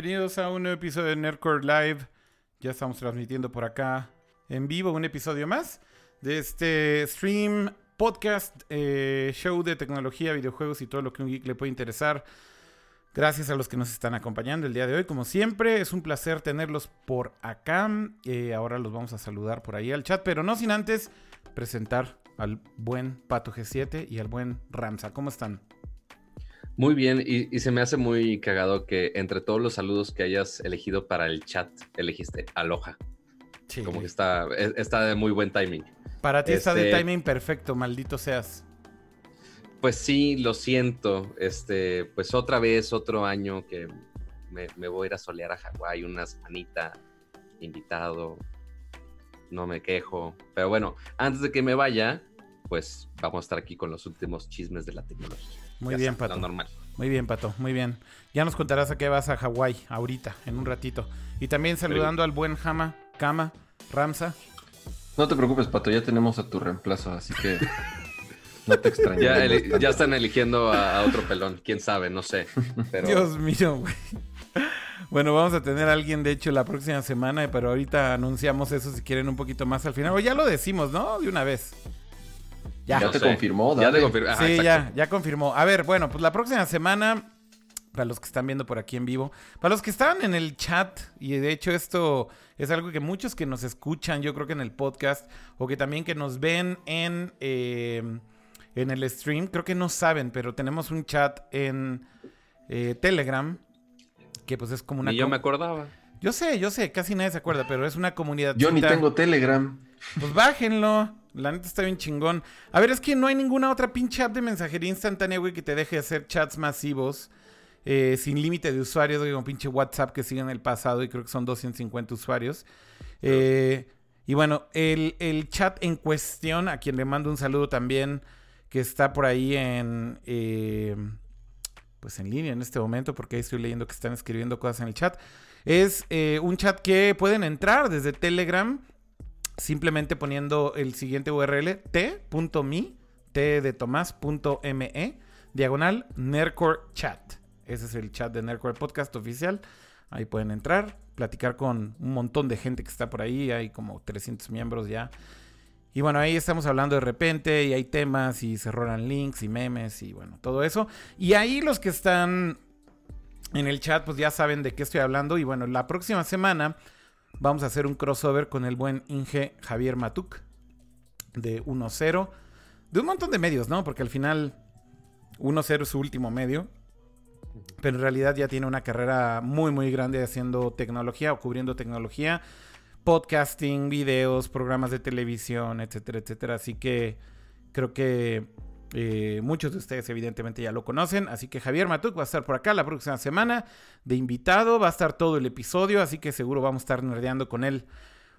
Bienvenidos a un nuevo episodio de Nerdcore Live. Ya estamos transmitiendo por acá en vivo un episodio más de este stream, podcast, eh, show de tecnología, videojuegos y todo lo que un geek le puede interesar. Gracias a los que nos están acompañando el día de hoy. Como siempre, es un placer tenerlos por acá. Eh, ahora los vamos a saludar por ahí al chat, pero no sin antes presentar al buen Pato G7 y al buen Ramsa. ¿Cómo están? Muy bien, y, se me hace muy cagado que entre todos los saludos que hayas elegido para el chat, elegiste aloha. Sí. Como que está, e, está de muy buen timing. Para ti está de este timing perfecto, maldito seas. Pues sí, lo siento. Este, pues otra vez, otro año que me, voy a ir a solear a Hawái una semanita, invitado. No me quejo. Pero bueno, antes de que me vaya, pues vamos a estar aquí con los últimos chismes de la tecnología. Muy bien, Pato. Normal. Muy bien, Pato, muy bien. Ya nos contarás a qué vas a Hawái ahorita, en un ratito. Y también saludando al buen Jama, Kama, Ramsa. No te preocupes, Pato, ya tenemos a tu reemplazo, así que no te extrañes. Ya, están eligiendo a, otro pelón, quién sabe, no sé. Dios mío, güey. Bueno, vamos a tener a alguien, de hecho, la próxima semana, pero ahorita anunciamos eso si quieren un poquito más al final. O ya lo decimos, ¿no? De una vez. Ya, te confirmó, Ya te confirmó. sí, ya, ya confirmó. A ver, bueno, pues la próxima semana, para los que están viendo por aquí en vivo, para los que están en el chat, y de hecho esto es algo que muchos que nos escuchan, yo creo que en el podcast, o que también que nos ven en, eh, en el stream, creo que no saben, pero tenemos un chat en eh, Telegram, que pues es como una... Y yo me acordaba. Yo sé, yo sé, casi nadie se acuerda, pero es una comunidad. Yo ni tengo Telegram. Pues bájenlo. La neta está bien chingón. A ver, es que no hay ninguna otra pinche app de mensajería instantánea, güey, que te deje hacer chats masivos eh, sin límite de usuarios, güey, como pinche WhatsApp que sigue en el pasado y creo que son 250 usuarios. Eh, y bueno, el, chat en cuestión, a quien le mando un saludo también, que está por ahí en... Eh, pues en línea en este momento, porque ahí estoy leyendo que están escribiendo cosas en el chat. Es un chat que pueden entrar desde Telegram simplemente poniendo el siguiente URL t.me, t de tomás.me, diagonal Nerdcore Chat. Ese es el chat de Nerdcore Podcast oficial. Ahí pueden entrar, platicar con un montón de gente que está por ahí. Hay como 300 miembros ya. Y bueno, ahí estamos hablando de repente y hay temas y se rolan links y memes y bueno, todo eso. Y ahí los que están en el chat pues ya saben de qué estoy hablando. Y bueno, la próxima semana Vamos a hacer un crossover con el buen Inge Javier Matuk de 1-0. De un montón de medios, ¿no? Porque al final 1-0 es su último medio. Pero en realidad ya tiene una carrera muy, muy grande haciendo tecnología o cubriendo tecnología. Podcasting, videos, programas de televisión, etcétera, etcétera. Así que creo que eh, muchos de ustedes evidentemente ya lo conocen, así que Javier Matuk va a estar por acá la próxima semana de invitado, va a estar todo el episodio, así que seguro vamos a estar nerdeando con él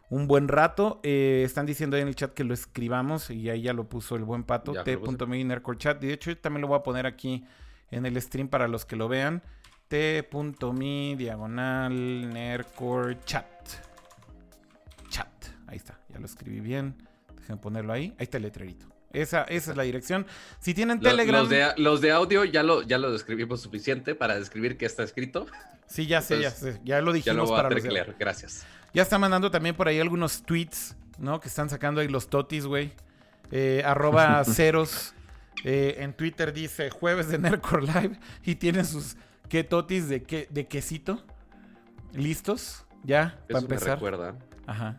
un buen rato. Eh, están diciendo ahí en el chat que lo escribamos y ahí ya lo puso el buen pato, t.me chat. Y de hecho también lo voy a poner aquí en el stream para los que lo vean. t.me diagonal nercore chat. Chat. Ahí está, ya lo escribí bien. Déjenme ponerlo ahí. Ahí está el letrerito. Esa, esa es la dirección. Si tienen Telegram. Los de, audio ya lo, ya lo describimos suficiente para describir qué está escrito. Sí, ya sé, ya sé. Ya lo dijimos para los Gracias. Ya está mandando también por ahí algunos tweets, ¿no? Que están sacando ahí los totis, güey. Eh, arroba ceros. Eh, en Twitter dice jueves de Nerdcore Live. Y tiene sus qué totis de, qué, de quesito. ¿Listos? Ya, para empezar. Me recuerda. Ajá.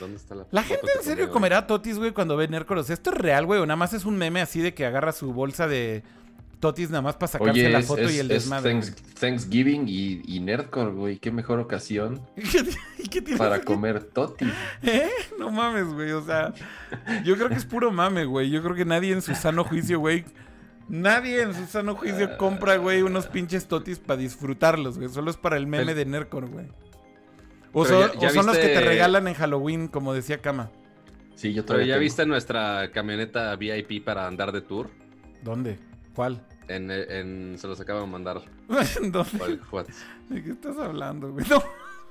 ¿Dónde está la La gente en serio comerá totis, güey, cuando ve Nércolos. ¿Esto es real, güey? ¿O nada más es un meme así de que agarra su bolsa de totis nada más para sacarse la foto y el desmadre? Thanksgiving y, y Nerdcore, güey. Qué mejor ocasión para comer totis. ¿Eh? No mames, güey. O sea, yo creo que es puro mame, güey. Yo creo que nadie en su sano juicio, güey. Nadie en su sano juicio compra, güey, unos pinches totis para disfrutarlos, güey. Solo es para el meme de Nerdcore, güey. O, son, los que te regalan en Halloween, como decía Kama. Sí, yo todavía. Pero ya viste nuestra camioneta VIP para andar de tour. ¿Dónde? ¿Cuál? En, se los acabo de mandar. ¿Dónde? ¿De qué estás hablando, güey?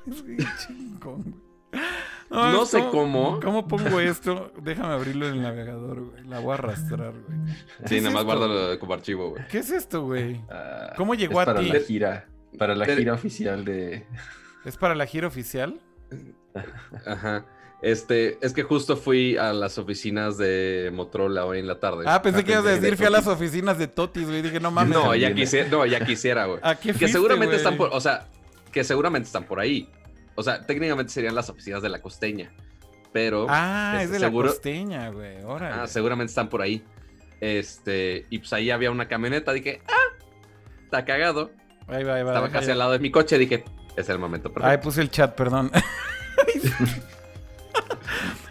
No, es chingón, güey. No sé cómo. ¿Cómo pongo esto? Déjame abrirlo en el navegador, güey. La voy a arrastrar, güey. Sí, nada más guárdalo como archivo, güey. ¿Qué es esto, güey? Ah, ¿Cómo llegó es a para ti? la gira. Para la Pero- gira oficial de. ¿Es para la gira oficial? Ajá. Este, es que justo fui a las oficinas de Motorola hoy en la tarde. Ah, pensé Ah, que ibas a que decir, de fui a las oficinas de Totis, güey. Dije, no mames. no, ya quisiera, no, ya quisiera, güey. ¿A qué Que fuiste, seguramente güey? están por, o sea, que seguramente están por ahí. O sea, técnicamente serían las oficinas de la costeña. Pero Ah, es este, de la costeña, güey. Órale. ah, seguramente están por ahí. Este, y pues ahí había una camioneta, dije, ah, está cagado. Ahí va, ahí va. Estaba casi al lado de mi coche, dije, es el momento Ahí perfecto. puse el chat, perdón.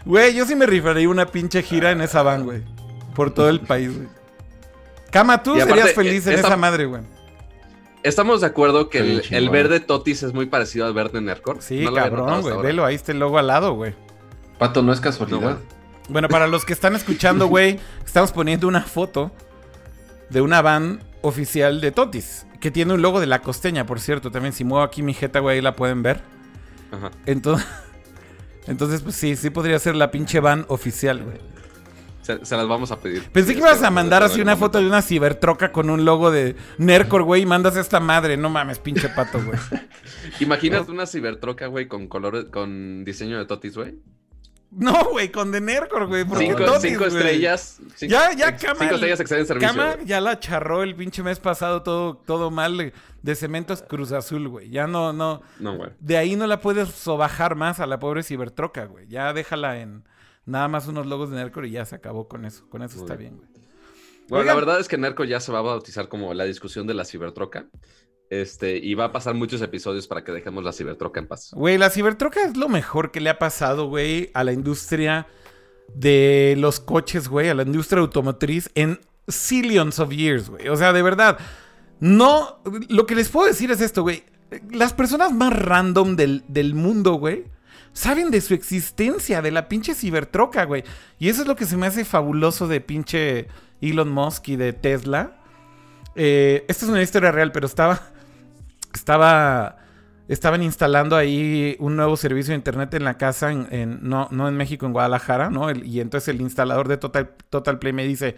Güey, yo sí me rifaría una pinche gira en esa van, güey. Por todo el país, güey. Cama, tú aparte, serías feliz en esta- esa madre, güey. Estamos de acuerdo que el, verde Totis es muy parecido al verde Nercor. Sí, No cabrón, güey. Velo, ahí está el logo al lado, güey. Pato, no es casualidad. No, bueno. Bueno, para los que están escuchando, güey, estamos poniendo una foto de una van oficial de Totis. Que tiene un logo de la costeña, por cierto. También, si muevo aquí mi jeta, güey, ahí la pueden ver. Ajá. Entonces, entonces pues sí, sí podría ser la pinche van oficial, güey. Se, se las vamos a pedir. Pensé que ibas a mandar así una foto de una cibertroca con un logo de Nercor, güey, y mandas esta madre. No mames, pinche pato, güey. Imagínate una cibertroca, güey, con colores, con diseño de Totis, güey. No, güey, con de Nercor, güey. Cinco, cinco güey. estrellas. cinco- Ya, ya, cama, Cinco estrellas excelente servicio. Cama güey. ya la charró el pinche mes pasado todo, todo mal de, cementos Cruz Azul, güey. Ya no, no. No, güey. De ahí no la puedes sobajar más a la pobre cibertroca, güey. Ya déjala en nada más unos logos de Nercor y ya se acabó con eso. Con eso Muy está bien. güey. Bueno, la verdad es que Nerco ya se va a bautizar como la discusión de la cibertroca. Este, y va a pasar muchos episodios para que dejemos la cibertroca en paz. Güey, la cibertroca es lo mejor que le ha pasado, güey, a la industria de los coches, güey, a la industria automotriz en zillions of years, güey. O sea, de verdad, no, lo que les puedo decir es esto, güey. Las personas más random del, del mundo, güey, saben de su existencia, de la pinche cibertroca, güey. Y eso es lo que se me hace fabuloso de pinche Elon Musk y de Tesla. Eh, esta es una historia real, pero estaba, estaba estaban instalando ahí un nuevo servicio de internet en la casa, en, en- no, no en México, en Guadalajara, ¿no? El- y entonces el instalador de Total, Total Play me dice,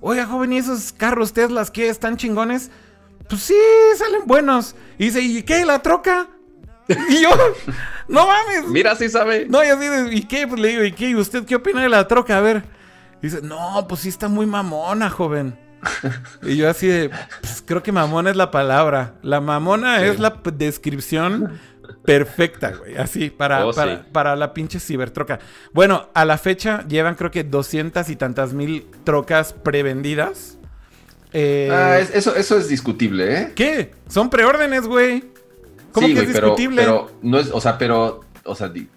oiga, joven, ¿y esos carros Teslas qué? ¿Están chingones? Pues sí, salen buenos. Y dice, ¿y qué? ¿La troca? Y yo, no mames. Mira, sí sabe. No, y así ¿y qué? Pues le digo, ¿y qué? ¿Y usted qué opina de la troca? A ver. Dice, no, pues sí está muy mamona, joven. Y yo así de, pues creo que mamona es la palabra. La mamona Sí. es la descripción perfecta, güey. Así, para, Oh, para, sí. para la pinche cibertroca. Bueno, a la fecha llevan creo que 200 y tantas mil trocas prevendidas. Eh, Ah, es- eso, eso es discutible, ¿eh? ¿Qué? Son preórdenes, güey. ¿Cómo sí, que es pero, discutible? pero no es, o sea, pero, o sea, di-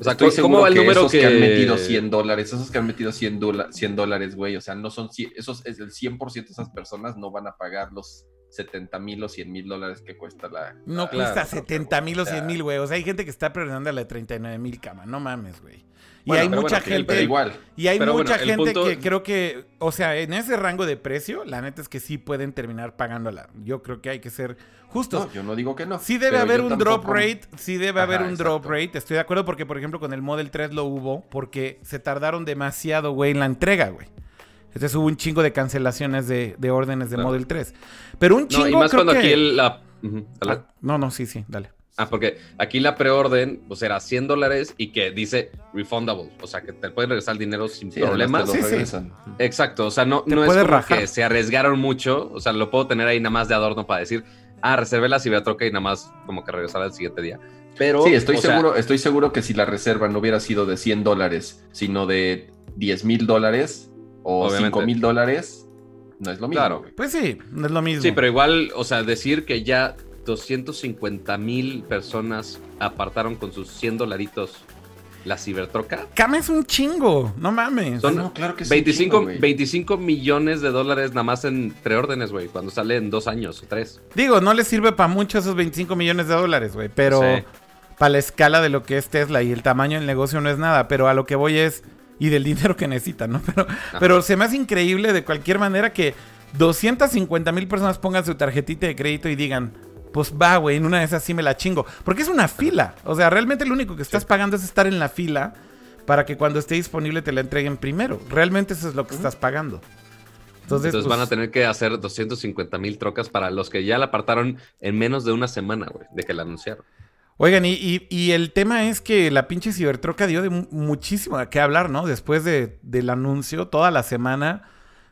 O sea, estoy ¿cómo- seguro ¿cómo va el que número esos que... que- han metido 100 dólares, esos que han metido 100, dola- 100 dólares, güey, o sea, no son, cien- esos, es el 100% de esas personas no van a pagar los 70 mil o 100 mil dólares que cuesta la... No la- cuesta la- 70 mil o o sea, 100 mil, güey. O sea, hay gente que está preordenando la de 39 mil cama. No mames, güey. Y hay mucha bueno, gente. Pero igual, Y hay Pero mucha bueno, gente punto- que creo que, o sea, en ese rango de precio, la neta es que sí pueden terminar pagándola. Yo creo que hay que ser justos. no, yo no digo que no. Sí debe haber un drop rate, sí debe Ajá, haber un drop rate. Estoy de acuerdo porque, por ejemplo, con el Model 3 lo hubo porque se tardaron demasiado, güey, en la entrega, güey. Entonces hubo un chingo de cancelaciones de, de órdenes de Claro. Model 3. Pero un chingo No, y más creo cuando que- aquí el, la... Ah, no, no, sí, sí, dale. Ah, porque aquí la preorden, pues era 100 dólares y que dice refundable, o sea que te pueden regresar el dinero sin Sí, te Sí, lo sí. regresan. Exacto, o sea, no, Te no es como que se arriesgaron mucho, o sea, lo puedo tener ahí nada más de adorno para decir, ah, reservé la cibertroca y nada más como que regresar al siguiente día. Pero, Sí, estoy sea, seguro, estoy seguro que si la reserva no hubiera sido de 100 dólares, sino de 10 mil dólares o Obviamente. 5 mil dólares, no es lo mismo. Claro. Pues sí, no es lo mismo. Sí, pero igual, o sea, decir que ya 250 mil personas apartaron con sus 100 dolaritos la cibertroca. Cama es un chingo, no mames. Son No, claro que sí, 25, chingo, güey. 25 millones de dólares nada más en preórdenes, güey, cuando sale en dos años o tres. Digo, no le sirve para mucho esos 25 millones de dólares, güey. Pero Sí. para la escala de lo que es Tesla y el tamaño del negocio no es nada. Pero a lo que voy es. Y del dinero que necesitan, ¿no? Pero, pero se me hace increíble de cualquier manera que 250 mil personas pongan su tarjetita de crédito y digan: pues va, güey, en una de esas sí me la chingo. Porque es una fila. O sea, realmente lo único que estás pagando es estar en la fila para que cuando esté disponible te la entreguen primero. Realmente eso es lo que estás pagando. Entonces, Entonces, van a pues, tener que hacer 250 mil trocas para los que ya la apartaron en menos de una semana, güey, de que la anunciaron. Oigan, y, y- y el tema es que la pinche cibertroca dio de mu- muchísimo a qué hablar, ¿no? Después de- del anuncio, toda la semana,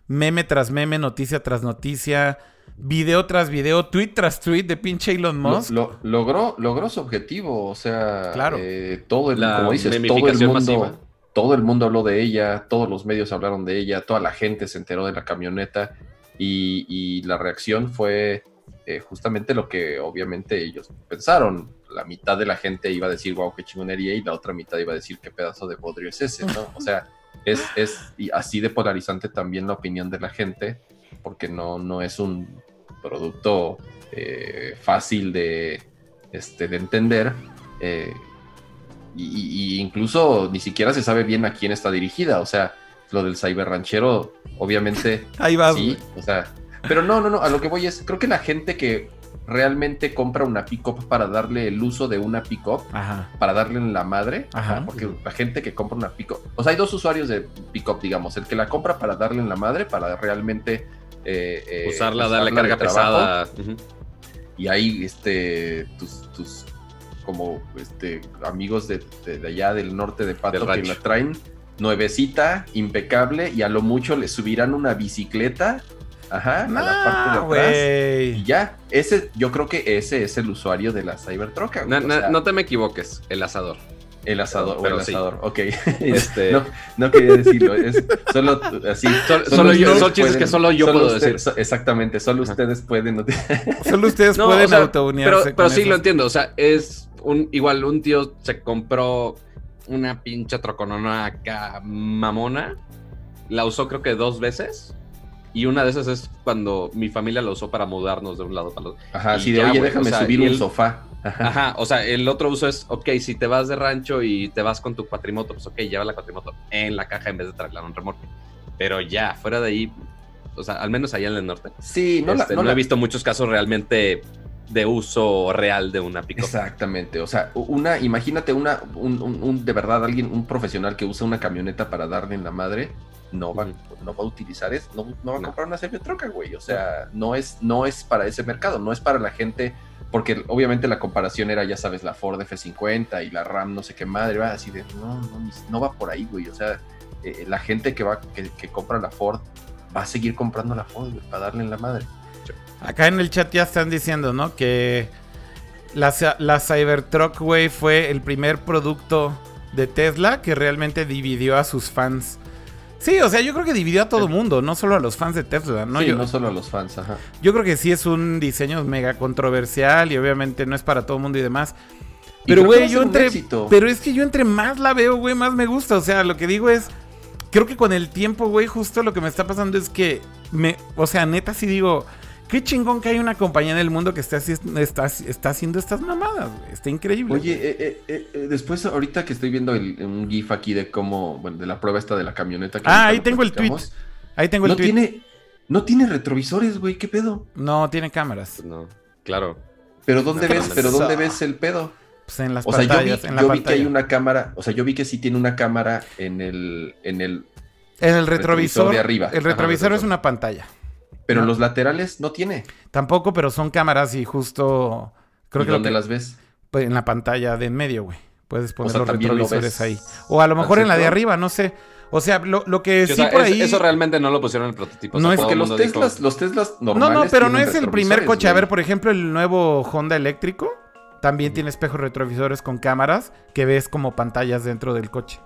meme tras meme, noticia tras noticia, video tras video, tweet tras tweet de pinche Elon Lo- Musk. lo- logró, logró su objetivo, o sea, Claro. eh, todo el, La como dices, todo el mundo, masiva. todo el mundo habló de ella, todos los medios hablaron de ella, toda la gente se enteró de la camioneta y, y la reacción fue eh, justamente lo que obviamente ellos pensaron. La mitad de la gente iba a decir, wow, qué chingonería, y la otra mitad iba a decir, qué pedazo de bodrio es ese, ¿no? O sea, es, es y así de polarizante también la opinión de la gente, porque no, no es un producto eh, fácil de, este, de entender. eh, y, incluso ni siquiera se sabe bien a quién está dirigida. O sea, lo del cyberranchero, obviamente, Ahí vas, sí. O sea, pero no, no, no. A lo que voy es, creo que la gente que realmente compra una pick-up para darle el uso de una pick-up, para darle en la madre, ajá, porque la gente que compra una pick-up, o sea, hay dos usuarios de pick-up, digamos, el que la compra para darle en la madre, para realmente eh, eh, Usarla, darle carga trabajo, pesada. Y hay este tus, tus como este amigos de, de- de allá del norte de Pato Del que la traen nuevecita, impecable, y a lo mucho le subirán una bicicleta, ajá, a la parte No, de atrás. Y ya, ese, yo creo que ese es el usuario de la Cybertruck. Na- na- no te me equivoques, el asador. El asador, o Pero el sí. asador, ok. Este- no, no quería decirlo, es solo así. Sol- solo solo yo- son chistes que solo yo solo puedo usted- decir. so- exactamente, solo Ajá. ustedes pueden. Solo ustedes No, pueden o sea, Pero, pero sí esos- lo entiendo. O sea, es un igual un tío se compró una pinche troconona acá mamona. La usó creo que dos veces. Y una de esas es cuando mi familia la usó para mudarnos de un lado para el otro. Ajá, Y así de, ya, oye, déjame o sea, subir un el- sofá. Ajá. Ajá, o sea, el otro uso es, ok, si te vas de rancho y te vas con tu cuatrimoto, pues ok, lleva la cuatrimoto en la caja en vez de traerla en un remolque. Pero ya, fuera de ahí, o sea, al menos allá en el norte, Sí, no, la- este, no no, la- he visto muchos casos realmente de uso real de una pico. Exactamente, o sea, una, imagínate una, un, un- un- de verdad, alguien, un profesional que usa una camioneta para darle en la madre, no va, no va a utilizar eso, no, no va a comprar una troca, güey, o sea, no es, no es para ese mercado, no es para la gente, porque obviamente la comparación era, ya sabes, la Ford F50 y la RAM, no sé qué madre, va así de, no, no, no va por ahí, güey, o sea, eh, la gente que va, que, compra la Ford, va a seguir comprando la Ford, güey, para darle en la madre. Acá en el chat ya están diciendo, ¿no? Que la, la Cybertruck, güey, fue el primer producto de Tesla que realmente dividió a sus fans. Sí, o sea, yo creo que dividió a todo mundo, no solo a los fans de Tesla, ¿no? Sí, yo, no solo a los fans, ajá. yo creo que sí es un diseño mega controversial y obviamente no es para todo el mundo y demás. Pero, güey, yo entre. Pero es que yo entre más la veo, güey, más me gusta. O sea, lo que digo es. Creo que con el tiempo, güey, justo lo que me está pasando es que. me O sea, neta, sí digo. Qué chingón que hay una compañía en el mundo que está, haci- está, está haciendo estas mamadas, güey. Está increíble. Oye, eh, eh, eh, eh, después ahorita que estoy viendo el- un GIF aquí de cómo, bueno, de la prueba esta de la camioneta. Que Ah, ahí tengo el tweet. Ahí tengo el No tweet. tiene, no tiene retrovisores, güey, ¿qué pedo? No tiene cámaras. No, claro. Pero ¿dónde No, ves, pero dónde ves el pedo? Pues en las O sea, yo vi, pantallas. en la yo vi que hay una cámara, o sea, yo vi que sí tiene una cámara en el, en el, En el retrovisor retrovisor. de arriba. El Ajá, retrovisor es una pantalla. Pero No. en los laterales no tiene. Tampoco, pero son cámaras y justo. Creo ¿Y que, lo dónde que- las ves? pues, en la pantalla de en medio, güey. Puedes poner sea, los lo retrovisores ahí. O a lo mejor en la de arriba, no sé. O sea, lo, lo que Sí, sí, o sea, por es- ahí. Eso realmente no lo pusieron en el prototipo. No es el los mundo dijo- Teslas, los Teslas No, normales no, pero no es el primer coche. A ver, por ejemplo, el nuevo Honda eléctrico también tiene espejos retrovisores con cámaras que ves como pantallas dentro del coche.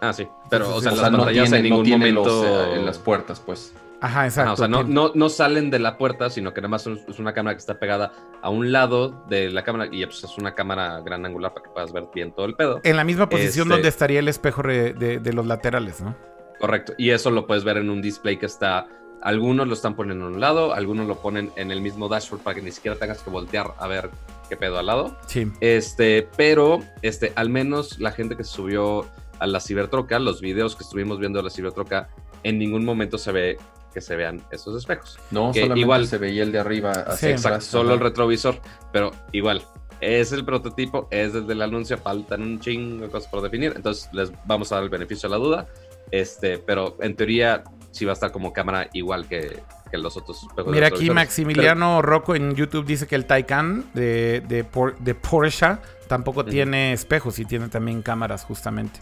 Ah, sí. Pero, o O sea, las sea, no pantallas tiene, en ningún no tiene los, momento. eh, en las puertas, pues. Ajá, exacto. Ajá, o sea, no, no, no salen de la puerta, sino que nada más es una cámara que está pegada a un lado de la cámara y pues, es una cámara gran angular para que puedas ver bien todo el pedo. En la misma posición Este- donde estaría el espejo de, de los laterales, ¿no? Correcto. Y eso lo puedes ver en un display que está. Algunos lo están poniendo a un lado, algunos lo ponen en el mismo dashboard para que ni siquiera tengas que voltear a ver qué pedo al lado. Sí. Este, pero este, al menos la gente que se subió a la cibertroca, los videos que estuvimos viendo de la cibertroca, en ningún momento se ve que se vean esos espejos. No, Que solamente igual- se veía el de arriba hacia Sí, Exacto, solo el retrovisor, pero igual. Es el prototipo, es desde el anuncio, faltan un chingo de cosas por definir, entonces les vamos a dar el beneficio de la duda, este, pero en teoría sí va a estar como cámara igual que, que los otros espejos Mira aquí. Maximiliano Rocco en YouTube dice que el Taycan de, de, Por- de Porsche tampoco tiene espejos y tiene también cámaras justamente.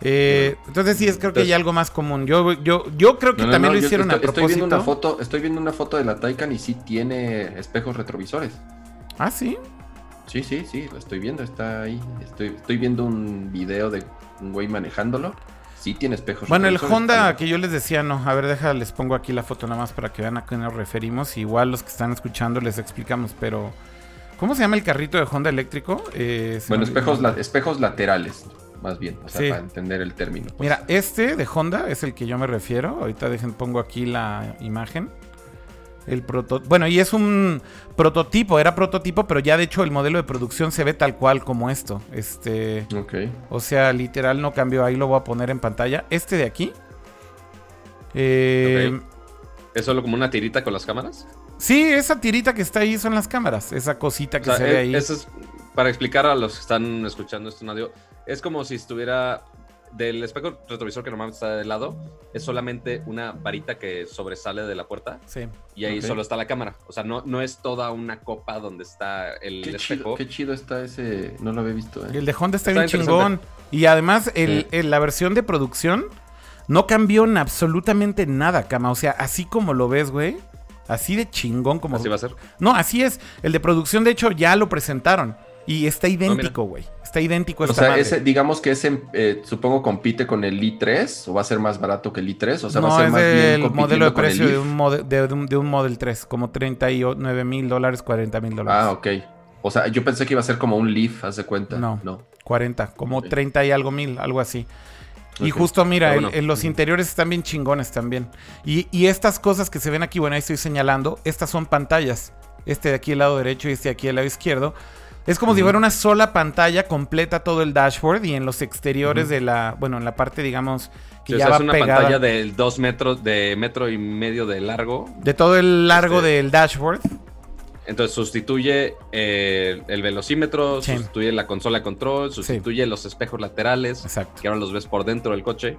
Eh, entonces sí, es creo que hay algo más común. Yo, yo, yo creo que No, no, también no, lo hicieron estoy, a estoy viendo propósito. una foto, estoy viendo una foto de la Taycan y sí tiene espejos retrovisores. Ah, sí. Sí, sí, sí, lo estoy viendo, está ahí. Estoy, estoy viendo un video de un güey manejándolo. Sí tiene espejos Bueno, el. Honda que yo les decía, no. A ver, deja, les pongo aquí la foto nada más para que vean a qué nos referimos. Igual los que están escuchando les explicamos, pero... ¿Cómo se llama el carrito de Honda eléctrico? Eh, Bueno, espejos, la- espejos laterales, más bien, o sea, Sí. para entender el término. pues. Mira, este de Honda es el que yo me refiero. Ahorita dejen, pongo aquí la imagen. El proto bueno, y es un prototipo, era prototipo, pero ya de hecho el modelo de producción se ve tal cual como esto. Este, Ok. o sea, literal no cambió. Ahí lo voy a poner en pantalla. Este de aquí. Eh. ¿Es solo como una tirita con las cámaras? Sí, esa tirita que está ahí son las cámaras. Esa cosita que O sea, se ve e- ahí. eso es para explicar a los que están escuchando esto en audio. Es como si estuviera del espejo retrovisor que normalmente está de lado, es solamente una varita que sobresale de la puerta Sí. y ahí solo está la cámara. O sea, no, no es toda una copa donde está el Qué espejo. chido, qué chido está ese. No lo había visto, ¿eh? el de Honda está, Está bien chingón. Y además, el, Sí. el- la versión de producción no cambió en absolutamente nada, cama. O sea, así como lo ves, güey. Así de chingón como. Así va a ser. No, así es. El de producción, de hecho, ya lo presentaron. Y está idéntico, güey. está idéntico O esta sea, madre. ese, digamos que ese, eh, supongo, compite con el i3 o va a ser más barato que el i3. O sea, va a ser es más bien el compitiendo modelo de precio de un, mode- de, un, de un Model 3, como 39 mil dólares, 40 mil dólares. Ah, ok. O sea, yo pensé que iba a ser como un Leaf, haz de cuenta. No. No. 40, como Ok. 30 y algo mil, algo así. Y justo mira, el- bueno. en los interiores están bien chingones también. Y, y estas cosas que se ven aquí, bueno, ahí estoy señalando, estas son pantallas. Este de aquí al lado derecho y este de aquí al lado izquierdo. Es como si fuera una sola pantalla completa todo el dashboard y en los exteriores de la, bueno, en la parte digamos que Sí, o ya sea, va es una pegada pantalla de dos metros, de metro y medio de largo. de todo el largo Este- del dashboard. Entonces sustituye eh, el velocímetro, Sí. sustituye la consola de control, sustituye los espejos laterales, Exacto, que ahora los ves por dentro del coche.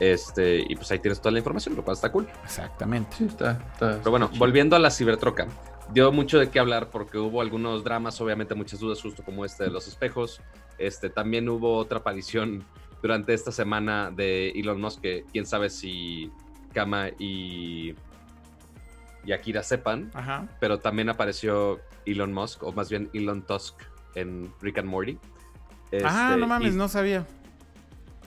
Este, y pues ahí tienes toda la información, lo cual está cool. exactamente. Sí, está. está- Pero bueno, volviendo a la Cibertroca, dio mucho de qué hablar porque hubo algunos dramas, obviamente muchas dudas, justo como este de los espejos. Este, también hubo otra aparición durante esta semana de Elon Musk, que quién sabe si Kama y, y Akira sepan, Ajá. pero también apareció Elon Musk, o más bien Elon Tusk en Rick and Morty. ah, Este, no mames, y- no sabía.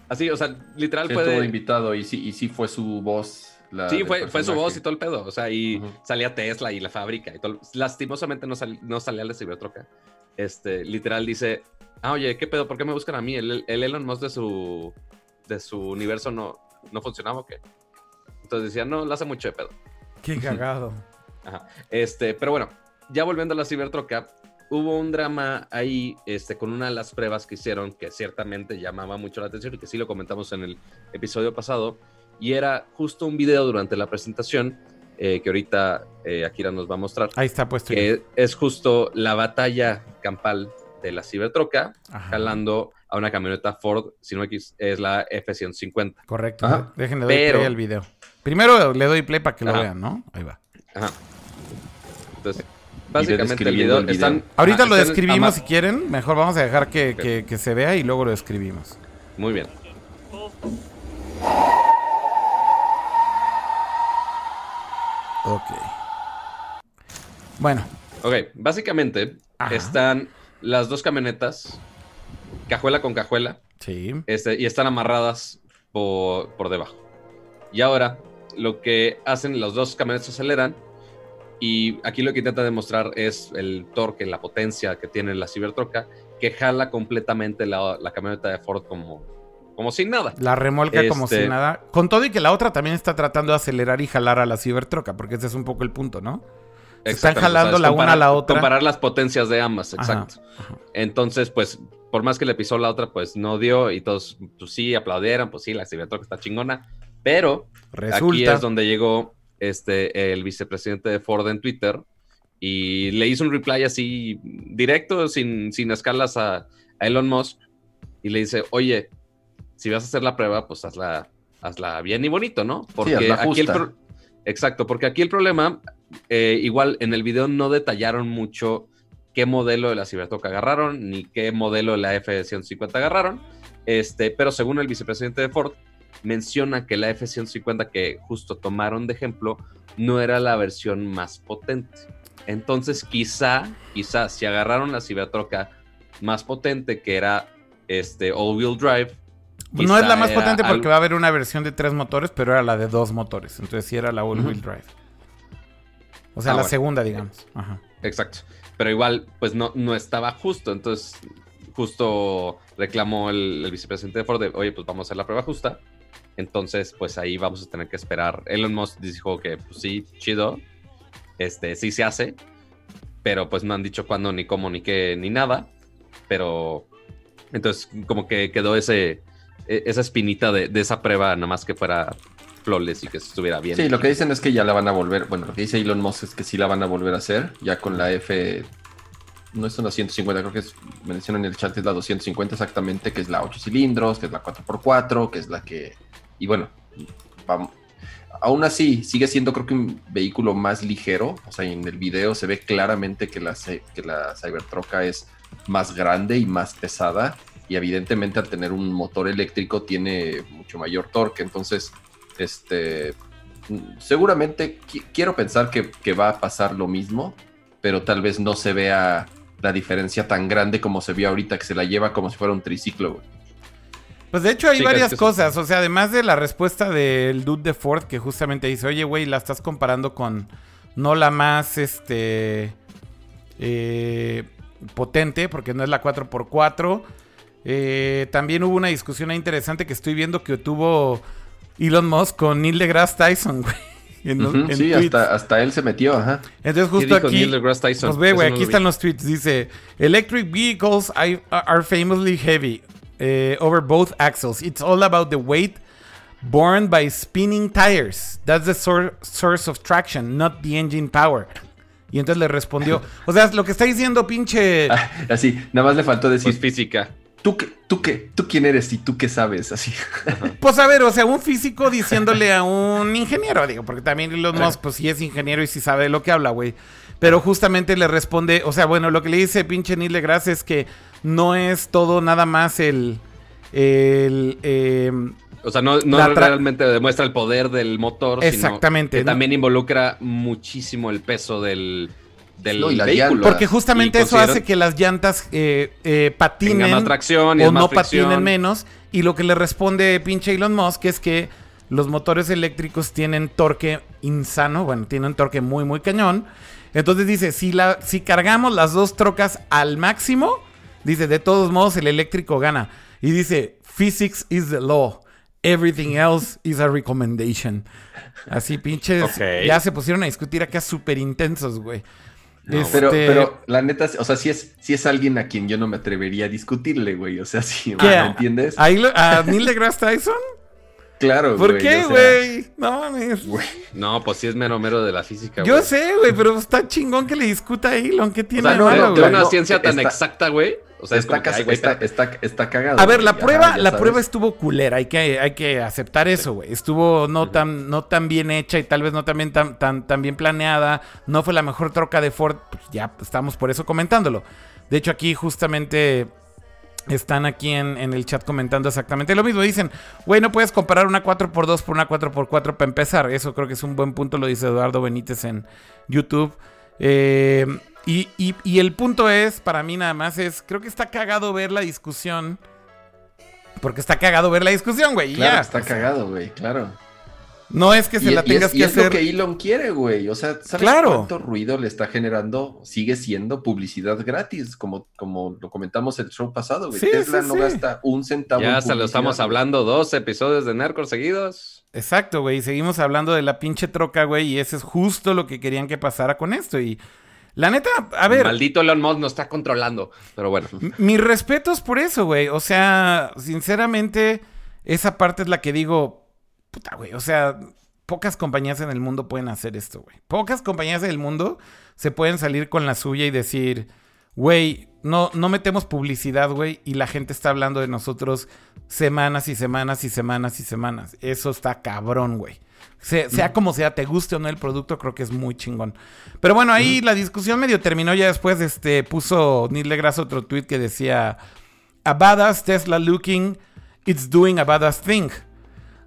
Así, o sea, literal Sí, fue estuvo invitado y sí, y sí fue su voz. La Sí, fue, fue su voz y todo el pedo. O sea, y Ujú. salía Tesla y la fábrica y todo. Lastimosamente no, sal- no salía la Cibertroca. Este, literal dice, ah, oye, ¿qué pedo? ¿Por qué me buscan a mí? El, el Elon Musk de su, de su universo no, no funcionaba o qué. Entonces decía, no, lo hace mucho de pedo. Qué cagado. Ajá. Este, pero bueno, ya volviendo a la Cibertroca, hubo un drama ahí este, con una de las pruebas que hicieron que ciertamente llamaba mucho la atención y que sí lo comentamos en el episodio pasado. Y era justo un video durante la presentación eh, que ahorita eh, Akira nos va a mostrar. Ahí está puesto. Que es justo la batalla campal de la Cibertroca, Ajá. jalando a una camioneta Ford, si no X, es la F-150. Correcto. Ajá. Déjenle doy Pero- play al video. Primero le doy play para que lo Ajá. vean, ¿no? Ahí va. Ajá. Entonces, básicamente el video, el video. están... Ahorita lo están describimos ama- si quieren. Mejor vamos a dejar que- que se vea y luego lo describimos. Muy bien. Ok. Bueno, Ok, básicamente Ajá. están las dos camionetas, cajuela con cajuela, sí. este, y están amarradas por, por debajo. Y ahora lo que hacen, los dos camionetas aceleran, y aquí lo que intenta demostrar es el torque, la potencia que tiene la Cibertroca, que jala completamente la, la camioneta de Ford como, como sin nada. La remolca como Este- si nada. Con todo y que la otra también está tratando de acelerar y jalar a la cibertroca, porque ese es un poco el punto, ¿no? Se están jalando o sea, es la una a la otra. Comparar las potencias de ambas, exacto. ajá. Entonces, pues, por más que le pisó la otra, pues no dio y todos, pues sí, aplaudieron, pues sí, la Cibertroca está chingona. Pero aquí Resulta. es donde llegó este, el vicepresidente de Ford en Twitter y le hizo un reply así directo, sin, sin escalas a, a Elon Musk y le dice, oye, si vas a hacer la prueba, pues hazla, hazla bien y bonito, ¿no? Porque aquí el pro- Exacto, porque aquí el problema, eh, igual en el video no detallaron mucho qué modelo de la Cybertruck agarraron, ni qué modelo de la F-150 agarraron, este, pero según el vicepresidente de Ford, menciona que la F-150 que justo tomaron de ejemplo no era la versión más potente. Entonces quizá, quizá si agarraron la Cybertruck más potente que era este all-wheel drive, No es la más potente porque algo- va a haber una versión de tres motores, pero era la de dos motores. Entonces sí era la all-wheel drive. O sea, Ah, la bueno. segunda, digamos. Ajá. Exacto. Pero igual, pues no, no estaba justo. Entonces, justo reclamó el, el vicepresidente de Ford de, oye, pues vamos a hacer la prueba justa. Entonces, pues ahí vamos a tener que esperar. Elon Musk dijo que, pues sí, chido. Este, sí se hace. Pero pues no han dicho cuándo, ni cómo, ni qué, ni nada. Pero, entonces, como que quedó ese, esa espinita de, esa prueba, nada más que fuera flawless y que estuviera bien. Sí, lo que dicen es que ya la van a volver. Bueno, lo que dice Elon Musk es que sí la van a volver a hacer. Ya con la F. No es una 150, creo que es. Mencionan en el chat es la 250 exactamente, que es la 8 cilindros, que es la 4x4, que es la que. Y bueno, vamos. Aún así, sigue siendo creo que un vehículo más ligero. O sea, en el video se ve claramente que la, que la es más grande y más pesada. Y evidentemente al tener un motor eléctrico tiene mucho mayor torque. Entonces, este, seguramente qui- quiero pensar que, que va a pasar lo mismo, pero tal vez no se vea la diferencia tan grande como se vio ahorita, que se la lleva como si fuera un triciclo. güey. Pues de hecho hay Sí, varias que cosas. O sea, además de la respuesta del dude de Ford que justamente dice, oye, güey, la estás comparando con no la más, este, eh, potente, porque no es la 4x4. Eh, también hubo una discusión ahí interesante que estoy viendo que tuvo Elon Musk con Neil deGrasse Tyson, güey. en los- Ujú, en sí, hasta, hasta él se metió, ajá. Entonces ¿Qué justo aquí... Tyson? Pues ve, güey, no aquí vi. están los tweets. Dice, electric vehicles are famously heavy eh, over both axles. It's all about the weight borne by spinning tires. That's the sor- source of traction, not the engine power. Y entonces le respondió, o sea, lo que está diciendo pinche... Así, nada más le faltó decir, Pues física. ¿Tú, qué, ¿tú qué? ¿Tú quién eres y tú qué sabes? Así. Pues a ver, o sea, un físico diciéndole a un ingeniero, digo, porque también Elon Musk, pues sí es ingeniero y sí sabe de lo que habla, güey. Pero justamente le responde, o sea, bueno, lo que le dice pinche Neil deGrasse es que no es todo nada más el... el em, O sea, no, no realmente demuestra el poder del motor, Exactamente, sino que ¿no? también involucra muchísimo el peso del, del No, y la vehículo. porque justamente eso hace que las llantas eh, eh, patinen Tenga más tracción y o más no fricción. patinen menos. Y lo que le responde pinche Elon Musk es que los motores eléctricos tienen torque insano, bueno, tienen torque muy, muy cañón. Entonces dice, si, la, si cargamos las dos trocas al máximo, dice, de todos modos el eléctrico gana. Y dice, physics is the law. Everything else is a recommendation. Así pinches, ya se pusieron a discutir acá súper intensos, güey. No, Pero, Este- pero la neta, o sea, sí es, sí es alguien a quien yo no me atrevería a discutirle, güey. O sea, sí, ¿Qué? ¿me entiendes? ¿Ahí lo- ¿A Neil deGrasse Tyson? Claro, ¿Por güey, qué, o sea, güey? No mames. güey. No, pues sí es mero mero de la física. Yo güey. sé, güey, pero está chingón que le discuta a Elon. ¿Qué O tiene sea, de no, malo, de, de güey? una No, ciencia tan está- exacta, güey. O sea, es está, como que, cas- ay, güey, está, espérate. está, está cagado. A ver, la prueba, ya la sabes. prueba estuvo culera, hay que, hay que aceptar eso, güey. Estuvo no tan, no tan bien hecha y tal vez no tan bien, tan, tan, tan bien planeada. No fue la mejor troca de Ford. Pues ya estamos por eso comentándolo. De hecho, aquí justamente están aquí en, en el chat comentando exactamente lo mismo. Dicen, güey, no puedes comparar una 4x2 por una 4x4 para empezar. Eso creo que es un buen punto, lo dice Eduardo Benítez en YouTube. Eh, y, y- y el punto es, para mí nada más, es, creo que está cagado ver la discusión. Porque está cagado ver la discusión, güey. Claro, ya. está cagado, güey, claro. No es que se Y- la y es- tengas y que es lo hacer. que Elon quiere, güey. O sea, ¿sabes Claro. cuánto ruido le está generando? Sigue siendo publicidad gratis, como, como lo comentamos el show pasado, güey. Sí, Tesla sí, no sí. gasta un centavo. Ya en hasta lo estamos hablando dos episodios de Nercor seguidos. Exacto, güey. Seguimos hablando de la pinche troca, güey. Y eso es justo lo que querían que pasara con esto. Y la neta, a ver. Maldito Elon Musk nos está controlando. Pero bueno. Mis respetos por eso, güey. O sea, sinceramente, esa parte es la que digo, puta, güey. O sea, pocas compañías en el mundo pueden hacer esto, güey. Pocas compañías en el mundo se pueden salir con la suya y decir, güey, no, no metemos publicidad, güey, y la gente está hablando de nosotros semanas y semanas y semanas y semanas. Eso está cabrón, güey. Sea como sea, te guste o no el producto, creo que es muy chingón. Pero bueno, ahí la discusión medio terminó ya después, este, puso Neil deGrasse otro tweet que decía, a badass Tesla looking, it's doing a badass thing.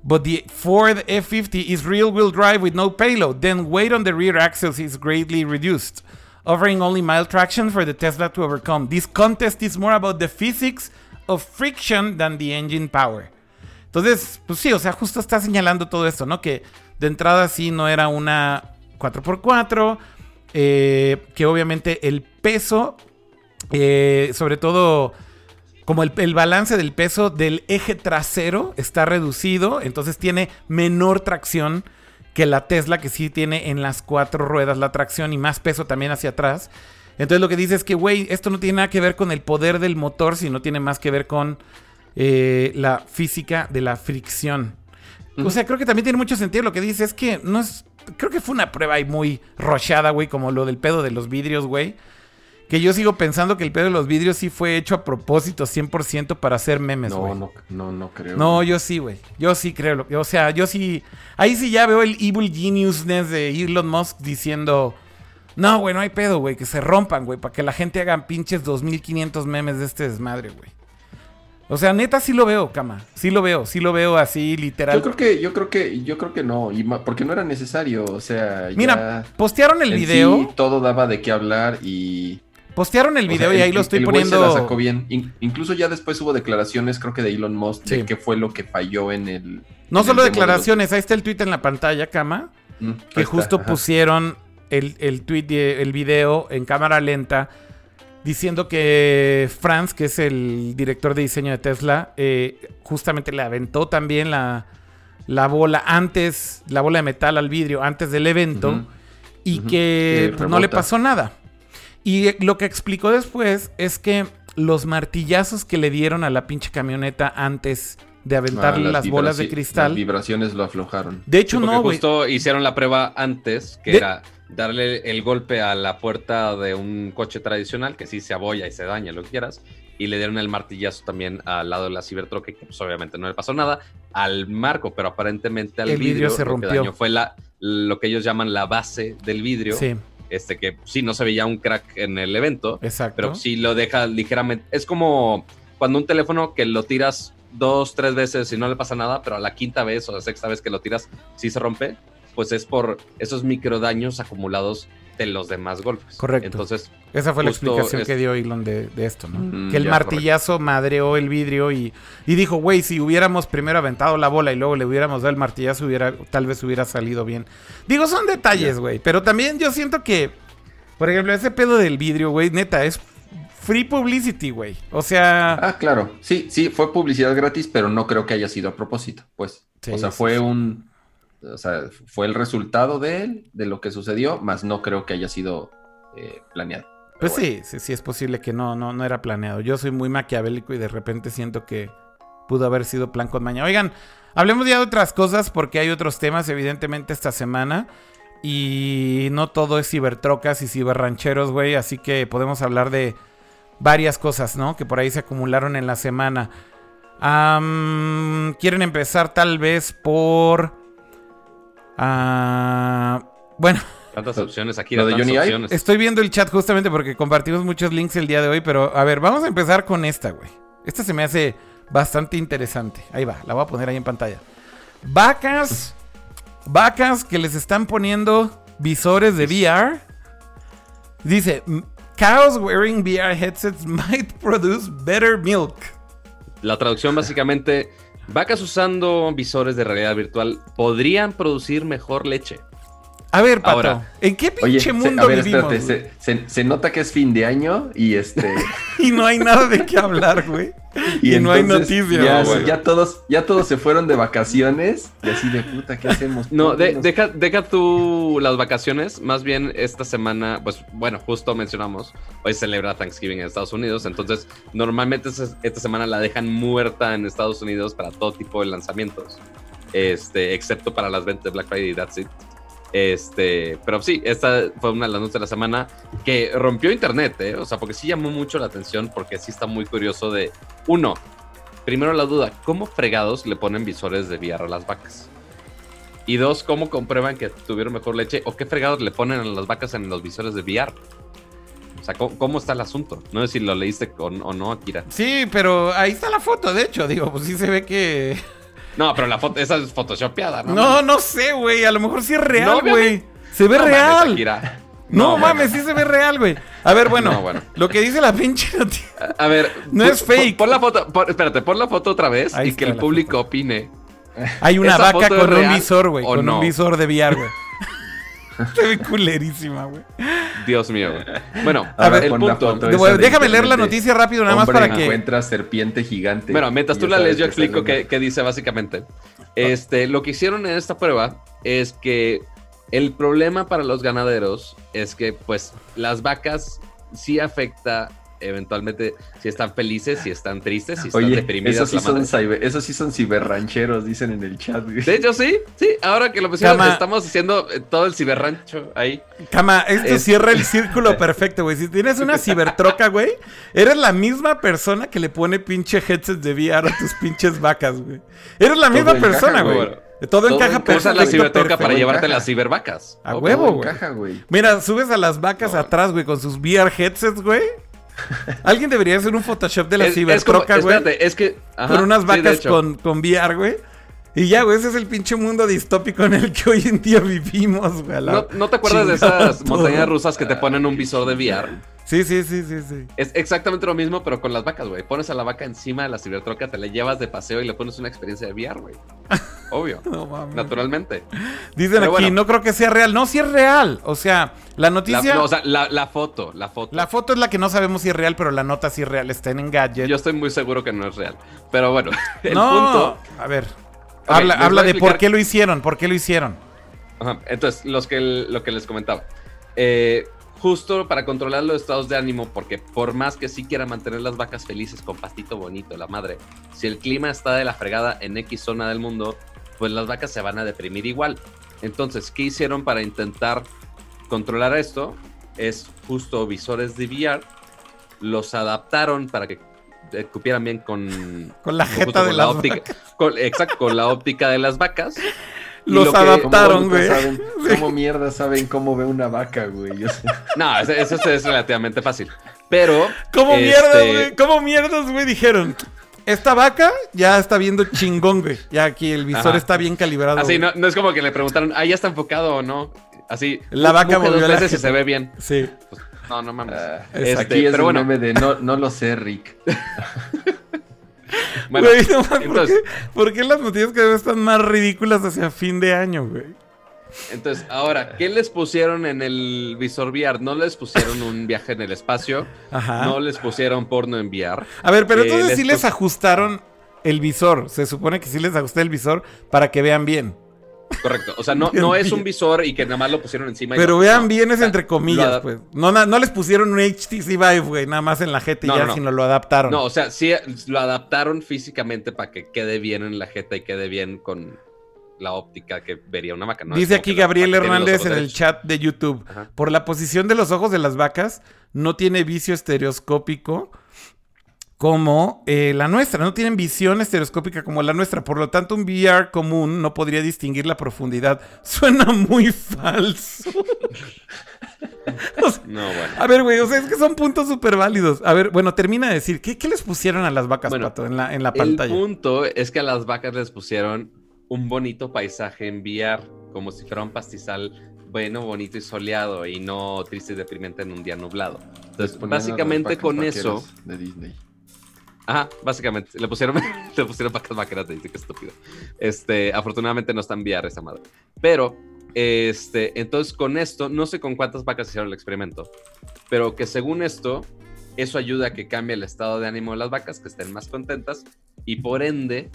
But the Ford F50 is real-wheel drive with no payload. Then weight on the rear axles is greatly reduced offering only mild traction for the Tesla to overcome. This contest is more about the physics of friction than the engine power. Entonces, pues sí, o sea, justo está señalando todo esto, ¿no? Que de entrada sí no era una 4x4, eh, que obviamente el peso, eh, sobre todo como el, balance del peso del eje trasero está reducido, entonces tiene menor tracción que la Tesla, que sí tiene en las cuatro ruedas la tracción y más peso también hacia atrás. Entonces lo que dice es que, güey, esto no tiene nada que ver con el poder del motor, sino tiene más que ver con eh, la física de la fricción. O sea, creo que también tiene mucho sentido lo que dice. Es que no es. Creo que fue una prueba ahí muy rochada, güey, como lo del pedo de los vidrios, güey. Que yo sigo pensando que el pedo de los vidrios sí fue hecho a propósito 100% para hacer memes, güey. No, no, no, no creo. No, yo sí, güey. Yo sí creo. O sea, yo sí. Ahí sí ya veo el evil geniusness de Elon Musk diciendo. No, güey, no hay pedo, güey. Que se rompan, güey. Para que la gente haga pinches 2500 memes de este desmadre, güey. O sea, neta sí lo veo, cama. Sí lo veo, sí lo veo así, literal. Yo creo que, yo creo que, yo creo que no, y porque no era necesario. O sea, Mira, postearon el video. Sí, todo daba de qué hablar y Postearon el video y ahí lo estoy poniendo. Se la sacó bien. incluso ya después hubo declaraciones, creo que de Elon Musk, de qué fue lo que falló en el. No solo declaraciones, ahí está el tweet en la pantalla, cama. Mm, que justo pusieron el, el tweet, el video en cámara lenta, diciendo que Franz, que es el director de diseño de Tesla, eh, justamente le aventó también la, la bola antes, la bola de metal al vidrio antes del evento. Y que no le pasó nada. Y lo que explicó después es que los martillazos que le dieron a la pinche camioneta antes de aventarle ah, las, bolas de cristal. Las vibraciones lo aflojaron. De hecho, no, güey. Justo hicieron la prueba antes, que era darle el golpe a la puerta de un coche tradicional, que sí se abolla y se daña, lo que quieras. Y le dieron el martillazo también al lado de la Cybertruck, que pues obviamente no le pasó nada, al marco, pero aparentemente al vidrio, se rompió. Lo que dañó fue la, lo que ellos llaman la base del vidrio. Sí este que sí no se veía un crack en el evento, Exacto. pero sí lo deja ligeramente. Es como cuando un teléfono que lo tiras dos, tres veces y no le pasa nada, pero a la quinta vez o la sexta vez que lo tiras sí se rompe, pues es por esos microdaños acumulados de los demás golpes. Correcto. Entonces, esa fue la explicación que dio Elon de, esto, ¿no? Mm, que el martillazo madreó el vidrio y, y dijo, güey, si hubiéramos primero aventado la bola y luego le hubiéramos dado el martillazo, hubiera, tal vez hubiera salido bien. Digo, son detalles, güey, pero también yo siento que, por ejemplo, ese pedo del vidrio, güey, neta, es free publicity, güey. O sea... Ah, claro. Sí, sí, fue publicidad gratis, pero no creo que haya sido a propósito, pues. o sea, fue un o sea, fue el resultado de él, de lo que sucedió, más no creo que haya sido eh, planeado. Pues sí, sí, sí es posible que no, no, no era planeado. Yo soy muy maquiavélico y de repente siento que pudo haber sido plan con maña. Oigan, hablemos ya de otras cosas porque hay otros temas evidentemente esta semana. Y no todo es cibertrocas y ciberrancheros, güey. Así que podemos hablar de varias cosas, ¿no? Que por ahí se acumularon en la semana. Quieren empezar tal vez por Ah, bueno. Tantas opciones aquí. de Johnny opciones. Estoy viendo el chat justamente porque compartimos muchos links el día de hoy, pero a ver, vamos a empezar con esta, güey. Esta se me hace bastante interesante. Ahí va, la voy a poner ahí en pantalla. Vacas, vacas que les están poniendo visores de VR. Dice, cows wearing VR headsets might produce better milk. La traducción básicamente Vacas usando visores de realidad virtual podrían producir mejor leche. A ver, Pato, ¿en qué pinche mundo a ver, vivimos? Espérate, se, nota que es fin de año y este. y no hay nada de qué hablar, güey. Y, no hay noticias. Ya, ya, todos, ya todos se fueron de vacaciones y así de puta, ¿qué hacemos? No, deja, deja tú las vacaciones. Más bien esta semana, pues bueno, justo mencionamos, hoy celebra Thanksgiving en Estados Unidos. Entonces, normalmente esta semana la dejan muerta en Estados Unidos para todo tipo de lanzamientos. este, excepto para las ventas de Black Friday y that's it. Este, pero sí, esta fue una de las noticias de la semana que rompió internet, ¿eh? O sea, porque sí llamó mucho la atención, porque sí está muy curioso de, uno, primero la duda, ¿cómo fregados le ponen visores de VR a las vacas? Y dos, ¿cómo comprueban que tuvieron mejor leche? ¿O qué fregados le ponen a las vacas en los visores de VR? O sea, ¿cómo, está el asunto? No sé si lo leíste con, o no, Akira. Sí, pero ahí está la foto, de hecho, digo, pues sí se ve que... No, pero la foto, esa es photoshopeada, ¿no? No, no sé, güey, a lo mejor sí es real, güey. se ve No real. No, No, mames, bueno. sí se ve real, güey. A ver, bueno, No, bueno. lo que dice la pinche noticia. A ver, No es fake. Pon, la foto, espérate, pon la foto otra vez Ahí y que el público foto. opine. Hay una ¿Esa vaca con un visor, güey. Con un visor de VR, güey. Se ve culerísima, güey. Dios mío, güey. Bueno, A ver, el punto. De- déjame leer la noticia rápido, nada más para que. encuentra serpiente gigante. Bueno, mientras tú la lees, yo explico qué, qué dice básicamente. Este, lo que hicieron en esta prueba es que el problema para los ganaderos es que, pues, las vacas sí afecta eventualmente si están felices, si están tristes, si están Oye, deprimidas. esos sí, son ciber, esos sí son ciberrancheros, dicen en el chat. güey. De hecho, sí, sí, ahora que lo mencionas, Cama. estamos haciendo eh, todo el ciberrancho ahí. Cama, esto Es- cierra el círculo perfecto, güey. Si tienes una cibertroca, güey, eres la misma persona que le pone pinche headsets de VR a tus pinches vacas, güey. Eres la misma persona, güey. güey. Todo, encaja perfecto. la cibertroca para llevarte encaja. las cibervacas. A Todo huevo, güey. Mira, subes a las vacas No. atrás, güey, con sus VR headsets, güey. Alguien debería hacer un Photoshop de la Es- cibertroca, güey. es que... ajá, Con unas vacas con, con VR, güey. Y ya, güey, ese es el pinche mundo distópico en el que hoy en día vivimos, güey. la ¿No, no te acuerdas de esas todo. montañas rusas que te ponen un visor de VR? Sí, sí, sí, sí, sí. Es exactamente lo mismo, pero con las vacas, güey. Pones a la vaca encima de la cibertroca, te la llevas de paseo y le pones una experiencia de VR, güey. Obvio. No mames. Naturalmente. Dicen Pero aquí, bueno. no creo que sea real. No, sí es real. O sea, la La, noticia. no, o sea, la, la foto, la foto. la foto es la que no sabemos si es real, pero la nota sí es real. Está en Engadget. Yo estoy muy seguro que no es real. Pero bueno, el no, punto. a ver. Habla habla de por qué lo hicieron, por qué lo hicieron. Ajá, Entonces, los que, lo que les comentaba. Eh, justo para controlar los estados de ánimo, porque por más que sí quiera mantener las vacas felices con pastito bonito, la madre, si el clima está de la fregada en X zona del mundo, pues las vacas se van a deprimir igual. Entonces, ¿qué hicieron para intentar controlar esto? Es justo visores de VR, los adaptaron para que eh, cupieran bien con, Con la jeta de la óptica, con- exacto, con la óptica de las vacas. Los lo adaptaron. ¿Cómo, güey. saben- ¿Cómo mierda saben cómo ve una vaca, güey? No, eso, eso es relativamente fácil. Pero. ¿Cómo este, mierdas, güey? ¿Cómo mierdas, güey? Dijeron. Esta vaca ya está viendo chingón, güey. Ya aquí el visor Ajá. está bien calibrado. Así, no, no es como que le preguntaron, ah, ya está enfocado o no. Así. La vaca movió dos la veces y se ve bien. Sí. Pues, no, no mames. Este, aquí es pero el bueno. meme de no, no lo sé, Rick. Bueno, Güey, no mames, ¿por, entonces- qué, por qué las noticias cada vez están más ridículas hacia fin de año, güey? entonces, ahora, ¿qué les pusieron en el visor VR? No les pusieron un viaje en el espacio. Ajá. No les pusieron porno en VR. A ver, pero Eh, entonces les sí les ajustaron el visor. Se supone que sí les ajusté el visor para que vean bien. Correcto. O sea, no, no es un visor y que nada más lo pusieron encima. y Pero vean no. bien O es sea, entre comillas, pues. No, no les pusieron un HTC Vive, güey, nada más en la jeta y No, ya, no, no. sino lo adaptaron. No, o sea, sí lo adaptaron físicamente para que quede bien en la jeta y quede bien con la óptica que vería una vaca. Dice aquí Gabriel Hernández en el chat de YouTube. Ajá. Por la posición de los ojos de las vacas, no tiene vicio estereoscópico como eh, la nuestra. No tienen visión estereoscópica como la nuestra. Por lo tanto, un VR común no podría distinguir la profundidad. Suena muy falso. O sea, No, bueno. a ver, güey, o sea, es que son puntos súper válidos. A ver, bueno, termina de decir, ¿qué, qué les pusieron a las vacas, Bueno, Pato, en la, en la El pantalla? punto es que a las vacas les pusieron un bonito paisaje en VR, como si fuera un pastizal bueno, bonito y soleado y no triste y deprimente en un día nublado. Entonces, básicamente con eso, vaqueras De Disney. Ajá, básicamente, le pusieron, le pusieron vacas vaqueras, te dice que estúpido. Este, afortunadamente no está en VR esa madre. Pero, este, entonces con esto, no sé con cuántas vacas hicieron el experimento, pero que según esto, eso ayuda a que cambie el estado de ánimo de las vacas, que estén más contentas y por ende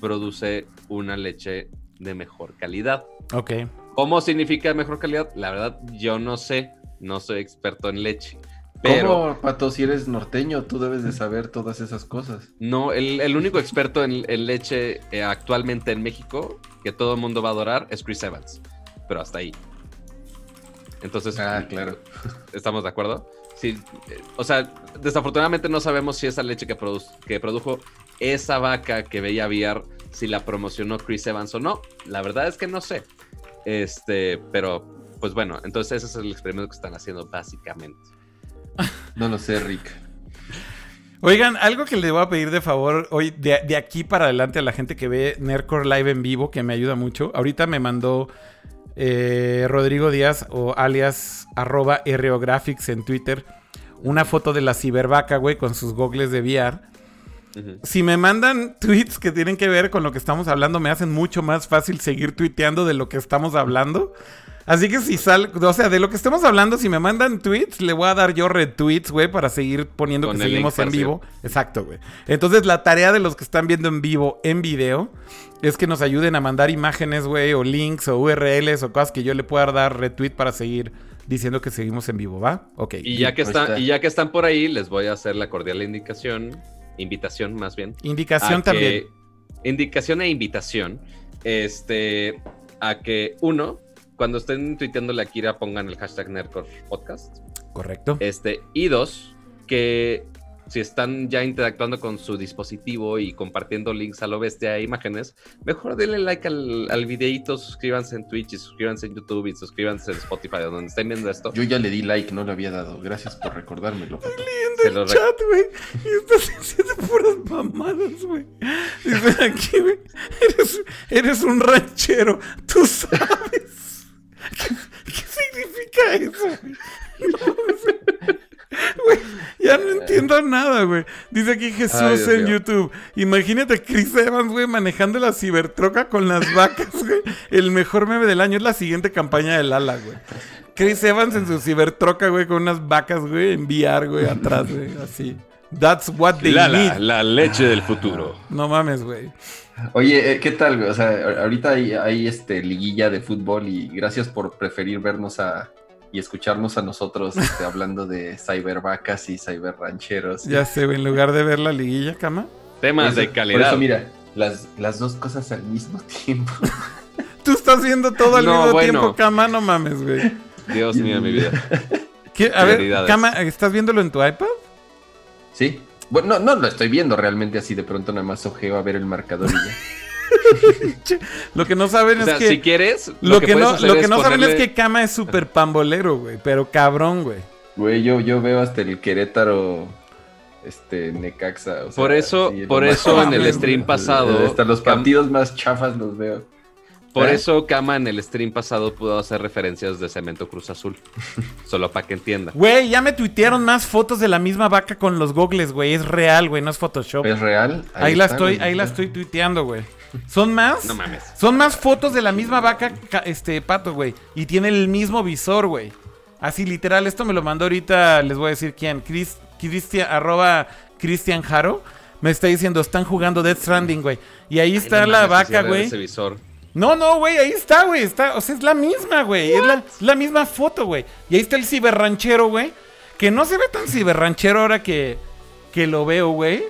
produce una leche de mejor calidad. Ok. ¿Cómo significa mejor calidad? La verdad, yo no sé, no soy experto en leche, Pero ¿Cómo, Pato? Si eres norteño, tú debes de saber todas esas cosas. no, el, el único experto en, en leche eh, actualmente en México que todo el mundo va a adorar es Chris Evans. Pero hasta ahí. Entonces, Ah, claro. ¿estamos de acuerdo? Sí, eh, o sea, desafortunadamente no sabemos si esa leche que, produ- que produjo esa vaca que veía VR, si la promocionó Chris Evans o no. La verdad es que no sé. Este, pero, pues bueno, entonces ese es el experimento que están haciendo básicamente. No lo sé, Rick. Oigan, algo que le voy a pedir de favor hoy, de, de aquí para adelante a la gente que ve Nerdcore Live en vivo, que me ayuda mucho. Ahorita me mandó eh, Rodrigo Díaz o alias arroba Reographics en Twitter una foto de la cibervaca, güey, con sus gogles de VR. Si me mandan tweets que tienen que ver con lo que estamos hablando, me hacen mucho más fácil seguir tuiteando de lo que estamos hablando. Así que si sal, o sea, de lo que estemos hablando, si me mandan tweets, le voy a dar yo retweets, güey, para seguir poniendo Con que seguimos en vivo. Exacto, güey. Entonces, la tarea de los que están viendo en vivo, en video, es que nos ayuden a mandar imágenes, güey, o links, o URLs, o cosas que yo le pueda dar retweet para seguir diciendo que seguimos en vivo, ¿va? Ok. Y ya, que están, está. y ya que están por ahí, les voy a hacer la cordial indicación, invitación más bien. Indicación también. que- indicación e invitación. Este, a que uno, cuando estén tuiteándole a Kira, pongan el hashtag Nerdcore Podcast. Correcto. Este, y dos, que si están ya interactuando con su dispositivo y compartiendo links a lo bestia e imágenes, mejor denle like al, al videíto, suscríbanse en Twitch y suscríbanse en YouTube y suscríbanse en Spotify, donde estén viendo esto. Yo ya le di like, no le había dado. Gracias por recordármelo. Se lo re- chat, güey. Y estás haciendo puras mamadas, güey. Dice aquí, güey. Eres, eres un ranchero. Tú sabes. ¿Qué, qué significa eso, güey? No. Güey, ya no entiendo nada, güey. Dice aquí Jesús Ay, Dios en. YouTube. Imagínate a Chris Evans, güey, manejando la cibertroca con las vacas, güey. El mejor meme del año es la siguiente campaña del ala, güey. Chris Evans en su cibertroca, güey, con unas vacas, güey, en VR, güey, atrás, güey, así. That's what they need. la leche del futuro. No mames, güey. Oye, eh, ¿qué tal? güey? O sea, ahorita hay, hay, este liguilla de fútbol y gracias por preferir vernos a y escucharnos a nosotros este, hablando de cybervacas y cyberrancheros. Ya sé, en lugar de ver la liguilla, cama. Temas Eso- de Por calidad. eso, mira, las, las dos cosas al mismo tiempo. Tú estás viendo todo al No, mismo bueno. tiempo, cama, no mames, güey. Dios mío, mi vida. ¿Qué? A ver, cama, ¿estás viéndolo en tu iPad? ¿Sí? Bueno, no, no lo estoy viendo realmente así, de pronto nada más ojeo a ver el marcador y ya. Lo que no saben O sea, es que... si quieres, Lo que, no, lo que es no saben es que Kama es súper pambolero, güey. Pero cabrón, güey. Güey, yo, yo veo hasta el Querétaro, este, Necaxa. o sea, Por eso, sí, por eso en el stream pasado, Hasta los partidos más chafas los veo. Por ¿Eh? eso Kama en el stream pasado pudo hacer referencias de Cemento Cruz Azul. Solo para que entienda. Güey, ya me tuitearon más fotos de la misma vaca con los gogles, güey. Es real, güey, no es Photoshop. ¿Es real? Ahí, la está, estoy, ahí la estoy tuiteando, güey. Son más. No mames. Son más fotos de la misma vaca, ca- este pato, güey. Y tiene el mismo visor, güey. Así literal, esto me lo mandó ahorita, les voy a decir quién. Chris, Cristian, arroba Cristian Jaro. Me está diciendo, están jugando Death Stranding, güey. Y ahí está Ay, no la mames, vaca, güey. No, no, güey, ahí está, güey. Está, o sea, es la misma, güey. Es la, es la misma foto, güey. Y ahí está el ciberranchero, güey. Que no se ve tan ciberranchero ahora que, que lo veo, güey.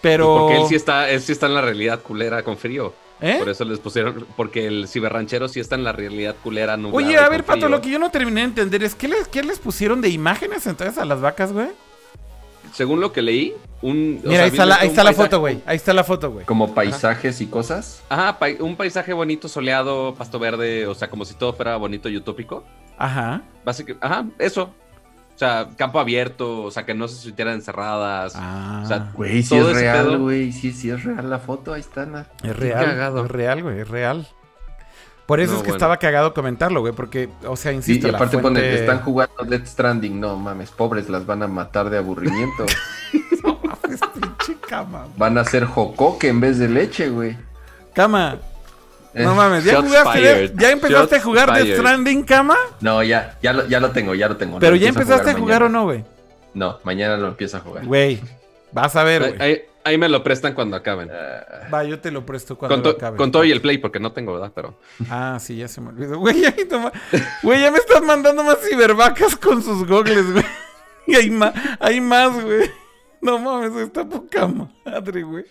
Pero. Porque él sí está, él sí está en la realidad culera con frío. ¿Eh? Por eso les pusieron, porque el ciberranchero sí está en la realidad culera nublada Oye, a ver, Pato, frío. lo que yo no terminé de entender es ¿qué les, qué les pusieron de imágenes entonces a las vacas, güey? Según lo que leí, un. o Mira, sea, ahí está la, ahí un está la paisaje- foto, güey. Ahí está la foto, güey. Como paisajes y cosas. Ajá, pai- un paisaje bonito, soleado, pasto verde, o sea, como si todo fuera bonito y utópico. Ajá. Básicamente, ajá, eso. O sea, campo abierto, o sea, que no se sintieran encerradas. Ah, O sea, Güey, sí es real, güey. Sí, sí es real la foto. Ahí está. na- es real. cagado. Es real, güey, es real. Por eso No, es que bueno. estaba cagado comentarlo, güey, porque, o sea, insisto, y la aparte fuente... ponen, están jugando Death Stranding. No mames, pobres, las van a matar de aburrimiento. No mames, pinche cama. van a hacer jocoque en vez de leche, güey. Cama, Eh, no mames, ¿ya jugaste, fired. ya empezaste a jugar Death fired. Stranding, cama? No, ya, ya lo, ya lo tengo, ya lo tengo. Pero Lo ya empezaste a jugar, o mañana. no, güey. No, mañana lo empiezo a jugar. Güey, vas a ver, güey. Ahí- me lo prestan cuando acaben. Ah, Va, yo te lo presto cuando Con, lo to- acabe. con todo y el play, porque no tengo, ¿verdad? Pero. Ah, sí, ya se me olvidó. Güey, ya, güey, ya me estás mandando más cibervacas con sus gogles, güey. Y hay más, hay más, güey. No mames, está poca madre, güey.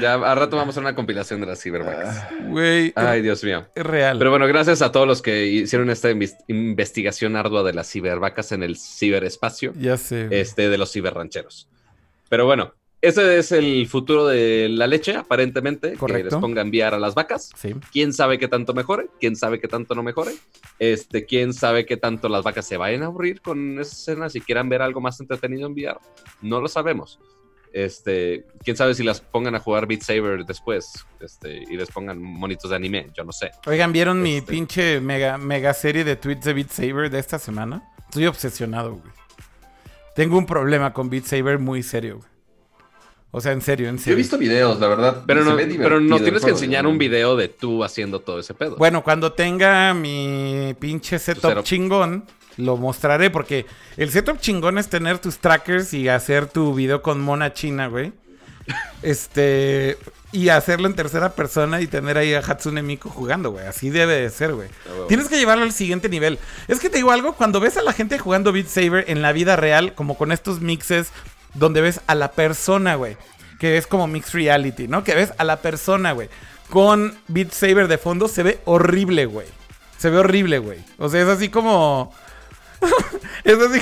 Ya a rato vamos a hacer una compilación de las cibervacas. Güey, Ay, Dios mío. es real. Pero bueno, gracias a todos los que hicieron esta investigación ardua de las cibervacas en el ciberespacio, ya sé. güey. este, de los ciberrancheros. Pero bueno, ese es el futuro de la leche, aparentemente, que Correcto. les ponga a enviar a las vacas. Sí. quién sabe qué tanto mejore, quién sabe qué tanto no mejore, este, quién sabe qué tanto las vacas se vayan a aburrir con esas escenas y quieran ver algo más entretenido en VR, no lo sabemos. Este, quién sabe si las pongan a jugar Beat Saber después, este, y les pongan monitos de anime, yo no sé. Oigan, ¿vieron mi Este. pinche mega, mega serie de tweets de Beat Saber de esta semana? Estoy obsesionado, güey. Tengo un problema con Beat Saber muy serio, güey. O sea, en serio, en Yo he serio. visto videos, la verdad. Pero, no, pero tienes que enseñar ¿no? un video de tú haciendo todo ese pedo. Bueno, cuando tenga mi pinche setup chingón, lo mostraré porque el setup chingón es tener tus trackers y hacer tu video con mona china, güey. Este. Y hacerlo en tercera persona y tener ahí a Hatsune Miku jugando, güey. Así debe de ser, güey. Ah. Tienes que llevarlo al siguiente nivel. Es que te digo algo, cuando ves a la gente jugando Beat Saber en la vida real, como con estos mixes donde ves a la persona, güey. Que es como mixed reality, ¿no? Que ves a la persona, güey. Con Beat Saber de fondo, se ve horrible, güey. Se ve horrible, güey. O sea, es así como... es así,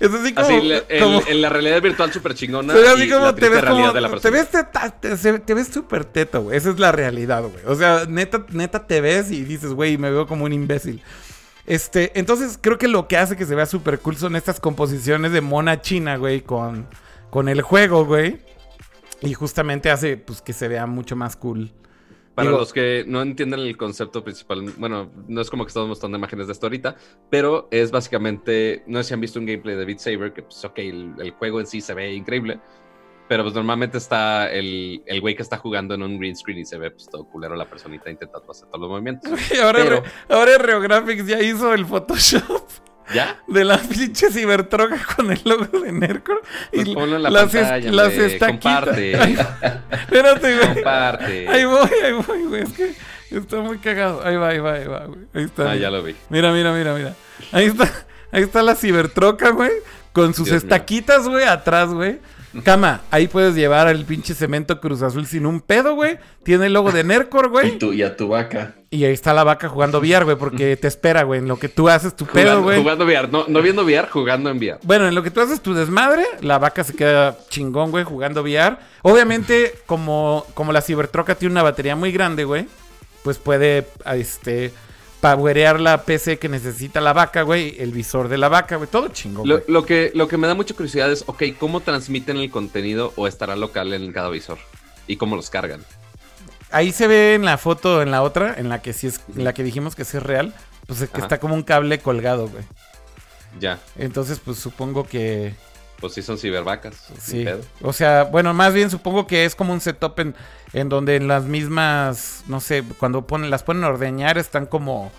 es así como... Así, como- en la realidad virtual súper chingona. así y como la te ves realidad como, de la te ves teta- te, te ves súper teto, güey. Esa es la realidad, güey. O sea, neta, neta te ves y dices, güey, me veo como un imbécil. Este, entonces creo que lo que hace que se vea súper cool son estas composiciones de mona china, güey, con, con el juego, güey. Y justamente hace pues que se vea mucho más cool. Para Digo- los que no entienden el concepto principal, bueno, no es como que estamos mostrando imágenes de esto ahorita, pero es básicamente, no sé si han visto un gameplay de Beat Saber, que pues ok, el, el juego en sí se ve increíble, pero pues normalmente está el, el güey que está jugando en un green screen y se ve pues todo culero la personita intentando hacer todos los movimientos. Y ahora, Pero- Re- ahora Reographics ya hizo el Photoshop ¿Ya? de la pinche cibertroca con el logo de Nercor. Pues y ponlo en la las, es- las estaquitas. comparte. Ay, Espérate, güey. Comparte. Ahí voy, ahí voy, güey. Es que está muy cagado. Ahí va, ahí va, ahí va, güey. Ahí está. Ah, ya lo vi. Mira, mira, mira, mira. Ahí está, ahí está la cibertroca, güey. Con sus Dios mío. estaquitas, güey, atrás, güey. Cama, ahí puedes llevar el pinche cemento Cruz Azul sin un pedo, güey. Tiene el logo de Nercor, Y, güey. tu, y a tu vaca. Y ahí está la vaca jugando VR, güey, porque te espera, güey. En lo que tú haces tu pedo, güey. jugando VR, no, no viendo VR, jugando en VR. Bueno, en lo que tú haces tu desmadre, la vaca se queda chingón, güey, jugando VR. Obviamente, como, como la cibertroca tiene una batería muy grande, güey, pues puede, este, la PC que necesita la vaca, güey, el visor de la vaca, güey, todo chingón, Lo, güey. lo que, lo que me da mucha curiosidad es, ok, ¿cómo transmiten el contenido o estará local en cada visor? ¿Y cómo los cargan? Ahí se ve en la foto, en la otra, en la que sí es, en la que dijimos que sí es real, pues es que Ajá. está como un cable colgado, güey. Ya, Entonces, pues supongo que... pues sí son cibervacas. Sí. O sea, bueno, más bien supongo que es como un setup en, en donde en las mismas, no sé, cuando ponen, las ponen a ordeñar están como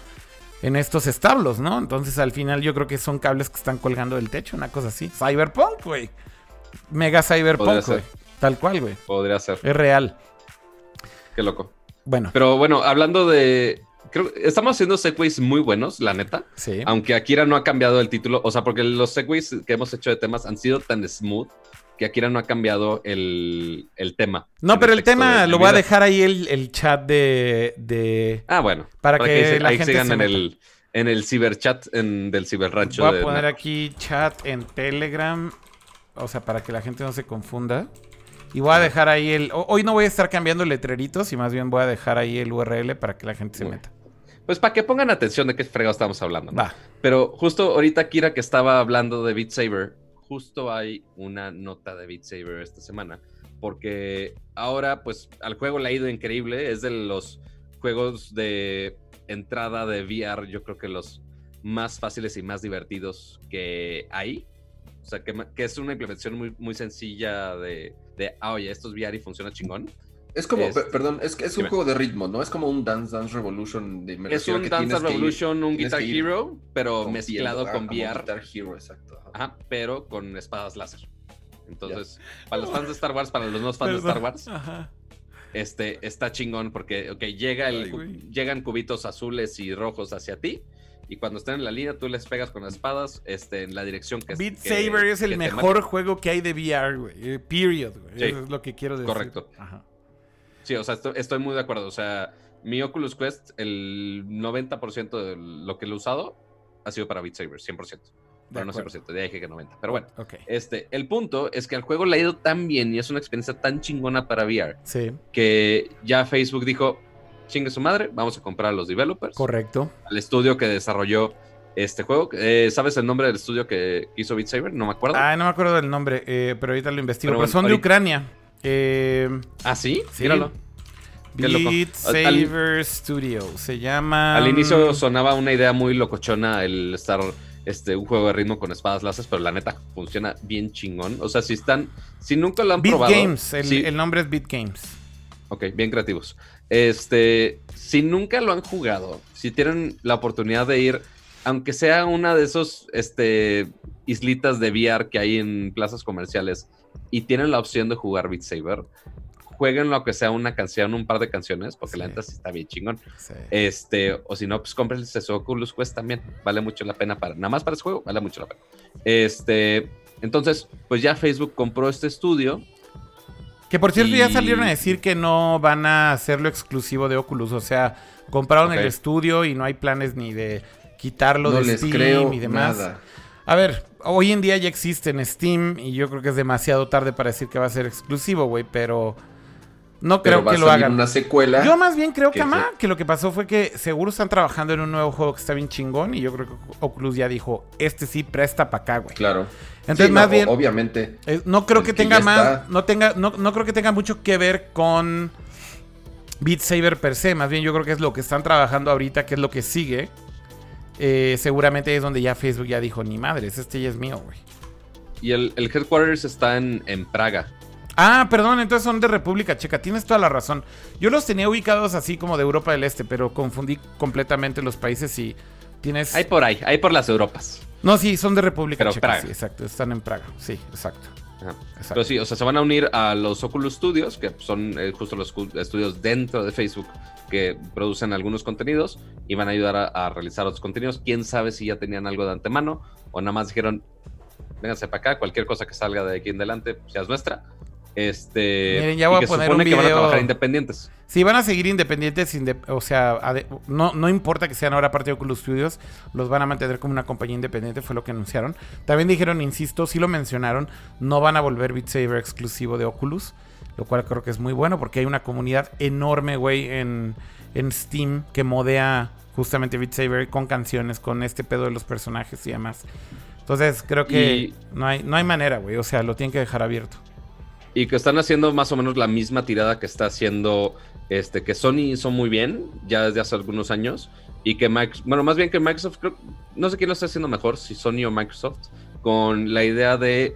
en estos establos, ¿no? Entonces al final yo creo que son cables que están colgando del techo, una cosa así. Cyberpunk, güey. Mega Cyberpunk, güey. Tal cual, güey. Podría ser. Es real. Qué loco. Bueno, Pero bueno, hablando de... Creo, estamos haciendo segways muy buenos, la neta. sí. Aunque Akira no ha cambiado el título. O sea, porque los segways que hemos hecho de temas han sido tan smooth que Akira no ha cambiado el, el tema. No, pero el tema lo voy a dejar ahí el, el chat de, de... Ah, bueno. Para que se- la ahí gente sigan se en el, en el ciberchat en, del ciberrancho. Voy a de poner aquí chat en Telegram. O sea, para que la gente no se confunda. Y voy a dejar ahí el. ho- Hoy no voy a estar cambiando letreritos y más bien voy a dejar ahí el URL para que la gente se meta. Pues para que pongan atención de qué fregado estamos hablando. Pero justo ahorita Kira que estaba hablando de Beat Saber, justo hay una nota de Beat Saber esta semana, porque ahora pues al juego le ha ido increíble, es de los juegos de entrada de VR, yo creo que los más fáciles y más divertidos que hay. O sea, que, es una implementación muy, muy sencilla de, de, ah, oye, esto es VR y funciona chingón. Es como, Es- perdón, es, es un Dime. juego de ritmo, ¿no? Es como un Dance Dance Revolution de Es un que Dance ir Revolution, un Guitar Hero, pero mezclado con VR. Guitar Hero, exacto. ajá. Ajá, pero con espadas láser. Entonces, para los fans de Star Wars, para los no fans de. Star Wars, Ajá. este está chingón porque, ok, llega el, Ay, llegan cubitos azules y rojos hacia ti y cuando están en la línea tú les pegas con las espadas este, en la dirección que Beat que- Saber es el mejor juego que hay de VR, güey. Eh, Period, güey. Sí. Eso es lo que quiero decir. Correcto. Ajá. Sí, o sea, estoy, estoy muy de acuerdo. O sea, mi Oculus Quest, el 90% de lo que lo he usado ha sido para Beat Saber, 100%. Pero no acuerdo. 100%, de ahí dije que 90. Pero bueno, Ok. este, el punto es que al juego le ha ido tan bien y es una experiencia tan chingona para VR Sí, que ya Facebook dijo, chingue su madre, vamos a comprar a los developers, correcto. al estudio que desarrolló este juego. Eh, ¿Sabes el nombre del estudio que hizo Beat Saber? No me acuerdo. Ah, no me acuerdo del nombre, eh, pero ahorita lo investigo. Pero Pero, bueno, son de Ucrania. Eh, ¿Ah, sí? sí. Míralo. Beat Al- al- Saber Studio. Se llama. Al inicio mm, sonaba una idea muy locochona el estar este, un juego de ritmo con espadas láser, pero la neta funciona bien chingón. O sea, si están, si nunca lo han Beat probado. Games. El, sí, el nombre es Beat Games. Ok, bien creativos. Este, si nunca lo han jugado, si tienen la oportunidad de ir, aunque sea una de esos este, islitas de VR que hay en plazas comerciales y tienen la opción de jugar Beat Saber, jueguen lo que sea una canción, un par de canciones, porque la neta sí está bien chingón. Sí. Este, o si no, pues cómprense su Oculus Quest también. Vale mucho la pena para. Nada más para ese juego, vale mucho la pena. Este. Entonces, pues ya Facebook compró este estudio. Que por cierto ya salieron a decir que no van a hacerlo exclusivo de Oculus. O sea, compraron el estudio y no hay planes ni de quitarlo No de les Steam creo y demás. nada. A ver, hoy en día ya existe en Steam y yo creo que es demasiado tarde para decir que va a ser exclusivo, güey, pero no creo que lo hagan. una secuela. Yo más bien creo que que, que lo que pasó fue que seguro están trabajando en un nuevo juego que está bien chingón y yo creo que Oculus ya dijo, este sí presta para acá, güey. Claro. Entonces Sí, más no, bien Obviamente. eh, no creo que que tenga más, está. no tenga, no, no creo que tenga mucho que ver con Beat Saber per se. Más bien yo creo que es lo que están trabajando ahorita, que es lo que sigue. Eh, seguramente es donde ya Facebook ya dijo, ni madres, este ya es mío, güey. Y el, el headquarters está en, en Praga. Ah, perdón, entonces son de República Checa. Tienes toda la razón. Yo los tenía ubicados así como de Europa del Este, pero confundí completamente los países y tienes... Hay por ahí, hay por las Europas. No, sí, son de República Pero Checa. Praga. Sí, exacto. Están en Praga. Sí, exacto. Ajá. exacto. Pero sí, o sea, se van a unir a los Oculus Studios, que son eh, justo los estudios dentro de Facebook que producen algunos contenidos y van a ayudar a, a realizar otros contenidos. Quién sabe si ya tenían algo de antemano o nada más dijeron, vénganse para acá, cualquier cosa que salga de aquí en adelante pues, ya es nuestra. Este, Miren, ya y a poner supone un que van a trabajar independientes. Sí, van a seguir independientes, inde- o sea, no, no importa que sean ahora parte de Oculus Studios, los van a mantener como una compañía independiente, fue lo que anunciaron. También dijeron, insisto, sí lo mencionaron, no van a volver Beat Saber exclusivo de Oculus, lo cual creo que es muy bueno porque hay una comunidad enorme, güey, en, en Steam que modea justamente Beat Saber con canciones, con este pedo de los personajes y demás. Entonces creo que Y- no, hay, no hay manera, güey, o sea, lo tienen que dejar abierto. Y que están haciendo más o menos la misma tirada que está haciendo este que Sony hizo muy bien ya desde hace algunos años y que Microsoft, bueno, más bien que Microsoft creo, no sé quién lo está haciendo mejor, si Sony o Microsoft, con la idea de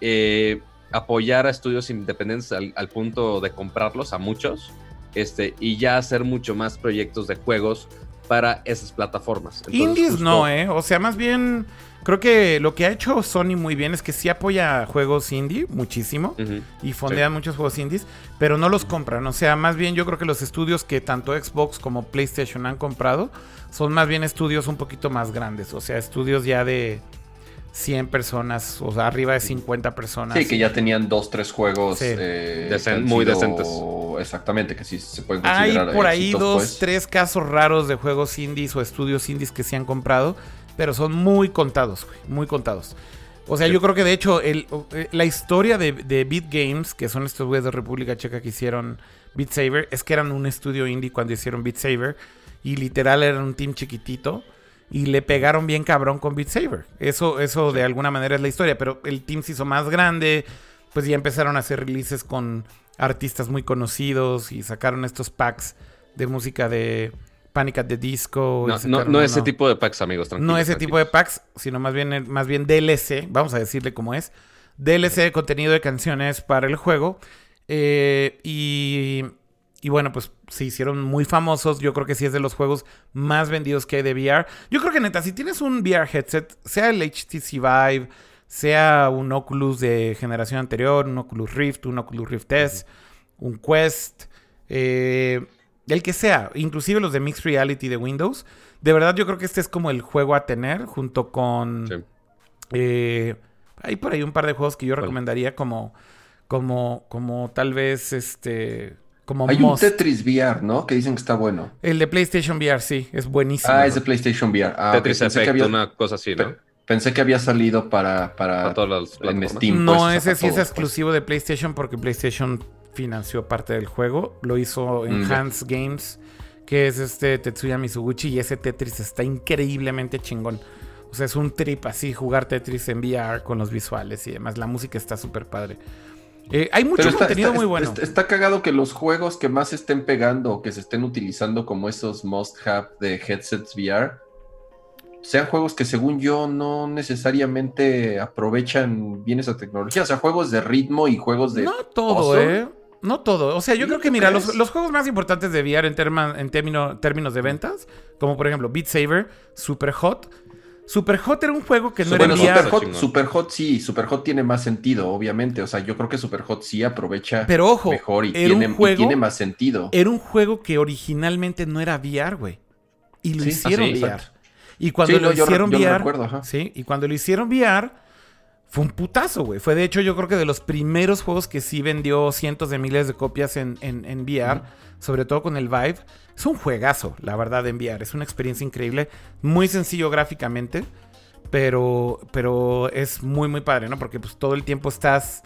eh, apoyar a estudios independientes al, al punto de comprarlos a muchos, este, y ya hacer mucho más proyectos de juegos para esas plataformas. Entonces, Indies justo- no, ¿eh? O sea, más bien, creo que lo que ha hecho Sony muy bien es que sí apoya juegos indie muchísimo y fondean muchos juegos indies, pero no los compran. O sea, más bien yo creo que los estudios que tanto Xbox como PlayStation han comprado son más bien estudios un poquito más grandes. O sea, estudios ya de 100 personas, o sea, arriba de 50 personas. Sí, que ya tenían dos, tres juegos Sí. eh, muy sido- decentes. Exactamente, que sí se pueden Hay considerar por ahí éxitos, dos, pues. tres casos raros de juegos indies o estudios indies que se han comprado, pero son muy contados, muy contados. O sea, Sí. yo creo que de hecho el- eh, la historia de, de Beat Games, que son estos güeyes de República Checa que hicieron Beat Saber, es que eran un estudio indie cuando hicieron Beat Saber y literal eran un team chiquitito y le pegaron bien cabrón con Beat Saber. Eso, eso de alguna manera es la historia, pero el team se hizo más grande, pues ya empezaron a hacer releases con artistas muy conocidos y sacaron estos packs de música de Panic at the Disco. No, no, sacaron no ese tipo de packs, amigos. no tranquilos, ese tipo de packs, sino más bien, más bien DLC, vamos a decirle cómo es. DLC de contenido de canciones para el juego. Eh, y, y bueno, pues se hicieron muy famosos. Yo creo que sí es de los juegos más vendidos que hay de VR. Yo creo que neta, si tienes un VR headset, sea el HTC Vive, sea un Oculus de generación anterior, un Oculus Rift, un Oculus Rift S, un Quest, eh, el que sea, inclusive los de Mixed Reality de Windows. De verdad yo creo que este es como el juego a tener junto con... Sí. eh, hay por ahí un par de juegos que yo recomendaría como, como, como tal vez este... Como Hay un. Tetris VR, ¿no? Que dicen que está bueno. El de PlayStation VR, sí, es buenísimo. Ah, es de PlayStation VR. Ah, Tetris que Effect, había, una cosa así, ¿no? pe- pensé que había salido para, para, Para todas las en. Steam. No, pues, ese sí es pues. exclusivo de PlayStation porque PlayStation financió parte del juego. Lo hizo Mm. Enhanced Games, que es este Tetsuya Mizuguchi, y ese Tetris está increíblemente chingón. O sea, es un trip así jugar Tetris en VR con los visuales y demás. La música está súper padre. Eh, hay mucho está, contenido está- muy bueno. está- está cagado que los juegos que más estén pegando o que se estén utilizando como esos must-have de headsets VR sean juegos que según yo no necesariamente aprovechan bien esa tecnología. O sea, juegos de ritmo y juegos de... No todo. ¿eh? No todo. O sea, yo creo que, ¿Tú mira, los, los juegos más importantes de VR en, terma- en término- términos de ventas, como por ejemplo Beat Saber, Super Hot. Super Hot era un juego que no Super era Bueno, en VR. Super Hot. Super Hot sí, Super Hot tiene más sentido, obviamente. O sea, yo creo que Super Hot sí aprovecha Pero ojo, mejor y era tiene, y juego- tiene más sentido. Era un juego que originalmente no era VR, güey. Y lo Sí, hicieron ah, sí, VR. exacto. Y cuando Sí, lo no, yo re- hicieron yo lo VR, recuerdo, ajá. sí, y cuando lo hicieron VR fue un putazo, güey. Fue de hecho yo creo que de los primeros juegos que sí vendió cientos de miles de copias en, VR, sobre todo con el Vive. Es un juegazo, la verdad, en VR. Es una experiencia increíble, muy sencillo gráficamente, pero, pero es muy, muy padre, ¿no? Porque pues todo el tiempo estás...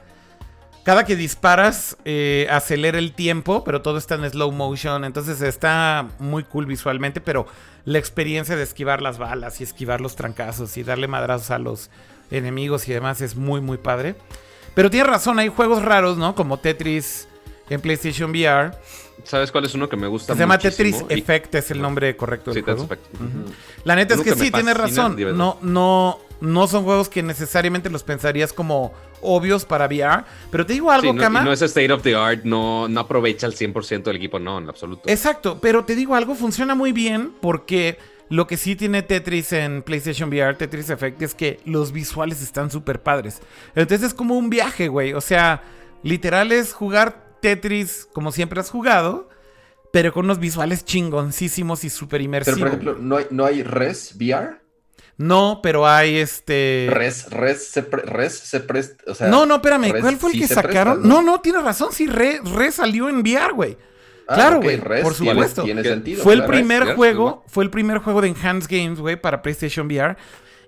Cada que disparas, eh, acelera el tiempo, pero todo está en slow motion. Entonces está muy cool visualmente, pero la experiencia de esquivar las balas y esquivar los trancazos y darle madrazos a los enemigos y demás es muy, muy padre. Pero tienes razón, hay juegos raros, ¿no? Como Tetris en PlayStation VR. ¿Sabes cuál es uno que me gusta se llama? Tetris Y- Effect, es el nombre correcto del Sí, Tetris juego. La neta es Uno que, sí, tienes razón. No, no, no son juegos que necesariamente los pensarías como obvios para VR. Pero te digo algo, Sí, no, Kama. no es state of the art, no, no aprovecha al 100% del equipo, no, en absoluto. Exacto, pero te digo algo, funciona muy bien porque lo que sí tiene Tetris en PlayStation VR, Tetris Effect, es que los visuales están súper padres. Entonces es como un viaje, güey. O sea, literal es jugar Tetris como siempre has jugado, pero con unos visuales chingoncísimos y súper Pero, inmersivos. por ejemplo, ¿no hay, no hay Res VR? no, pero hay este... Res, Res se, pre- Res se presta. O sea, no, no, espérame, ¿cuál fue el sí que sacaron? presta, no, no, tienes razón, sí, Re, Re salió en VR, güey. Ah, claro, güey, Res por tiene- supuesto. Tiene, sentido. Fue el claro. primer Res, juego, fue el primer juego de Enhanced Games, güey, para PlayStation VR.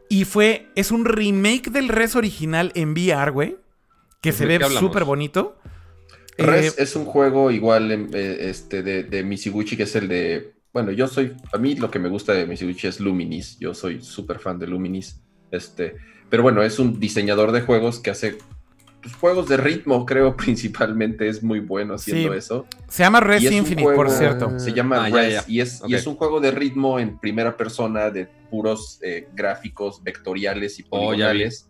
Y fue, es un remake del Res original en VR, güey. Que se ¿De ve súper bonito. Res Eh, es un juego igual eh, este, de, de que es el de. Bueno, yo soy. A mí lo que me gusta de Michiguchi es Luminis. Yo soy súper fan de Luminis. Este, pero bueno, es un diseñador de juegos que hace pues, juegos de ritmo, creo, principalmente. Es muy bueno haciendo Sí. eso. se llama Res Infinite, juego- por cierto. Se llama Ah, Res ya. Y, es, y Ok. es un juego de ritmo en primera persona de puros eh, gráficos vectoriales y Oh, poligonales.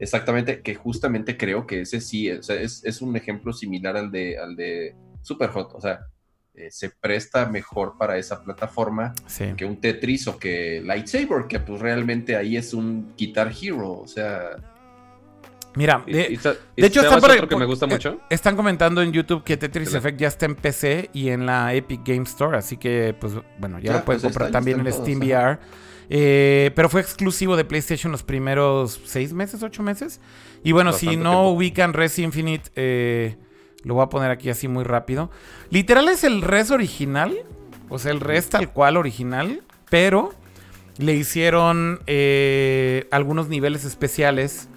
Exactamente, que justamente creo que ese sí, o sea, es, es un ejemplo similar al de, al de Superhot. O sea, eh, se presta mejor para esa plataforma Sí. que un Tetris o que Lightsaber, que pues realmente ahí es un Guitar Hero. O sea, Mira, de, y sa- y de hecho ¿sabes están por, otro que me gusta eh, mucho? Están comentando en YouTube que Tetris. Effect ya está en PC y en la Epic Game Store, así que pues bueno, ya Ya, lo pueden pues, comprar está- también en Steam todos, VR. Eh, pero fue exclusivo de PlayStation los primeros seis meses, ocho meses. Y bueno, si no tiempo. ubican Res Infinite, eh, lo voy a poner aquí así muy rápido. Literal es el Res original, o sea, el Res tal cual original, pero le hicieron eh, algunos niveles especiales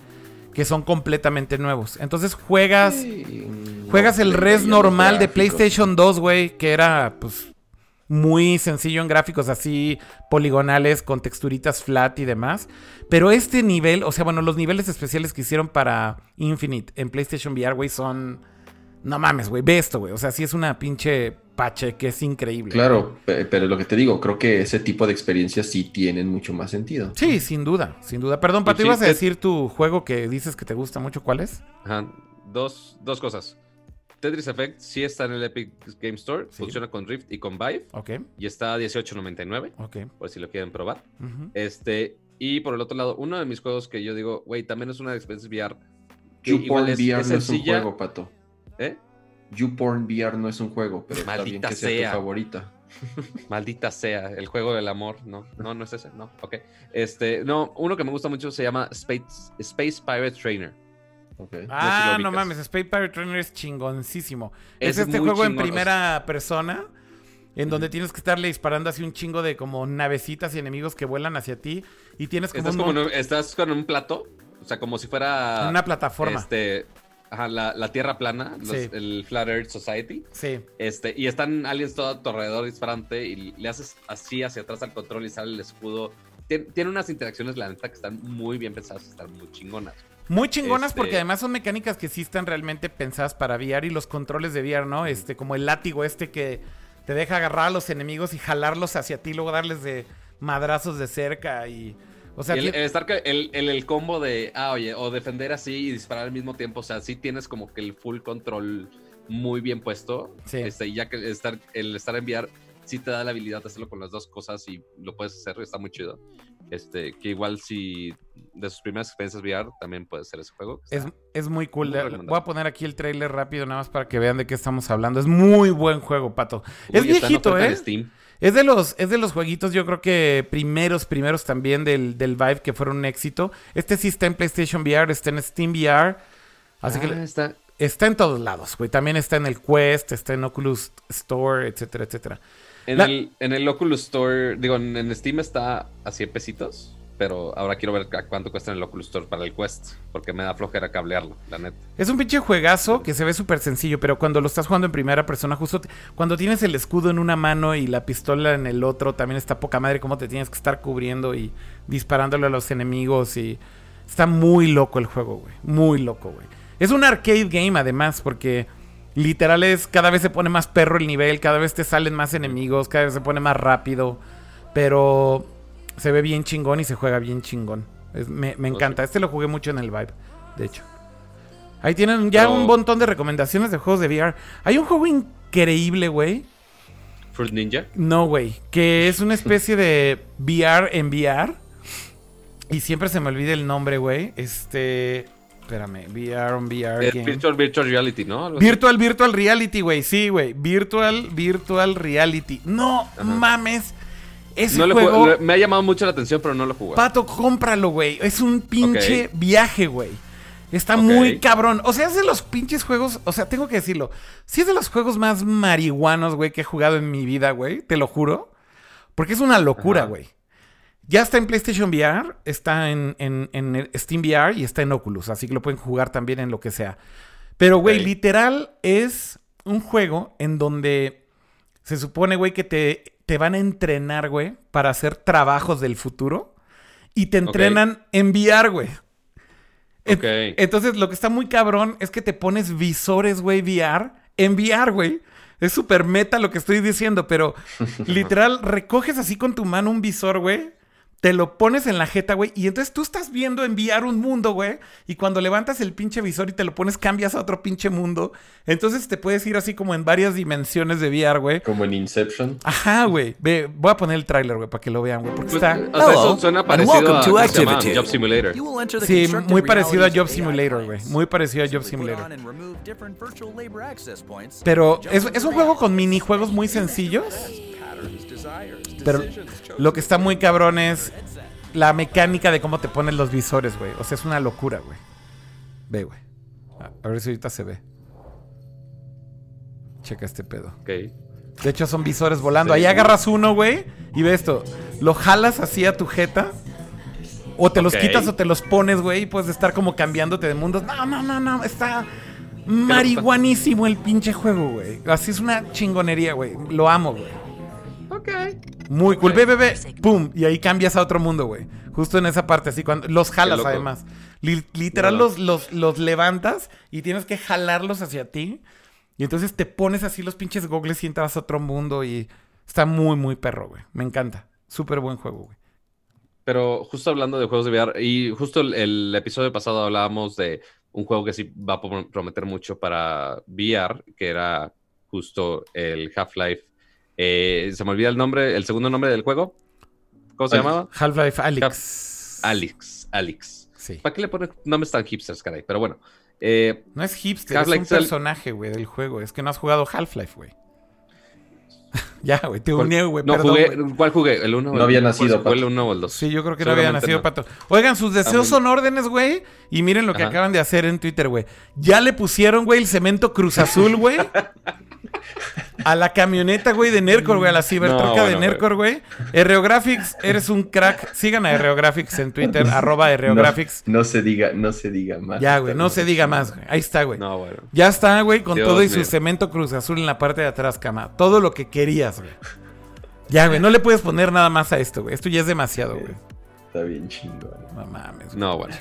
que son completamente nuevos. Entonces juegas... sí, Juegas no el res normal de. PlayStation 2, güey, que era pues muy sencillo en gráficos así poligonales con texturitas flat y demás. Pero este nivel, o sea, bueno, los niveles especiales que hicieron para Infinite en PlayStation VR, güey, son no mames, güey, ve esto, güey. O sea, sí es una pinche pache que es increíble. Claro, pe- pero lo que te digo, creo que ese tipo de experiencias sí tienen mucho más sentido. Sí, sin duda, sin duda. Perdón, Pato, ibas a decir tu juego que dices que te gusta mucho, ¿cuál es? Ajá, dos, dos cosas. Tetris Effect sí está en el Epic Game Store, Sí. funciona con Rift y con Vive, Ok, y está a 18.99, ok. por si lo quieren probar. Este, y por el otro lado, uno de mis juegos que yo digo, güey, también es una experiencia VR. que igual es, VR es no es un sencilla, juego, pato. ¿eh? YouPorn VR no es un juego, pero está bien Maldita que sea, sea. tu favorita. Maldita sea, el juego del amor, no, no, no es ese, no, ok. Este, no, uno que me gusta mucho se llama Space, Space Pirate Trainer. Ah, no mames, Space Pirate Trainer es chingoncísimo. Es, Es este juego en o primera persona, en donde tienes que estarle disparando así un chingo de como navecitas y enemigos que vuelan hacia ti. Y tienes como, Estás, un como en mon- un- estás con un plato, o sea, como si fuera... una plataforma. Este, ajá, la, la Tierra plana, los- Sí. el Flat Earth Society. Sí. Este, y están aliens todo a tu alrededor disparante y le haces así hacia atrás al control y sale el escudo. Tien- Tiene unas interacciones, la neta, que están muy bien pensadas, están muy chingonas. Muy chingonas Este- porque además son mecánicas que sí están realmente pensadas para VR y los controles de VR, ¿no? Este, como el látigo este que te deja agarrar a los enemigos y jalarlos hacia ti, luego darles de madrazos de cerca y... O sea, el, estar el, el- combo de, ah, oye, o defender así y disparar al mismo tiempo, o sea, sí tienes como que el full control muy bien puesto. Sí. Este, y ya que estar, el estar en VR sí te da la habilidad de hacerlo con las dos cosas y lo puedes hacer, está muy chido. Este, que igual si de sus primeras experiencias VR también puede ser ese juego. Es, es muy cool. muy. Voy a poner aquí el trailer rápido nada más para que vean de qué estamos hablando. Es muy buen juego, Pato. es Uy, viejito, ¿eh? Steam. Es de los, es de los jueguitos, yo creo que primeros, primeros también del, del Vive que fueron un éxito. Este sí está en PlayStation VR, está en Steam VR. Así Ah, que está, está en todos lados, güey. También está en el Quest, está en Oculus Store, etcétera, etcétera. En, La- el, en el Oculus Store, digo, en, en Steam está a 100 pesitos, pero ahora quiero ver cuánto cuesta el Oculus Store para el Quest, porque me da flojera cablearlo, la neta. Es un pinche juegazo que se ve súper sencillo, pero cuando lo estás jugando en primera persona, justo cuando tienes el escudo en una mano y la pistola en el otro, también está poca madre cómo te tienes que estar cubriendo y disparándole a los enemigos y está muy loco el juego, güey, muy loco, güey. Es un arcade game además porque literal es cada vez se pone más perro el nivel, cada vez te salen más enemigos, cada vez se pone más rápido, pero se ve bien chingón y se juega bien chingón. Es- me, me encanta. Este lo jugué mucho en el Vibe, de hecho. Ahí tienen ya Pero- un montón de recomendaciones de juegos de VR. Hay un juego increíble, güey. Fruit Ninja. No, güey. Que es una especie de VR en VR. Y siempre se me olvida el nombre, güey. Este. Espérame. VR on VR. Game. virtual, virtual Reality, ¿no? Algo así. Virtual, virtual reality, güey. Sí, güey. Virtual, virtual reality. No mames. Ese No juego. me ha llamado mucho la atención, pero no lo jugué. Pato, cómpralo, güey. Es un pinche viaje, güey. Está muy cabrón. O sea, es de los pinches juegos. O sea, tengo que decirlo. Sí es de los juegos más marihuanos, güey, que he jugado en mi vida, güey. Te lo juro. Porque es una locura, güey. Ya está en PlayStation VR, está en, en- en Steam VR y está en Oculus. Así que lo pueden jugar también en lo que sea. Pero, güey, literal es un juego en donde se supone, güey, que te, te van a entrenar, güey, para hacer trabajos del futuro. Y te entrenan en VR, güey. Entonces, lo que está muy cabrón es que te pones visores, güey, VR. En VR, güey. Es súper meta lo que estoy diciendo, pero literal, recoges así con tu mano un visor, güey. Te lo pones en la jeta, güey. Y entonces tú estás viendo enviar un mundo, güey. Y cuando levantas el pinche visor y te lo pones, cambias a otro pinche mundo. Entonces te puedes ir así como en varias dimensiones de VR, güey. Como en Inception. Ajá, güey. Ve, voy a poner el tráiler, güey, para que lo vean, güey. Porque Pues, está... o sea, eso suena parecido welcome a. Activity. Job Simulator. Sí, muy parecido a Job Simulator, güey. Muy parecido a Job Simulator. Pero es, es un juego con minijuegos muy sencillos. Pero lo que está muy cabrón es la mecánica de cómo te ponen los visores, güey. O sea, es una locura, güey. Ve, güey. A, ver si ahorita se ve. Checa este pedo. Ok. De hecho, son visores volando. Sí. Ahí agarras uno, güey, y ve esto. Lo jalas así a tu jeta. O te los quitas o te los pones, güey, y puedes estar como cambiándote de mundos. No, no, no, no. Está marihuanísimo el pinche juego, güey. Así es una chingonería, güey. Lo amo, güey. Ok. Muy cool. Ve, ve, ve. Pum. Y ahí cambias a otro mundo, güey. Justo en esa parte, así cuando los jalas además. Li- literal los, los, los levantas y tienes que jalarlos hacia ti. Y entonces te pones así los pinches gogles y entras a otro mundo y está muy, muy perro, güey. Me encanta. Súper buen juego, güey. Pero justo hablando de juegos de VR, y justo el, el episodio pasado hablábamos de un juego que sí va a prom- prometer mucho para VR, que era justo el Half-Life. Eh, se me olvida el nombre, el segundo nombre del juego. ¿Cómo se Alex. llamaba? Half-Life Alyx. Alex. Alex. Sí. ¿Para qué le ponen nombres tan hipsters, caray? Pero bueno. eh, No es hipster, es un personaje, güey, del juego. Es que no has jugado Half-Life, güey. ya, güey, te ¿cuál- uní, güey, no perdón, jugué. ¿cuál jugué? ¿El 1 No había nacido, ¿Fue el Pato. 1 o el 2? Sí, yo creo que no había nacido no. pato. Oigan, sus deseos bueno. son órdenes, güey. Y miren lo que Ajá. acaban de hacer en Twitter, güey. Ya le pusieron, güey, el cemento Cruz Azul, güey. A la camioneta, güey, de Nercor, güey, a la cibertroca No, de Nercor, güey. Herreographics, eres un crack. Sigan a Herreographics en Twitter, arroba Herreographics. No, no se diga, no se diga más. Ya, güey, no se diga más, güey. Ahí está, güey. No, bueno. Ya está, güey, con Dios todo y su cemento Cruz Azul en la parte de atrás, cama. Todo lo que querías, güey. Ya, güey, no le puedes poner nada más a esto, güey. Esto ya es demasiado, güey. Está bien chingón. No mames. güey, No, bueno.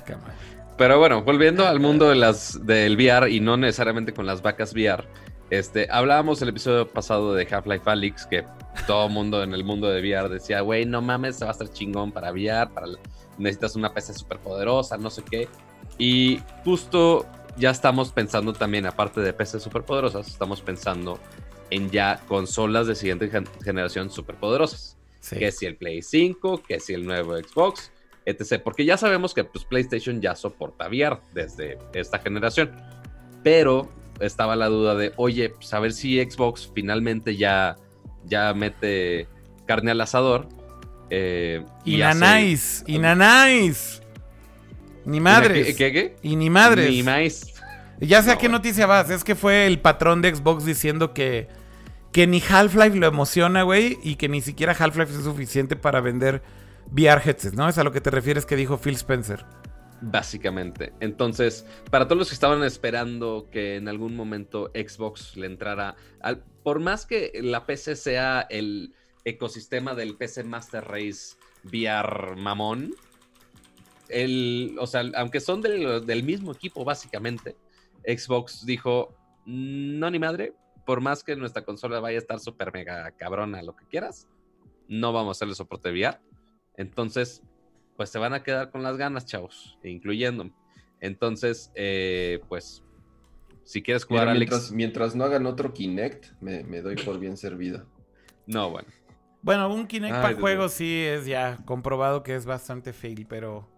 Pero bueno, volviendo al mundo de las, del VR y no necesariamente con las vacas VR. Este, hablábamos el episodio pasado de Half-Life Alyx, que todo mundo en el mundo de VR decía, güey, no mames, se va a estar chingón para VR, para, necesitas una PC súper poderosa, no sé qué. Y justo ya estamos pensando también, aparte de PCs súper poderosas, estamos pensando en ya consolas de siguiente gen- generación súper poderosas. Sí. Que si el Play 5, que si el nuevo Xbox, etc. Porque ya sabemos que pues, PlayStation ya soporta VR desde esta generación. Pero estaba la duda de, oye, pues a ver si Xbox finalmente ya, ya mete carne al asador. eh, y hace- Inanáis, Inanáis. Ni madres. ¿Qué, qué, qué? Y ni madres. Ni más. Ya sé a qué noticia vas. Es que fue el patrón de Xbox diciendo que, que ni Half-Life lo emociona, güey. Y que ni siquiera Half-Life es suficiente para vender VR headsets, ¿no? Es a lo que te refieres que dijo Phil Spencer. Básicamente. Entonces, para todos los que estaban esperando que en algún momento Xbox le entrara, por más que la PC sea el ecosistema del PC Master Race VR mamón, el, o sea, aunque son del, del mismo equipo básicamente, Xbox dijo, no ni madre, por más que nuestra consola vaya a estar súper mega cabrona, lo que quieras, no vamos a hacerle soporte VR. Entonces, pues se van a quedar con las ganas, chavos, incluyéndome. Entonces, eh, pues, si quieres jugar Mira, Alex, mientras, mientras no hagan otro Kinect, me, me doy por bien servido. no, bueno. Bueno, un Kinect Ay, para Dios juegos sí es ya comprobado que es bastante fail, pero...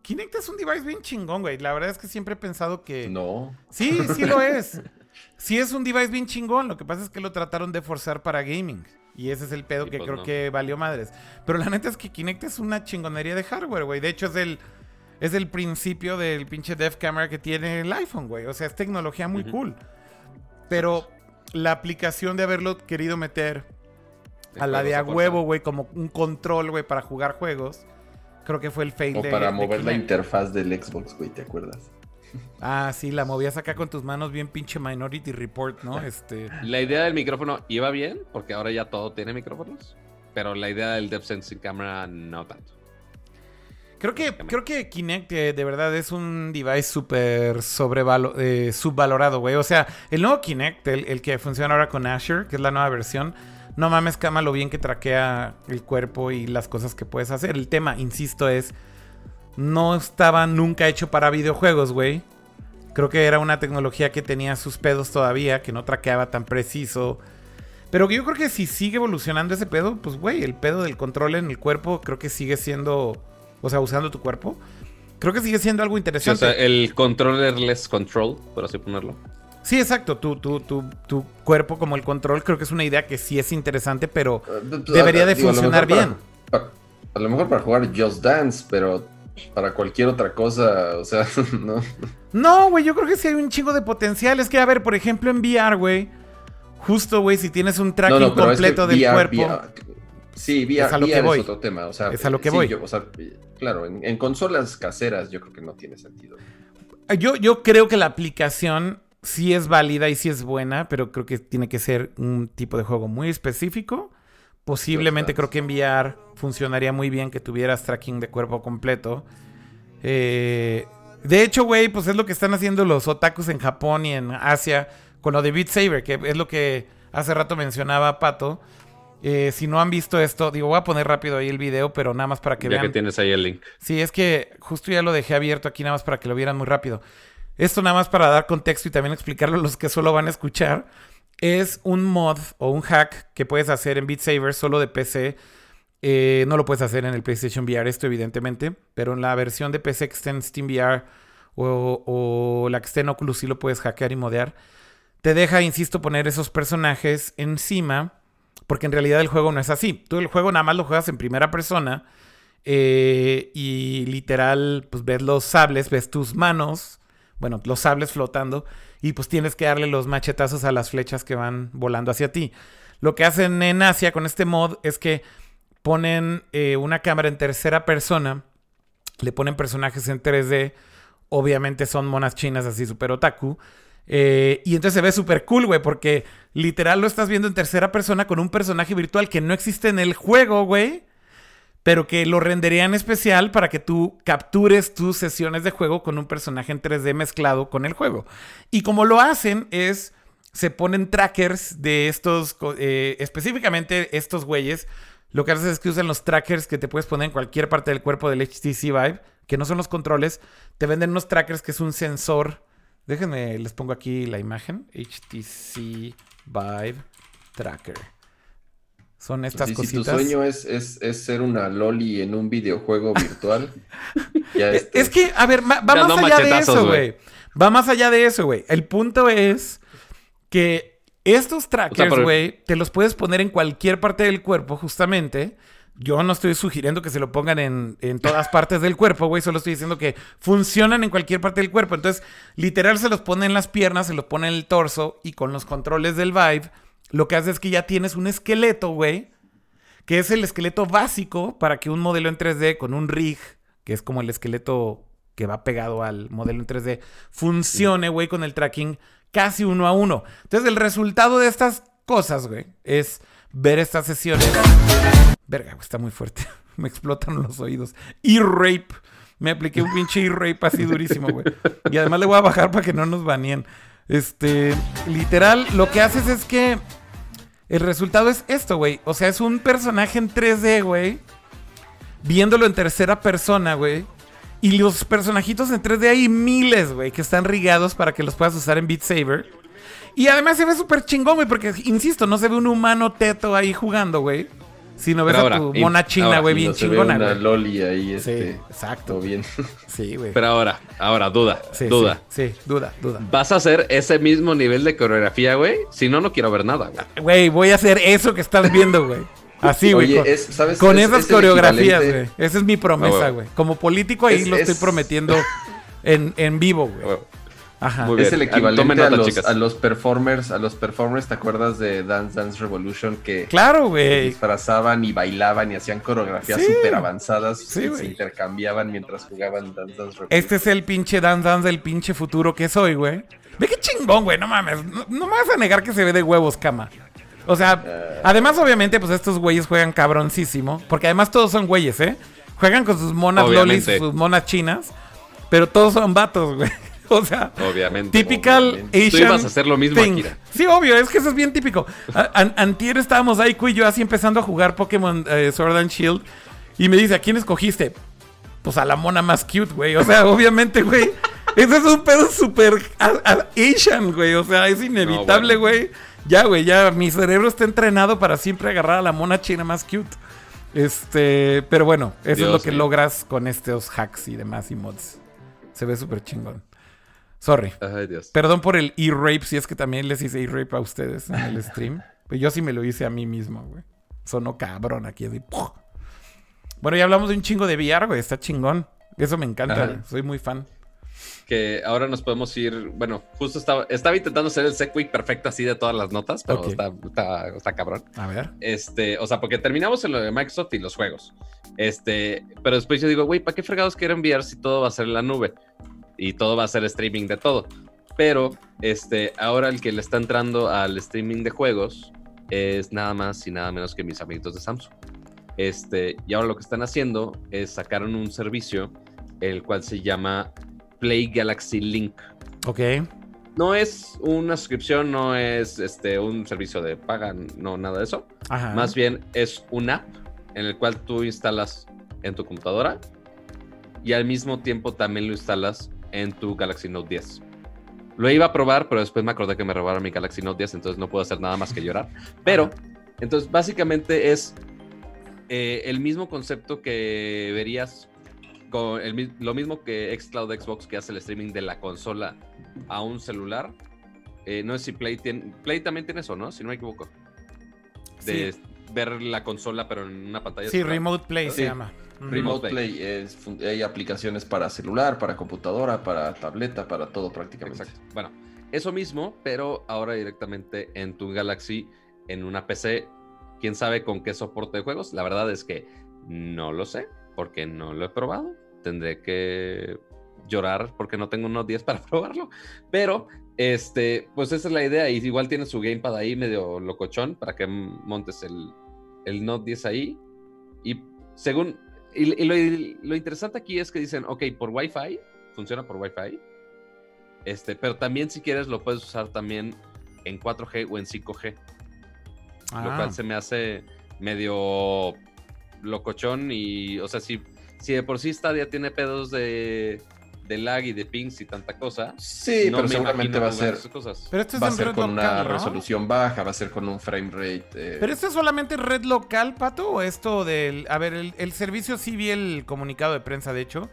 Kinect es un device bien chingón, güey. La verdad es que siempre he pensado que... No. Sí, sí lo es. Sí es un device bien chingón. Lo que pasa es que lo trataron de forzar para gaming. Y ese es el pedo que pues creo no. que valió madres. Pero la neta es que Kinect es una chingonería de hardware, güey. De hecho, es el, es el principio del pinche Dev Camera que tiene el iPhone, güey. O sea, es tecnología muy cool. Pero la aplicación de haberlo querido meter a la de a huevo, güey, como un control, güey, para jugar juegos, creo que fue el fail O de para de mover la interfaz del Xbox, güey, ¿te acuerdas? Ah, sí, la movías acá con tus manos bien pinche Minority Report, ¿no? Este... La idea del micrófono iba bien, porque ahora ya todo tiene micrófonos. Pero la idea del Depth Sensing Camera no tanto. Creo que, creo que Kinect eh, de verdad es un device súper eh, subvalorado, güey. O sea, el nuevo Kinect, el, el que funciona ahora con Azure, que es la nueva versión, no mames, cama lo bien que traquea el cuerpo y las cosas que puedes hacer. El tema, insisto, es, no estaba nunca hecho para videojuegos, güey. Creo que era una tecnología que tenía sus pedos todavía, que no traqueaba tan preciso. Pero yo creo que si sigue evolucionando ese pedo, pues, güey, el pedo del control en el cuerpo creo que sigue siendo, o sea, usando tu cuerpo, creo que sigue siendo algo Sí, o interesante. sea, el controllerless control, por así ponerlo. Sí, exacto, tu, tu, tu, tu cuerpo como el control creo que es una idea que sí es interesante, pero Debería de funcionar bien. a lo mejor para jugar Just Dance, pero para cualquier otra cosa, o sea, no. No, güey, yo creo que sí hay un chingo de potencial. Es que, a ver, por ejemplo, en VR, güey, justo, güey, si tienes un tracking no, no, pero es que completo del VR, cuerpo. VR, sí, VR, Es a lo que VR voy. es otro tema. O sea, Es a lo que sí, voy. yo- o sea, claro, en, en consolas caseras yo creo que no tiene sentido. Yo, yo creo que la aplicación sí es válida y sí es buena, pero creo que tiene que ser un tipo de juego muy específico. Posiblemente creo que en VR funcionaría muy bien que tuvieras tracking de cuerpo completo. Eh, de hecho, güey, pues es lo que están haciendo los otakus en Japón y en Asia con lo de Beat Saber, que es lo que hace rato mencionaba Pato. Eh, si no han visto esto, digo, voy a poner rápido ahí el video, pero nada más para que ya vean. que tienes ahí el link. Sí, es que justo ya lo dejé abierto aquí nada más para que lo vieran muy rápido. Esto nada más para dar contexto y también explicarlo a los que solo van a escuchar. Es un mod o un hack que puedes hacer en Beat Saber solo de PC Eh, no lo puedes hacer en el PlayStation VR esto, evidentemente, pero en la versión de PC que está en Steam VR o, la que está en Oculus sí lo puedes hackear y modear. Te deja, insisto, poner esos personajes encima, porque en realidad el juego no es así. Tú el juego nada más lo juegas en primera persona eh, y literal, pues ves los sables, ves tus manos, bueno, los sables flotando y pues tienes que darle los machetazos a las flechas que van volando hacia ti. Lo que hacen en Asia con este mod es que ponen eh, una cámara en tercera persona, le ponen personajes en 3D, obviamente son monas chinas así super otaku. eh, y entonces se ve súper cool, güey, porque literal lo estás viendo en tercera persona con un personaje virtual que no existe en el juego, güey. Pero que lo renderían especial para que tú captures tus sesiones de juego con un personaje en 3D mezclado con el juego. Y como lo hacen es, se ponen trackers de estos, eh, específicamente estos güeyes. Lo que hacen es que usan los trackers que te puedes poner en cualquier parte del cuerpo del HTC Vive, que no son los controles. Te venden unos trackers que es un sensor. Déjenme, les pongo aquí la imagen. HTC Vive Tracker. Son estas Sí, si tu cositas. sueño es, es, es ser una loli en un videojuego virtual, ya Es, este- es que, a ver, va más no allá de eso, güey. Va más allá de eso, güey. El punto es que estos trackers, güey, te los puedes poner en cualquier parte del cuerpo, justamente. Yo no estoy sugiriendo que se lo pongan en, en todas partes del cuerpo, güey. Solo estoy diciendo que funcionan en cualquier parte del cuerpo. Entonces, literal, se los pone en las piernas, se los pone en el torso y con los controles del Vive, lo que hace es que ya tienes un esqueleto, güey, que es el esqueleto básico para que un modelo en 3D con un rig, que es como el esqueleto que va pegado al modelo en 3D, funcione, güey, con el tracking casi uno a uno. Entonces, el resultado de estas cosas, güey, es ver estas sesiones. Verga, está muy fuerte. Me explotan los oídos. Y rape. Me apliqué un pinche e-rape así durísimo, güey. Y además le voy a bajar para que no nos baneen. Este, literal, lo que haces es que el resultado es esto, güey. O sea, es un personaje en 3D, güey. Viéndolo en tercera persona, güey. Y los personajitos en 3D hay miles, güey, que están rigados para que los puedas usar en Beat Saber. Y además se ve súper chingón, güey, porque, insisto, no se ve un humano teto ahí jugando, güey. Sino ves Pero a ahora, tu mona china, ahora, güey, no bien chingona, güey. loli ahí, Sí, este, exacto. todo bien. Sí, güey. Pero ahora, ahora, duda, Sí, duda. Sí, sí, duda, duda. ¿Vas a hacer ese mismo nivel de coreografía, güey? Si no, no quiero ver nada, güey. Güey, voy a hacer eso que estás viendo, güey. Así, güey. Con- es- ¿sabes? Con Es- esas es el coreografías, güey. Esa es mi promesa, Ah, güey. Como político ahí lo estoy es- prometiendo en, en vivo, güey. Ajá. Muy bien. Es el Ah, equivalente tomen a, nota, los, chicas. a los performers, a los performers, ¿te acuerdas de Dance Dance Revolution que Claro, güey. disfrazaban y bailaban y hacían coreografías Sí. súper avanzadas Sí, y se intercambiaban mientras jugaban Dance Dance Revolution? Este es el pinche Dance Dance del pinche futuro que soy, güey. Ve qué chingón, güey. No mames. No, no me vas a negar que se ve de huevos, cama. O sea, Eh. además, obviamente, pues estos güeyes juegan cabroncísimo. Porque además todos son güeyes, ¿eh? Juegan con sus monas lolis, sus monas chinas. Pero todos son vatos, güey. O sea, Obviamente. Typical obviamente. Tú Asian. ibas a hacer lo mismo, thing. Akira. Sí, obvio, es que eso es bien típico. An- antier estábamos ahí, y yo así empezando a jugar Pokémon eh, Sword and Shield. Y me dice, ¿a quién escogiste? Pues a la mona más cute, güey. O sea, obviamente, güey. Ese es un pedo súper Asian, güey. O sea, es inevitable, No, güey. Ya, güey, ya mi cerebro está entrenado para siempre agarrar a la mona china más cute. Este, pero bueno, eso es lo que logras con estos hacks y demás y mods. Se ve súper chingón. Sorry. Ay, Dios. Perdón por el e-rape, si es que también les hice e-rape a ustedes en el stream. Pero yo sí me lo hice a mí mismo, güey. Sonó cabrón aquí. Bueno, ya hablamos de un chingo de VR, güey. Está chingón. Eso me encanta. Güey. Soy muy fan. Que ahora nos podemos ir. Bueno, justo estaba, estaba intentando hacer el segue perfecto así de todas las notas, pero está, está, está cabrón. A ver. Este, o sea, porque terminamos en lo de Microsoft y los juegos. Este, pero después yo digo, güey, ¿para qué fregados quiero enviar si todo va a ser en la nube? Y todo va a ser streaming de todo. Pero, este, ahora el que le está entrando al streaming de juegos es nada más y nada menos que mis amiguitos de Samsung. Este, y ahora lo que están haciendo es sacaron un servicio, el cual se llama Play Galaxy Link. Ok. No es una suscripción, no es este, un servicio de paga, no nada de eso. Ajá. Más bien es una app en el cual tú instalas en tu computadora y al mismo tiempo también lo instalas en tu Galaxy Note 10. Lo iba a probar, pero después me acordé que me robaron mi Galaxy Note 10, entonces no puedo hacer nada más que llorar. Pero, entonces básicamente es eh, el mismo concepto que verías con el lo mismo que Xcloud Xbox que hace el streaming de la consola a un celular. Eh, no sé si Play tiene. Play también tiene eso, ¿no? Si no me equivoco. De ver la consola, pero en una pantalla. Sí, celular. Remote Play se Sí. llama. Remote Play. Play, es fun- hay aplicaciones para celular, para computadora, para tableta, para todo prácticamente. Exacto. Bueno, eso mismo, pero ahora directamente en tu Galaxy, en una PC. ¿Quién sabe con qué soporte de juegos? La verdad es que no lo sé, porque no lo he probado. Tendré que llorar porque no tengo unos 10 para probarlo. Pero, este, pues esa es la idea. Y igual tiene su gamepad ahí medio locochón para que montes el, el Note 10 ahí. Y según. Y, y lo, lo interesante aquí es que dicen, ok, por Wi-Fi, funciona por Wi-Fi. Este, pero también si quieres lo puedes usar también en 4G o en 5G, lo Ah. cual se me hace medio locochón y, o sea, si, si de por sí Stadia tiene pedos de, de lag y de pings y tanta cosa, Sí, no pero me seguramente va a ser, cosas. Pero esto es va a ser red con una resolución baja, va a ser con un frame rate. eh, ¿Pero esto es solamente red local, Pato? ¿O esto del...? A ver, el, el servicio sí vi el comunicado de prensa, de hecho.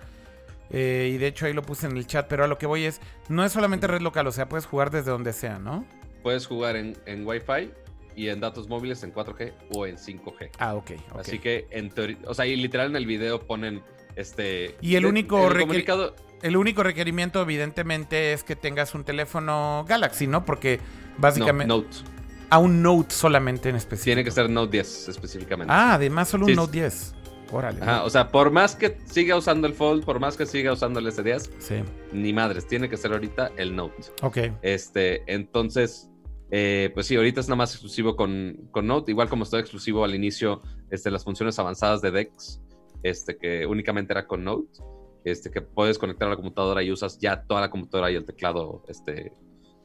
eh, y de hecho ahí lo puse en el chat. Pero a lo que voy es... No es solamente red local, o sea, puedes jugar desde donde sea, ¿no? Puedes jugar en, en Wi-Fi y en datos móviles en 4G o en 5G. Ah, ok. Así que en teoría, o sea, y literal en el video ponen este... Y el único el requer- comunicado, El único requerimiento, evidentemente, es que tengas un teléfono Galaxy, ¿no? Porque no, básicamente... Note. A un Note solamente en específico. Tiene que ser Note 10 específicamente. Ah, además solo un Sí, Note 10. Órale. Ajá, o sea, por más que siga usando el Fold, por más que siga usando el S10, Sí. ni madres, tiene que ser ahorita el Note. Ok. Este, entonces, eh, pues sí, ahorita es nada más exclusivo con, con Note, igual como estoy exclusivo al inicio, este, las funciones avanzadas de Dex, este, que únicamente era con Note, este, que puedes conectar a la computadora y usas ya toda la computadora y el teclado, este,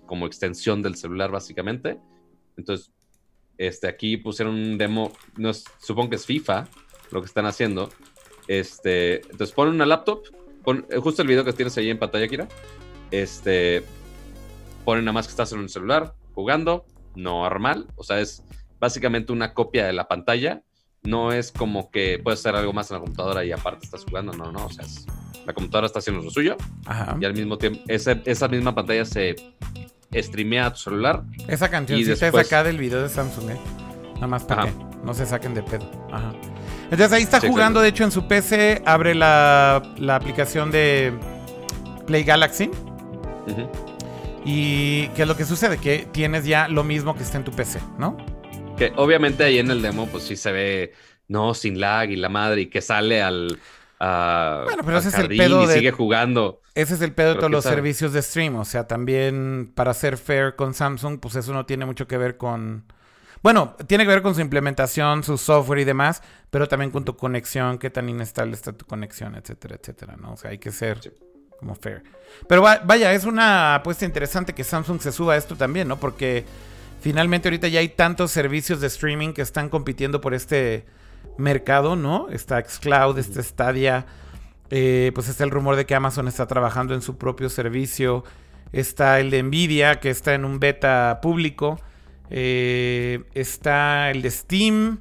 como extensión del celular, básicamente. Entonces, este, aquí pusieron un demo, no es- supongo que es FIFA lo que están haciendo. Este, entonces ponen una laptop, pon, eh, justo el video que tienes ahí en pantalla, Kira. Este, ponen nada más que estás en un celular jugando, normal, o sea, es básicamente una copia de la pantalla. No es como que puedes hacer algo más en la computadora y aparte estás jugando, no, no, o sea, es- la computadora está haciendo lo suyo Ajá. y al mismo tiempo ese- esa misma pantalla se streamea a tu celular. Esa cancioncita después- es acá del video de Samsung, ¿eh? Nada más para que no se saquen de pedo. Ajá. Entonces ahí está Sí, jugando, de hecho, en su PC. Abre la, la aplicación de Play Galaxy. Ujú. Y ¿qué es lo que sucede? Que tienes ya lo mismo que está en tu PC, ¿no? Que obviamente ahí en el demo, pues sí se ve, no, sin lag y la madre, y que sale al. A- Bueno, pero ese es el pedo y de- sigue jugando. Ese es el pedo de todos los sabe. servicios de stream. O sea, también para ser fair con Samsung, pues eso no tiene mucho que ver con. Bueno, tiene que ver con su implementación, su software y demás, pero también con tu conexión, qué tan inestable está tu conexión, etcétera, etcétera, ¿no? O sea, hay que ser Sí. como fair. Pero va- vaya, es una apuesta interesante que Samsung se suba a esto también, ¿no? Porque finalmente ahorita ya hay tantos servicios de streaming que están compitiendo por este mercado, ¿no? Está Xcloud, está Stadia, eh, pues está el rumor de que Amazon está trabajando en su propio servicio, está el de Nvidia, que está en un beta público, eh, está el de Steam,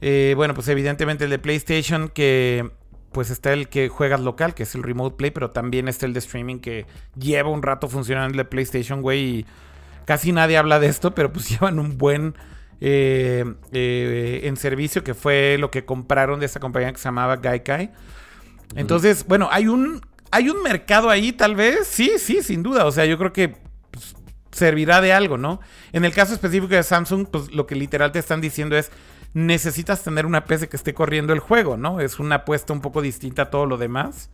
eh, bueno, pues evidentemente el de PlayStation, que pues está el que juegas local, que es el Remote Play, pero también está el de streaming que lleva un rato funcionando el de PlayStation, güey, y casi nadie habla de esto, pero pues llevan un buen eh, eh, en servicio, que fue lo que compraron de esta compañía que se llamaba Gaikai. Entonces, bueno, hay un, hay un mercado ahí, tal vez, sí, sí, sin duda, o sea, yo creo que pues, servirá de algo, ¿no? En el caso específico de Samsung, pues lo que literal te están diciendo es, necesitas tener una PC que esté corriendo el juego, ¿no? Es una apuesta un poco distinta a todo lo demás.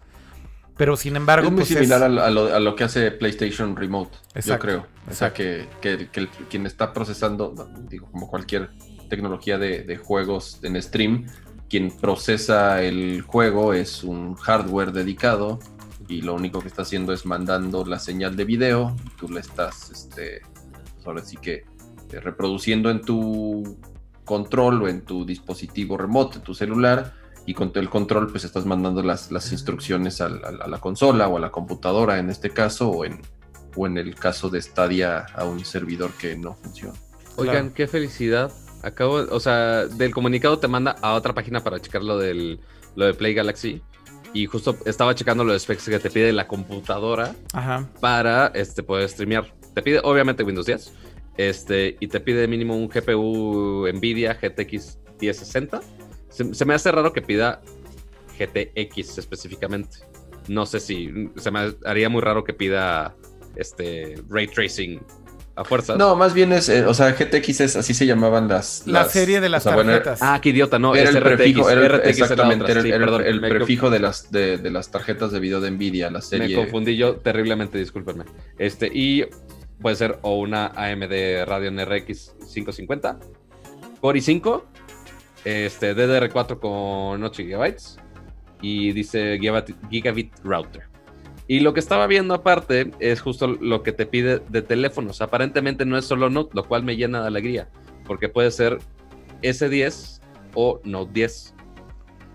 Pero sin embargo, es muy pues similar es- a, lo, a lo- que hace PlayStation Remote, Exacto, yo creo. O sea, exacto. que, que- que el- quien está procesando, digo, como cualquier tecnología de, de juegos en stream, quien procesa el juego es un hardware dedicado y lo único que está haciendo es mandando la señal de video. Tú la estás, este, ahora sí que eh, reproduciendo en tu control o en tu dispositivo remoto, en tu celular, y con el control pues estás mandando las, las instrucciones a, la consola o a la computadora en este caso, o en, o en el caso de Stadia a un servidor que no funciona. Oigan, Claro. qué felicidad Acabo, o sea, del comunicado te manda a otra página para checar lo del lo de Play Galaxy. Y justo estaba checando los specs que te pide la computadora Ajá. para este, poder streamear. Te pide, obviamente, Windows 10. Este, y te pide mínimo un GPU Nvidia GTX 1060. Se, se me hace raro que pida GTX específicamente. No sé si se me haría muy raro que pida este ray tracing a fuerzas. No, más bien es, eh, o sea, GTX es, así se llamaban las... La las- serie de o las bueno, tarjetas. Ah, qué idiota, no, era es el RTX. prefijo, era RTX exactamente, otra, era sí, el, perdón, el me- prefijo de las, de, de las tarjetas de video de Nvidia, la Me serie. confundí yo terriblemente, discúlpenme. Este, y puede ser o una AMD Radeon RX 550, Core i5, este, DDR4 con 8 GB y dice Gigabit, Gigabit Router. Y lo que estaba viendo aparte es justo lo que te pide de teléfonos. Aparentemente no es solo Note, lo cual me llena de alegría, porque puede ser S10 o Note 10.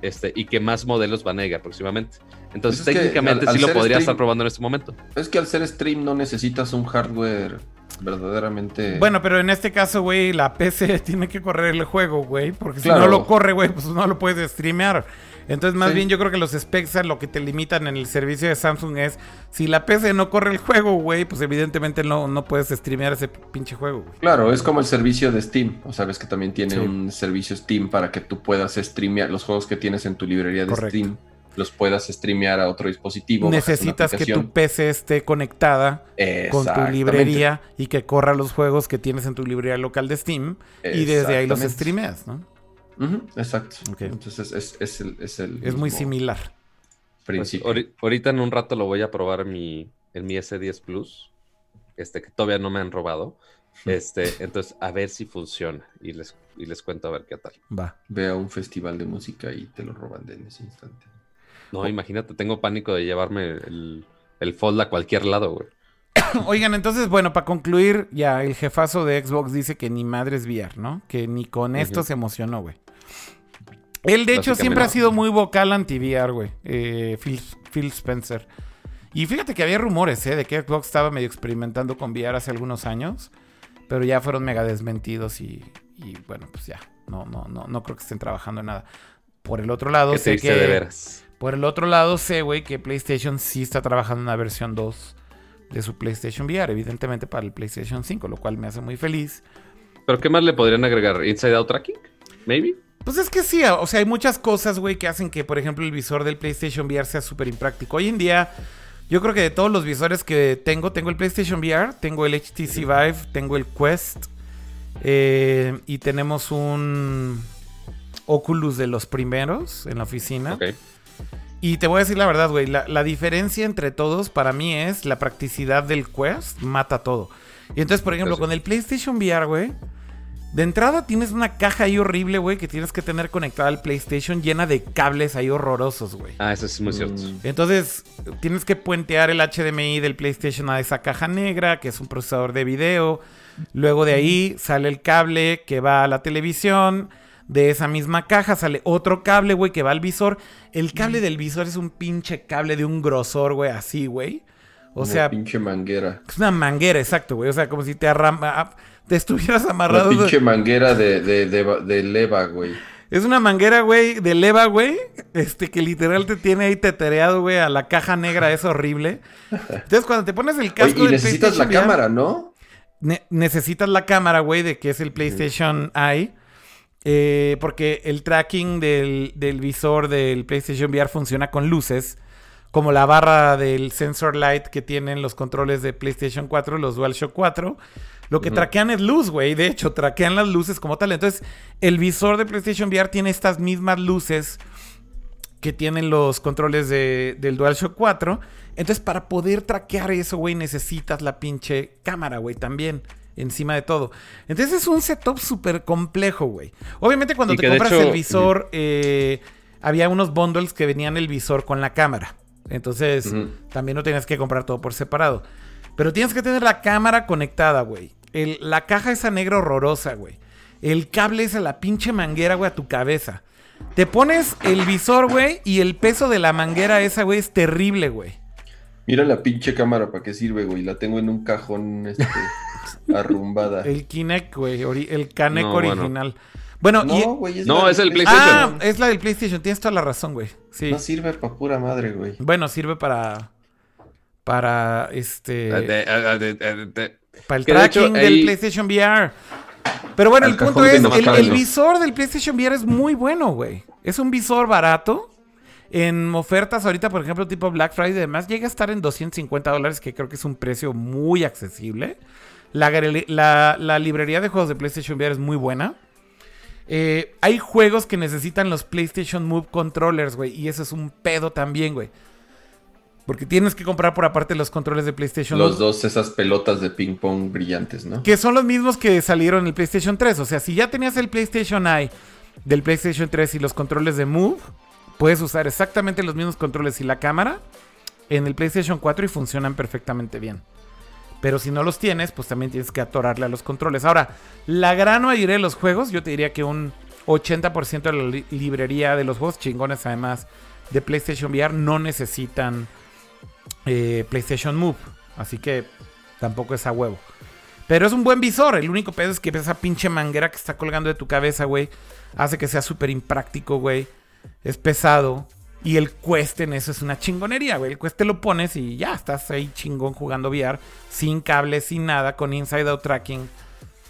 Este, y que más modelos van a llegar próximamente. Entonces, Pues es que técnicamente al- al sí lo ser podría stream- estar probando en este momento. Es que al ser stream no necesitas un hardware verdaderamente... Bueno, pero en este caso, güey, la PC tiene que correr el juego, güey. Porque si no lo corre, güey, pues no lo puedes streamear. Entonces, más Sí. bien, yo creo que los specs a lo que te limitan en el servicio de Samsung es si la PC no corre el juego, güey, pues evidentemente no, no puedes streamear ese pinche juego, güey. Claro, es como el servicio de Steam. O sabes que también tiene Sí. un servicio Steam para que tú puedas streamear los juegos que tienes en tu librería de Correcto. Steam. Los puedas streamear a otro dispositivo. Necesitas que tu. PC esté conectada con tu librería y que corra los juegos que tienes en tu librería local de Steam y desde ahí los streameas, ¿no? Exacto. Entonces es, es el, es el Es muy similar. Pues, principio. ahori- ahorita en un rato lo voy a probar en mi, en mi S10 Plus. Este, que todavía no me han robado. Este, entonces, a ver si funciona. Y les, y les cuento a ver qué tal. Va. Ve a un festival de música y te lo roban de en ese instante. No, imagínate, tengo pánico de llevarme el, el Fold a cualquier lado, güey. Oigan, entonces, bueno, para concluir, ya el jefazo de Xbox dice que ni madres VR, ¿no? Que ni con esto se emocionó, güey. Él, de hecho, siempre ha sido muy vocal anti-VR, güey. eh, Phil, Phil Spencer. Y fíjate que había rumores, ¿eh? De que Xbox estaba medio experimentando con VR hace algunos años. Pero ya fueron mega desmentidos y, y, bueno, pues ya. No, no, no, no creo que estén trabajando en nada. Por el otro lado, sé que... de veras. Por el otro lado, sé, güey, que PlayStation sí está trabajando en una versión 2 de su PlayStation VR, evidentemente para el PlayStation 5, lo cual me hace muy feliz. ¿Pero qué más le podrían agregar? ¿Inside Out Tracking? ¿Maybe? Pues es que sí, o sea, hay muchas cosas, güey, que hacen que, por ejemplo, el visor del PlayStation VR sea súper impráctico. Hoy en día, yo creo que de todos los visores que tengo, tengo el PlayStation VR, tengo el HTC Vive, tengo el Quest eh, y tenemos un Oculus de los primeros en la oficina. Ok. Y te voy a decir la verdad, güey. La, la diferencia entre todos para mí es la practicidad del Quest mata todo. Y entonces, por ejemplo, Eso. con el PlayStation VR, güey. De entrada tienes una caja ahí horrible, güey, que tienes que tener conectada al PlayStation llena de cables ahí horrorosos, güey. Ah, eso es muy cierto. Mm, Entonces, tienes que puentear el HDMI del PlayStation a esa caja negra, que es un procesador de video. Luego de ahí sale el cable que va a la televisión. De esa misma caja sale otro cable, güey, que va al visor. El cable del visor es un pinche cable de un grosor, güey, así, güey. O como sea, pinche manguera. es una manguera, exacto, güey. O sea, como si te, arrama- te estuvieras La amarrado. pinche manguera de, de, de, de leva, güey. Es una manguera, güey, de leva, güey. Este, que literal te tiene ahí tetereado, güey, a la caja negra, es horrible. Entonces, cuando te pones el Oye, casco y del necesitas la VR, cámara, ¿no? ne- necesitas la cámara, güey, de que es el PlayStation Eye. Eh, porque el tracking del, del visor del PlayStation VR funciona con luces. Como la barra del sensor light que tienen los controles de PlayStation 4, los DualShock 4. Lo que Ujú. traquean es luz, güey. De hecho, traquean las luces como tal. Entonces, el visor de PlayStation VR tiene estas mismas luces que tienen los controles de, del DualShock 4. Entonces, para poder traquear eso, güey, necesitas la pinche cámara, güey, también. Encima de todo. Entonces es un setup súper complejo, güey. Obviamente cuando te compras hecho- el visor, eh, había unos bundles que venían el visor con la cámara. Entonces también no tenías que comprar todo por separado. Pero tienes que tener la cámara conectada, güey. El- La caja esa negra horrorosa, güey. El cable es a la pinche manguera, güey, a tu cabeza. Te pones el visor, güey, y el peso de la manguera esa, güey, es terrible, güey. Mira la pinche cámara para qué sirve, güey. La tengo en un cajón este, arrumbada. El Kinect, güey. ori- El Kinect No, bueno. original. Bueno, y... No, güey. No, la es el de Ah, PlayStation. es la del PlayStation. Tienes toda la razón, güey. Sí. No sirve para pura madre, güey. Bueno, sirve para... Para este... Eh, de- eh, de- de- de- Para el Que de hecho, tracking del ahí- PlayStation VR. Pero bueno, el punto es, no el, el visor del PlayStation VR es muy bueno, güey. Es un visor barato. En ofertas ahorita, por ejemplo, tipo Black Friday y demás, llega a estar en 250 dólares, que creo que es un precio muy accesible. La, la- la librería de juegos de PlayStation VR es muy buena. Eh, hay juegos que necesitan los PlayStation Move Controllers, güey. Y eso es un pedo también, güey. Porque tienes que comprar por aparte los controles de PlayStation Los dos, esas pelotas de ping pong brillantes, ¿no? Que son los mismos que salieron en el PlayStation 3. O sea, si ya tenías el PlayStation Eye del PlayStation 3 y los controles de Move, puedes usar exactamente los mismos controles y la cámara en el PlayStation 4 y funcionan perfectamente bien. Pero si no los tienes, pues también tienes que atorarle a los controles. Ahora, la gran mayoría de los juegos, yo te diría que un 80% de la li- librería de los juegos chingones, además de PlayStation VR, no necesitan eh, PlayStation Move. Así que tampoco es a huevo. Pero es un buen visor. El único pedo es que esa pinche manguera que está colgando de tu cabeza, güey, hace que sea súper impráctico, güey. Es pesado. Y el Quest en eso es una chingonería, güey. El Quest te lo pones y ya estás ahí chingón jugando VR. Sin cable, sin nada, con inside out tracking.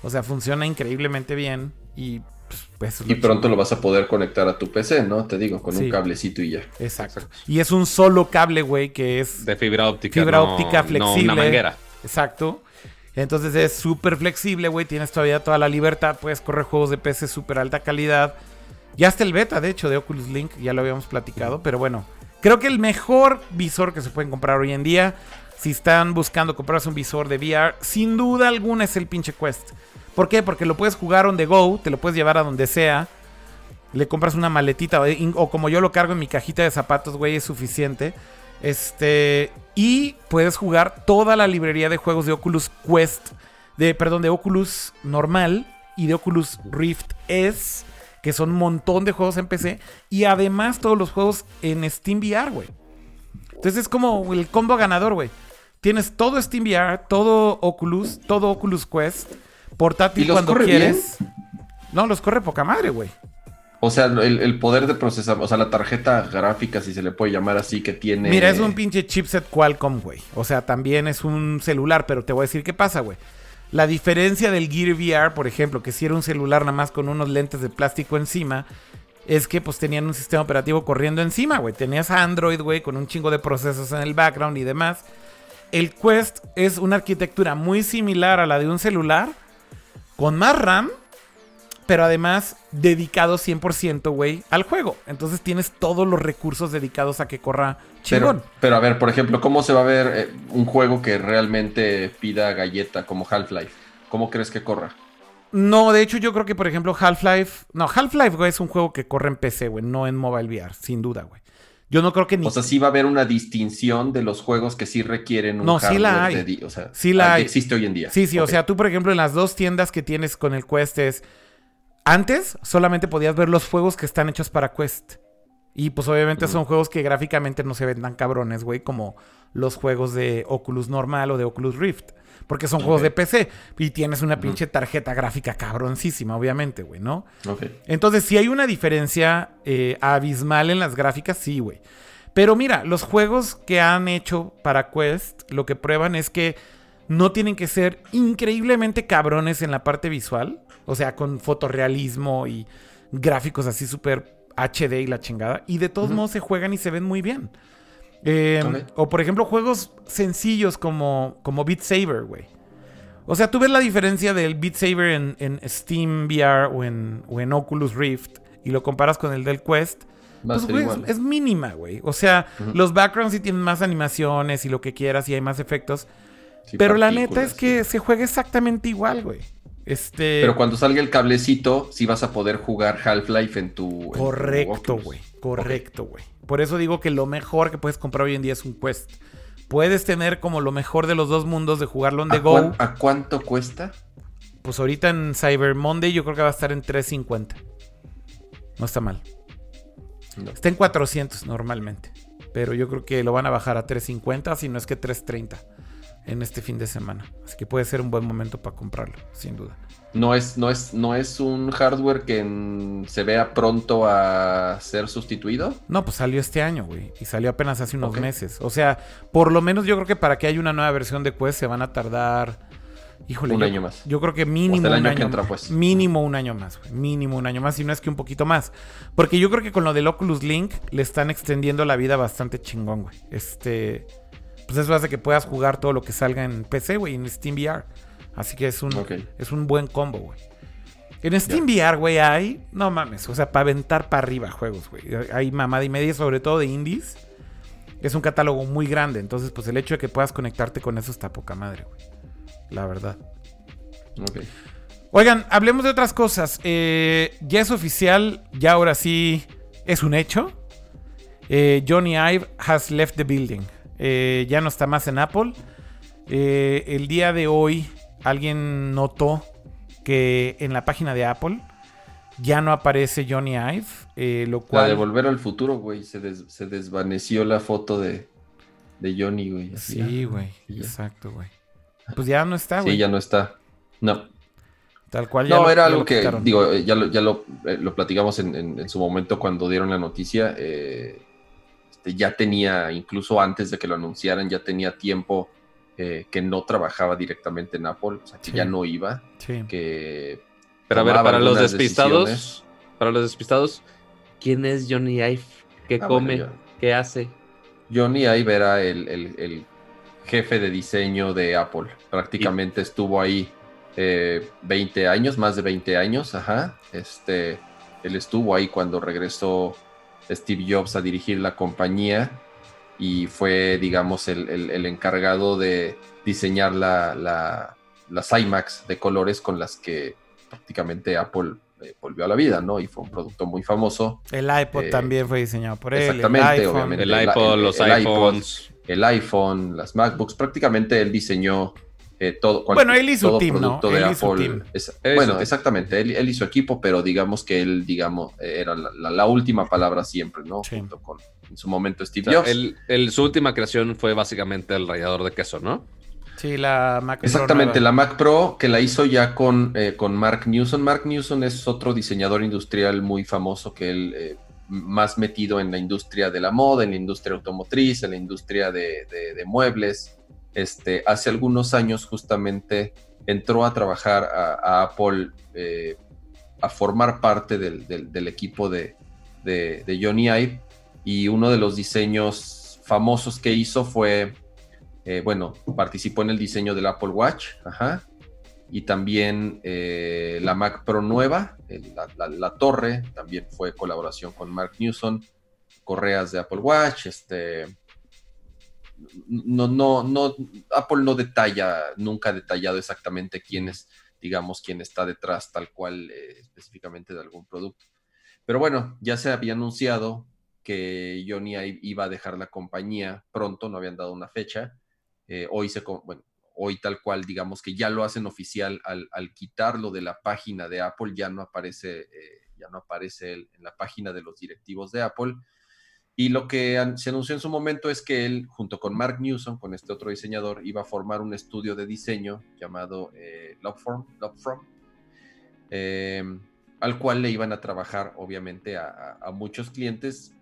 O sea, funciona increíblemente bien. Y pues, pues, Y lo pronto chingón. lo vas a poder conectar a tu PC, ¿no? Te digo, con Sí. un cablecito y ya. Exacto. Y es un solo cable, güey, que es de fibra óptica. Fibra no- óptica No flexible. una manguera. Exacto. Entonces es súper flexible, güey. Tienes todavía toda la libertad. Puedes correr juegos de PC súper alta calidad. Ya está el beta, de hecho, de Oculus Link. Ya lo habíamos platicado. Pero bueno, creo que el mejor visor que se pueden comprar hoy en día, si están buscando comprarse un visor de VR, sin duda alguna es el pinche Quest. ¿Por qué? Porque lo puedes jugar on the go, te lo puedes llevar a donde sea. Le compras una maletita o, o como yo lo cargo en mi cajita de zapatos, güey, es suficiente. Este. Y puedes jugar toda la librería de juegos de Oculus Quest. De, perdón, de Oculus normal y de Oculus Rift S. Que son un montón de juegos en PC. Y además todos los juegos en Steam VR, güey. Entonces es como el combo ganador, güey. Tienes todo Steam VR, todo Oculus, todo Oculus Quest. Portátil ¿Y los cuando corre quieres. No, los corre poca madre, güey. O sea, el, el poder de procesar, o sea, la tarjeta gráfica, si se le puede llamar así, que tiene. Mira, es un pinche chipset Qualcomm, güey. O sea, también es un celular, pero te voy a decir qué pasa, güey. La diferencia del Gear VR, por ejemplo, que si era un celular nada más con unos lentes de plástico encima, es que pues tenían un sistema operativo corriendo encima, güey. Tenías Android, güey, con un chingo de procesos en el background y demás. El Quest es una arquitectura muy similar a la de un celular, con más RAM, pero además dedicado 100%, güey, al juego. Entonces tienes todos los recursos dedicados a que corra chingón. Pero, pero a ver, por ejemplo, ¿cómo se va a ver eh, un juego que realmente pida galleta como Half-Life? ¿Cómo crees que corra? No, de hecho yo creo que, por ejemplo, Half-Life... No, Half-Life, güey, es un juego que corre en PC, güey, no en mobile VR, sin duda, güey. Yo no creo que ni... O sea, sí va a haber una distinción de los juegos que sí requieren un No, sí la hardware hay. de o sea, Sí la hay. existe hoy en día. Sí, sí, o sea, tú, por ejemplo, en las dos tiendas que tienes con el Quest es... Antes solamente podías ver los juegos que están hechos para Quest. Y pues obviamente son juegos que gráficamente no se ven tan cabrones, güey, como los juegos de Oculus normal o de Oculus Rift. Porque son juegos de PC. Y tienes una pinche tarjeta gráfica cabroncísima, obviamente, güey, ¿no? Entonces, si hay una diferencia eh, abismal en las gráficas, sí, güey. Pero mira, los juegos que han hecho para Quest, lo que prueban es que no tienen que ser increíblemente cabrones en la parte visual. O sea, con fotorrealismo y gráficos así súper HD y la chingada. Y de todos modos se juegan y se ven muy bien. Eh, Ok. O por ejemplo, juegos sencillos como, como Beat Saber, güey. O sea, tú ves la diferencia del Beat Saber en, en Steam VR o en, o en Oculus Rift y lo comparas con el del Quest. Pues, güey, es, es mínima, güey. O sea, los backgrounds sí tienen más animaciones y lo que quieras y hay más efectos. Sí, pero la neta es que sí. se juega exactamente igual, güey. Este. Pero cuando salga el cablecito, sí vas a poder jugar Half-Life en tu. en Correcto, güey. Correcto, güey. Por eso digo que lo mejor que puedes comprar hoy en día es un Quest. Puedes tener como lo mejor de los dos mundos de jugarlo on the ¿A, go. cuán- a cuánto cuesta? Pues ahorita en Cyber Monday yo creo que va a estar en 350. No está mal. No. Está en 400 normalmente. Pero yo creo que lo van a bajar a 350, si no es que 330 en este fin de semana. Así que puede ser un buen momento para comprarlo, sin duda. No es, no es, no es un hardware que en- se vea pronto a ser sustituido. No, pues salió este año, güey. Y salió apenas hace unos meses. O sea, por lo menos yo creo que para que haya una nueva versión de Quest se van a tardar. Híjole, Un yo, año más. Yo creo que mínimo el un año que entra, pues. Mínimo un año más, güey. Mínimo un año más, si no es que un poquito más. Porque yo creo que con lo del Oculus Link le están extendiendo la vida bastante chingón, güey. Este. Pues eso hace que puedas jugar todo lo que salga en PC, güey, en Steam VR. Así que es un, es un buen combo, güey. En Steam VR, güey, hay. No mames, o sea, para aventar para arriba juegos, güey. Hay mamada y media, sobre todo de indies. Es un catálogo muy grande. Entonces, pues el hecho de que puedas conectarte con eso está poca madre, güey. La verdad. Ok. Oigan, hablemos de otras cosas. Eh, ya es oficial, ya ahora sí es un hecho. Eh, Johnny Ive has left the building. Eh, ya no está más en Apple. Eh, el día de hoy alguien notó que en la página de Apple ya no aparece Johnny Ive, eh, lo La cual... de Volver al Futuro, güey. Se, des- se desvaneció la foto de, de Johnny, güey. Sí, güey, exacto, güey. Pues ya no está, güey. Sí, ya no está. No. Tal cual ya No, lo- era algo que, digo, eh, ya lo, ya lo, eh, lo platicamos en, en- en su momento cuando dieron la noticia. eh, este, ya tenía, incluso antes de que lo anunciaran, ya tenía tiempo eh, que no trabajaba directamente en Apple, o sea, que Sí. ya no iba, Sí. que... Pero a ver, para los despistados, decisiones. para los despistados, ¿quién es Johnny Ive? ¿Qué Ah, come? bueno, ¿Qué hace? Johnny Ive era el, el- el jefe de diseño de Apple. Prácticamente estuvo ahí eh, 20 años, más de 20 años, ajá. Este, él estuvo ahí cuando regresó Steve Jobs a dirigir la compañía y fue, digamos, el, el- el encargado de diseñar la, la- las iMacs de colores con las que prácticamente Apple eh, volvió a la vida, ¿no? Y fue un producto muy famoso. El iPod Eh, también fue diseñado por él. exactamente, el obviamente. El iPod, el- los el iPod. iPhones. el iPhone, las MacBooks, prácticamente él diseñó eh, todo. cual- Bueno, él su todo team, ¿no? producto de Él Apple. team. Es- bueno, team. exactamente, él, su equipo, pero digamos que él, digamos, era la, la- la última palabra siempre, ¿no? Sí. Junto con, en su momento, O Steve sea, Jobs. el- el- su última creación fue básicamente el rallador de queso, ¿no? Sí, la Mac Pro Exactamente, la Mac Pro que la hizo ya con, eh, con Mark Newson. Mark Newson es otro diseñador industrial muy famoso que él, eh, más metido en la industria de la moda, en la industria automotriz, en la industria de, de- de muebles. Este, hace algunos años justamente entró a trabajar a, Apple, eh, a formar parte del, equipo de, de- de Johnny Ive y uno de los diseños famosos que hizo fue eh, bueno, participó en el diseño del Apple Watch, ajá, y también eh, la Mac Pro nueva, la- la torre, también fue colaboración con Mark Newson, correas de Apple Watch, este, no, no, no, Apple no detalla, nunca ha detallado exactamente quién es, digamos, quién está detrás tal cual eh, específicamente de algún producto. Pero bueno, ya se había anunciado que Johnny iba a dejar la compañía pronto, no habían dado una fecha. Eh, hoy se, bueno, hoy tal cual, digamos que ya lo hacen oficial al, al quitarlo de la página de Apple, ya no aparece, eh, ya no aparece en la página de los directivos de Apple. Y lo que se anunció en su momento es que él, junto con Mark Newson, con este otro diseñador, iba a formar un estudio de diseño llamado eh, eh, al cual le iban a trabajar, obviamente, a, muchos clientes.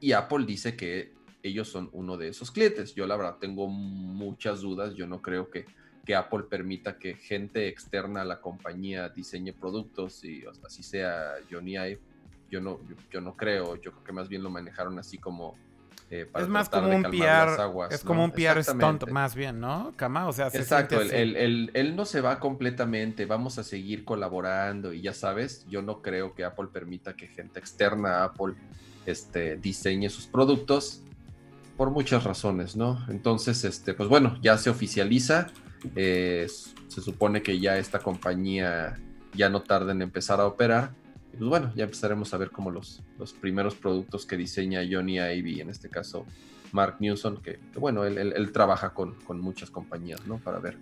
Y Apple dice que ellos son uno de esos clientes. Yo, la verdad, tengo muchas dudas. Yo no creo que, que Apple permita que gente externa a la compañía diseñe productos y así sea Johnny Ive. Yo no, yo, yo no creo. Yo creo que más bien lo manejaron así como. eh, para Es más como un calmar las PR, aguas, es ¿no? como un PR stunt más bien, ¿no? Cama, o sea, se Exacto, él, él- él- él no se va completamente, vamos a seguir colaborando y ya sabes, yo no creo que Apple permita que gente externa a Apple este, diseñe sus productos por muchas razones, ¿no? Entonces, este, pues bueno, ya se oficializa, eh, se supone que ya esta compañía ya no tarda en empezar a operar. Y pues bueno, ya empezaremos a ver como los, los primeros productos que diseña Johnny Ive, en este caso Mark Newson, que, que bueno, él, él- él trabaja con, con muchas compañías, ¿no? Para ver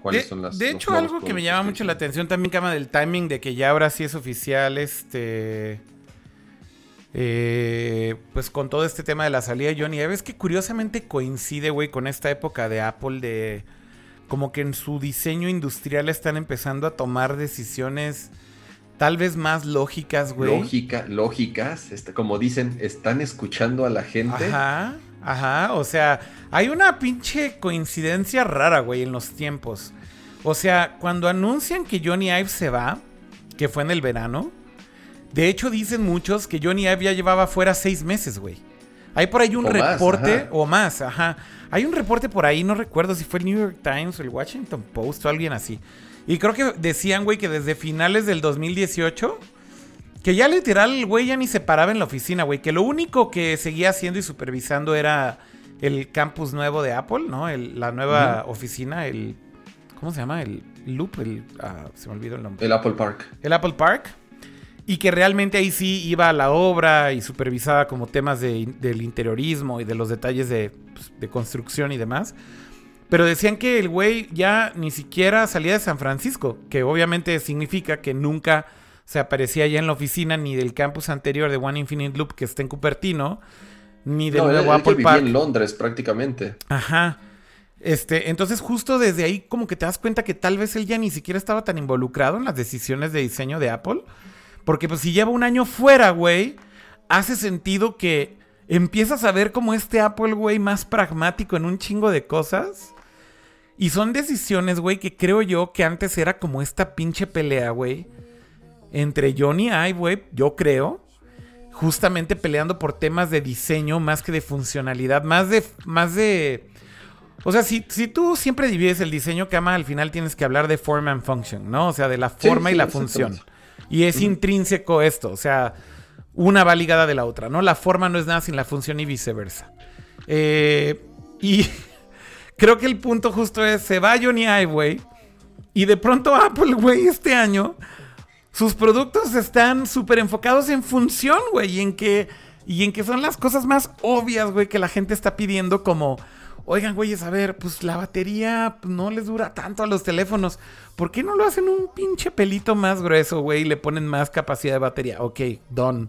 cuáles De, son las. de hecho, algo que me llama mucho la atención también, Cama, del timing de que ya ahora sí es oficial, este... eh, pues con todo este tema de la salida de Johnny Ive, es que curiosamente coincide, güey, con esta época de Apple de como que en su diseño industrial están empezando a tomar decisiones tal vez más lógicas, güey. Lógica, lógicas, este, como dicen, están escuchando a la gente. Ajá, ajá, o sea, hay una pinche coincidencia rara, güey, en los tiempos. O sea, cuando anuncian que Johnny Ive se va, que fue en el verano, de hecho dicen muchos que Johnny Ive ya llevaba fuera seis meses, güey. Hay por ahí un O reporte, o más, ajá. Hay un reporte por ahí, no recuerdo si fue el New York Times o el Washington Post o alguien así. Y creo que decían, güey, que desde finales del 2018, que ya literal güey ya ni se paraba en la oficina, güey. Que lo único que seguía haciendo y supervisando era el campus nuevo de Apple, ¿no? El- la nueva oficina, el... ¿Cómo se llama? El Loop, el... ah, se me olvidó el nombre. El Apple Park. El Apple Park. Y que realmente ahí sí iba a la obra y supervisaba como temas de- del interiorismo y de los detalles de, pues, de construcción y demás. Pero decían que el güey ya ni siquiera salía de San Francisco, que obviamente significa que nunca se aparecía ya en la oficina ni del campus anterior de One Infinite Loop que está en Cupertino, ni del No, nuevo Apple Park. en Londres prácticamente. Ajá. Este, entonces justo desde ahí como que te das cuenta que tal vez él ya ni siquiera estaba tan involucrado en las decisiones de diseño de Apple. Porque pues si lleva un año fuera, güey, hace sentido que empiezas a ver como este Apple, güey, más pragmático en un chingo de cosas. Y son decisiones, güey, que creo yo que antes era como esta pinche pelea, güey. Entre Johnny Ive, güey, yo creo. Justamente peleando por temas de diseño más que de funcionalidad. Más de. Más de. O sea, si, si tú siempre divides el diseño cama, al final tienes que hablar de form and function, ¿no? O sea, de la Sí, forma y sí, la función. Y es intrínseco esto, o sea, una va ligada de la otra, ¿no? La forma no es nada sin la función y viceversa. Eh, y creo que el punto justo es, se va Johnny güey, y de pronto Apple, güey, este año, sus productos están súper enfocados en función, güey, y en que, y en que son las cosas más obvias, güey, que la gente está pidiendo como... Oigan, güeyes, a ver, pues la batería no les dura tanto a los teléfonos. ¿Por qué no lo hacen un pinche pelito más grueso, güey? Y le ponen más capacidad de batería. Ok, done.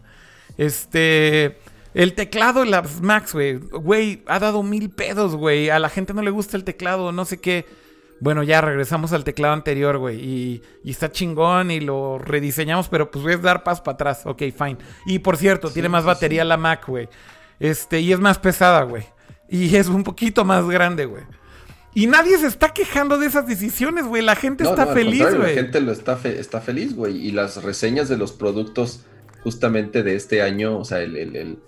Este. El teclado, las Max, güey. Güey, ha dado mil pedos, güey. A la gente no le gusta el teclado, no sé qué. Bueno, ya regresamos al teclado anterior, güey. Y, y está chingón y lo rediseñamos, pero pues voy a dar paso para atrás. Ok, fine. Y por cierto, tiene más sí, batería la Mac, güey. Este, y es más pesada, güey. Y es un poquito más grande, güey. Y nadie se está quejando de esas decisiones, güey. La gente No, está no, feliz, güey. La gente lo está, fe- está feliz, güey. Y las reseñas de los productos justamente de este año, o sea, el, el- el-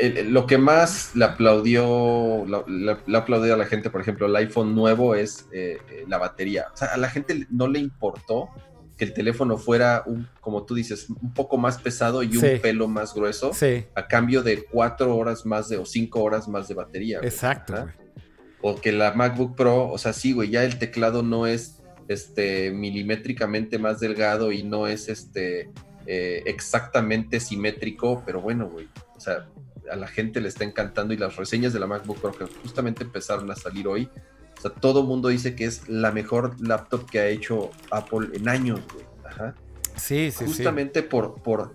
el- lo que más le aplaudió, la- la- le aplaudió a la gente, por ejemplo, el iPhone nuevo es eh, eh, la batería. O sea, a la gente no le importó que el teléfono fuera, un, como tú dices, un poco más pesado y un Sí. pelo más grueso, Sí, a cambio de cuatro horas más de, o cinco horas más de batería. güey. exacto, güey. O que la MacBook Pro, o sea, sí, güey, ya el teclado no es este milimétricamente más delgado y no es este eh, exactamente simétrico, pero bueno, güey, o sea, a la gente le está encantando y las reseñas de la MacBook Pro que justamente empezaron a salir hoy, o sea, todo mundo dice que es la mejor laptop que ha hecho Apple en años, güey. Ajá Sí, sí, sí. justamente por, por,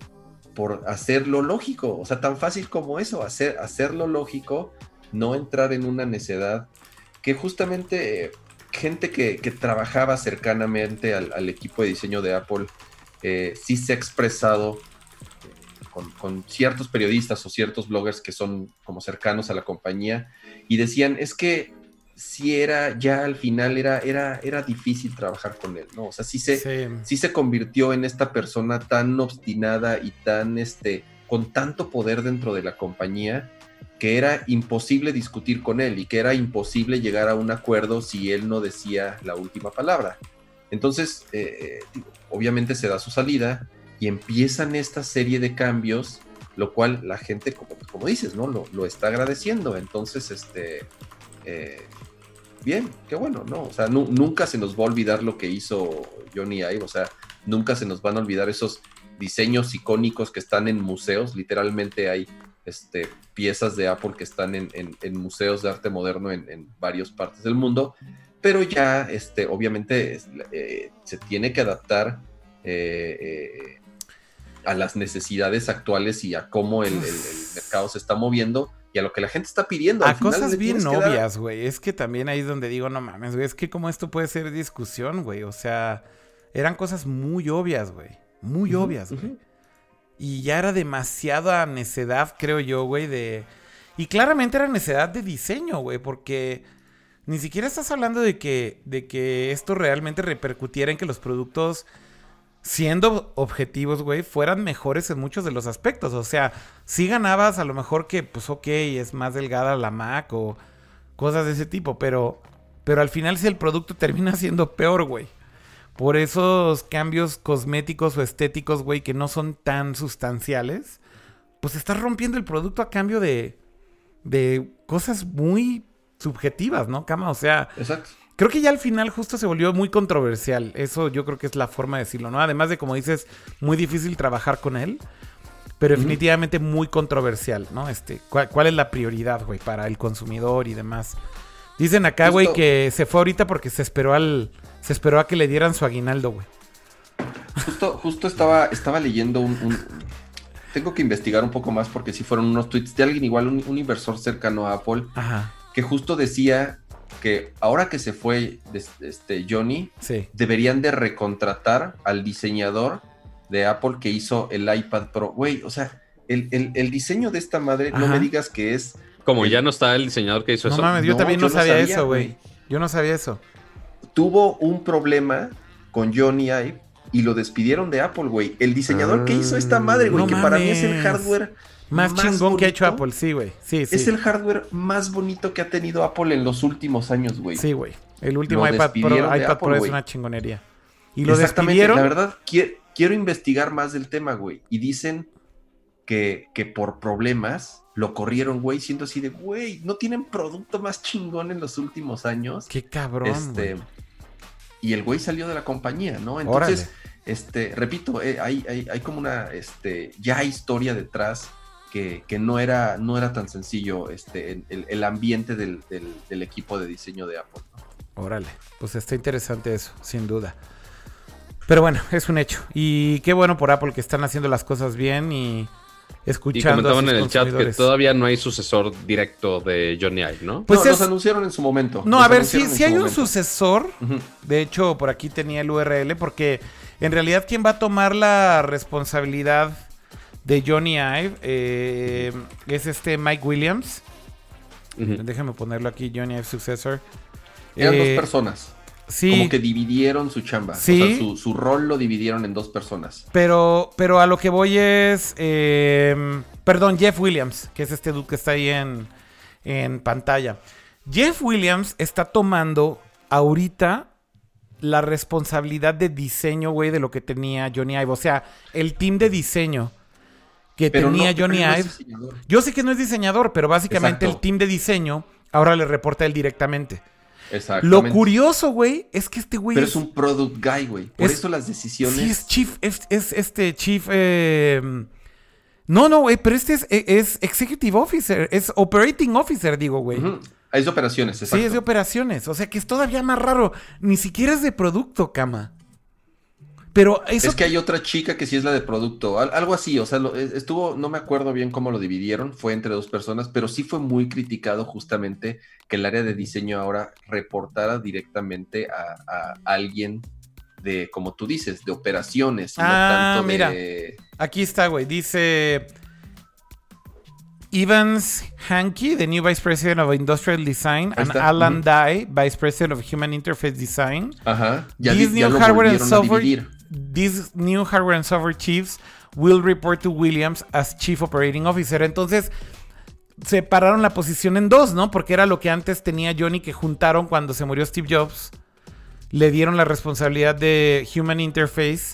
por hacerlo lógico, o sea, tan fácil como eso, hacer, hacerlo lógico, no entrar en una necedad, que justamente eh, gente que, que trabajaba cercanamente al, al equipo de diseño de Apple, eh, sí se ha expresado con, con ciertos periodistas o ciertos bloggers que son como cercanos a la compañía, y decían, es que si era, ya al final era, era, era difícil trabajar con él, ¿no? O sea, sí se, Sí. sí se convirtió en esta persona tan obstinada y tan este con tanto poder dentro de la compañía que era imposible discutir con él y que era imposible llegar a un acuerdo si él no decía la última palabra. Entonces, eh, eh, obviamente se da su salida empiezan esta serie de cambios, lo cual la gente, como, como dices, ¿no? Lo, lo está agradeciendo. Entonces, este, eh, bien, qué bueno, ¿no? O sea, nu- nunca se nos va a olvidar lo que hizo Johnny Ive, o sea, nunca se nos van a olvidar esos diseños icónicos que están en museos, literalmente hay este, piezas de Apple que están en, en- museos de arte moderno en, en varias partes del mundo, pero ya, este, obviamente, eh, se tiene que adaptar eh, a las necesidades actuales y a cómo el, el- el mercado se está moviendo y a lo que la gente está pidiendo. A Al cosas bien dar- obvias, güey. Es que también ahí es donde digo, no mames, güey. Es que como esto puede ser discusión, güey. O sea, eran cosas muy obvias, güey. Muy obvias, güey. Y ya era demasiada necedad, creo yo, güey, de... Y claramente era necedad de diseño, güey, porque ni siquiera estás hablando de que, de que esto realmente repercutiera en que los productos, siendo objetivos, güey, fueran mejores en muchos de los aspectos. O sea, sí ganabas a lo mejor que, pues, ok, es más delgada la Mac o cosas de ese tipo, pero, pero al final si el producto termina siendo peor, güey por esos cambios cosméticos o estéticos, güey, que no son tan sustanciales, pues estás rompiendo el producto a cambio de, de cosas muy subjetivas, ¿no, Cama? O sea, Exacto. Creo que ya al final justo se volvió muy controversial. Eso yo creo que es la forma de decirlo, ¿no? Además de, como dices, muy difícil trabajar con él, pero definitivamente muy controversial, ¿no? Este, ¿cuál, cuál es la prioridad, güey, para el consumidor y demás? Dicen acá, güey, que se fue ahorita porque se esperó al... Se esperó a que le dieran su aguinaldo, güey. Justo, justo estaba, estaba leyendo un, un- Tengo que investigar un poco más porque sí fueron unos tweets de alguien igual, un, un inversor cercano a Apple, Ajá, que justo decía que ahora que se fue este Johnny, sí. deberían de recontratar al diseñador de Apple que hizo el iPad Pro. Güey, o sea, el, el- el diseño de esta madre, no me digas que es... Como ya no está el diseñador que hizo No eso. mames, yo No, también yo no no sabía, sabía, eso, güey. Yo no sabía eso. Tuvo un problema con Johnny Ive y lo despidieron de Apple, güey. El diseñador que hizo esta madre, güey, No que para mí es el hardware Más, chingón que ha hecho. Apple, sí, güey. Sí, sí. Es el hardware más bonito que ha tenido Apple en los últimos años, güey. Sí, güey. El último iPad Pro, iPad Apple, Pro es una chingonería. Y lo Exactamente. despidieron. La verdad, qui- quiero investigar más del tema, güey. Y dicen que, que por problemas lo corrieron, güey, siendo así de, güey, no tienen producto más chingón en los últimos años. Qué cabrón, este, y el güey salió de la compañía, ¿no? Entonces, este, repito, eh, hay, hay, hay como una, este, ya historia detrás que, que no, era, no era tan sencillo este, el, ambiente del, del- del equipo de diseño de Apple. ¿no? Órale. Pues está interesante eso, sin duda. Pero bueno, es un hecho. Y qué bueno por Apple que están haciendo las cosas bien y Y escuchando a sus comentaban en el chat que todavía no hay sucesor directo de Johnny Ive, ¿no? Pues no, es- los anunciaron en su momento. No, los a ver, sí su hay un sucesor. De hecho, por aquí tenía el URL porque en realidad quien va a tomar la responsabilidad de Johnny Ive eh, es este Mike Williams. Ujú. Déjame ponerlo aquí, Johnny Ive Successor. Eran Eh, dos personas. Sí, Como que dividieron su chamba. Sí. O sea, su, su rol lo dividieron en dos personas. pero, pero a lo que voy es... eh, perdón, Jeff Williams, que es este dude que está ahí en, en pantalla. Jeff Williams está tomando ahorita la responsabilidad de diseño, güey, de lo que tenía Johnny Ive. O sea, el team de diseño que Pero tenía no, Johnny pero no es Ive. diseñador. Yo sé que no es diseñador, pero básicamente Exacto. el team de diseño ahora le reporta a él directamente. Lo curioso, güey, es que este güey Pero es, es un product guy, güey. Por es- eso las decisiones. sí es chief, es, es este chief. eh, no, no, güey, pero este es, es executive officer, es operating officer, digo, güey. Ujú. Es de operaciones, exacto. Sí, es de operaciones. O sea que es todavía más raro. Ni siquiera es de producto, cama. Pero eso. Es que hay otra chica que sí es la de producto, al- algo así, o sea, lo- es- estuvo, no me acuerdo bien cómo lo dividieron, fue entre dos personas, pero sí fue muy criticado justamente que el área de diseño ahora reportara directamente a, a alguien de, como tú dices, de operaciones, no Ah, tanto mira. de... Aquí está, güey. Dice. Evans Hankey, the new Vice President of Industrial Design, and. Alan. Dye, Vice President of Human Interface Design. Ajá, ya, These di- ya new hardware and software, these new hardware and software chiefs will report to Williams as Chief Operating Officer. Entonces, separaron la posición en dos, ¿no? Porque era lo que antes tenía Johnny que juntaron cuando se murió Steve Jobs. Le dieron la responsabilidad de Human Interface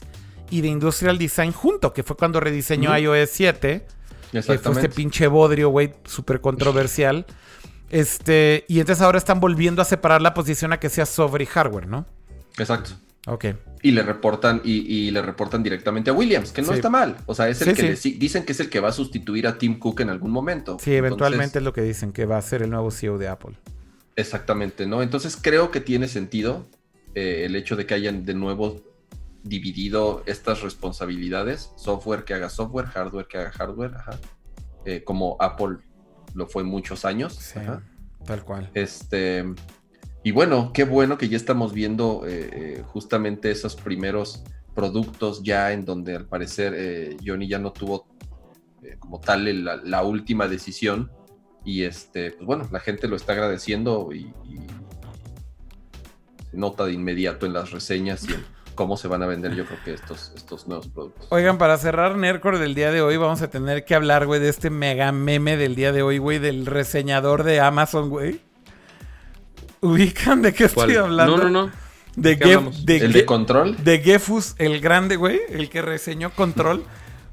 y de Industrial Design junto, que fue cuando rediseñó iOS 7 que fue este pinche bodrio, güey, súper controversial. Este, y entonces ahora están volviendo a separar la posición a que sea y hardware, ¿no? Exacto. Ok. Y le reportan, y, y le reportan directamente a Williams, que no Sí. está mal. O sea, es el Sí, que sí. le dicen que es el que va a sustituir a Tim Cook en algún momento. Sí, eventualmente Entonces, es lo que dicen, que va a ser el nuevo CEO de Apple. Exactamente, ¿no? Entonces creo que tiene sentido eh, el hecho de que hayan de nuevo dividido estas responsabilidades, software que haga software, hardware que haga hardware, ajá. Eh, como Apple lo fue muchos años. Sí, ajá. tal cual. Este, y bueno, qué bueno que ya estamos viendo eh, eh, justamente esos primeros productos ya en donde al parecer eh, Johnny ya no tuvo como tal la, última decisión y este, pues bueno, la gente lo está agradeciendo y, y se nota de inmediato en las reseñas y en cómo se van a vender yo creo que estos, estos nuevos productos. Oigan, para cerrar Nerdcore del día de hoy, vamos a tener que hablar, güey, de este mega meme del día de hoy, güey, del reseñador de Amazon, güey. ¿Ubican de qué ¿Cuál? estoy hablando? No, no, no. De, ¿Qué Gef- de, el Ge- de control, de Gefus, el grande, güey, el que reseñó Control.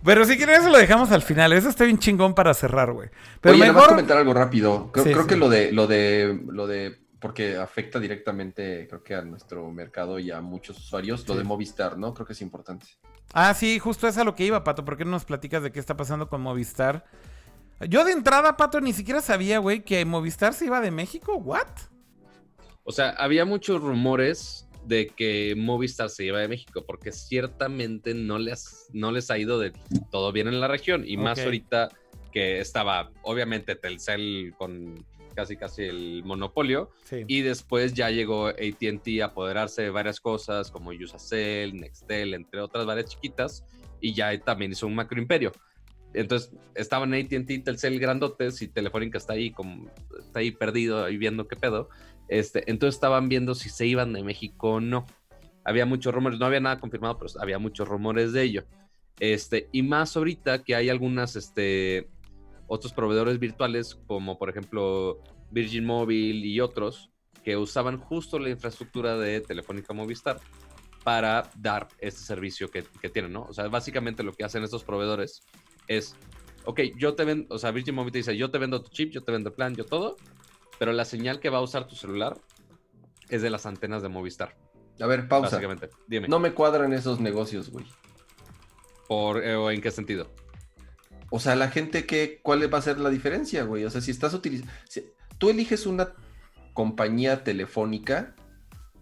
Pero si quieren, eso lo dejamos al final. Eso está bien chingón para cerrar, güey. Pero Oye, nada más mejor. comentar algo rápido. Creo, Sí, creo sí. que lo de, lo de, lo de, porque afecta directamente, creo que a nuestro mercado y a muchos usuarios, lo de Movistar, ¿no? Creo que es importante. Ah, sí, justo es a lo que iba, Pato. ¿Por qué no nos platicas de qué está pasando con Movistar? Yo de entrada, Pato, ni siquiera sabía, güey, que Movistar se iba de México. ¿What? O sea, había muchos rumores de que Movistar se iba de México, porque ciertamente no les, no les ha ido de todo bien en la región. Y más ahorita que estaba, obviamente, Telcel con casi casi el monopolio. Sí. Y después ya llegó ATT a apoderarse de varias cosas como Usacell, Nextel, entre otras varias chiquitas. Y ya también hizo un macroimperio. Entonces estaban ATT, Telcel grandotes y Telefónica está ahí, como, está ahí perdido, ahí viendo qué pedo. Este, entonces estaban viendo si se iban de México o no. Había muchos rumores, no había nada confirmado, pero había muchos rumores de ello. Este, y más ahorita que hay algunas, este, otros proveedores virtuales, como por ejemplo Virgin Mobile y otros, que usaban justo la infraestructura de Telefónica Movistar para dar este servicio que, tienen, ¿no? O sea, básicamente lo que hacen estos proveedores es, ok, yo te vendo, o sea, Virgin Mobile te dice, yo te vendo tu chip, yo te vendo el plan, yo todo, pero la señal que va a usar tu celular es de las antenas de Movistar, A ver, pausa. básicamente. Dime, No me cuadran esos negocios, güey. por, eh, ¿o en qué sentido? O sea, la gente que, ¿cuál va a ser la diferencia, güey? O sea, si estás utilizando, tú eliges una compañía telefónica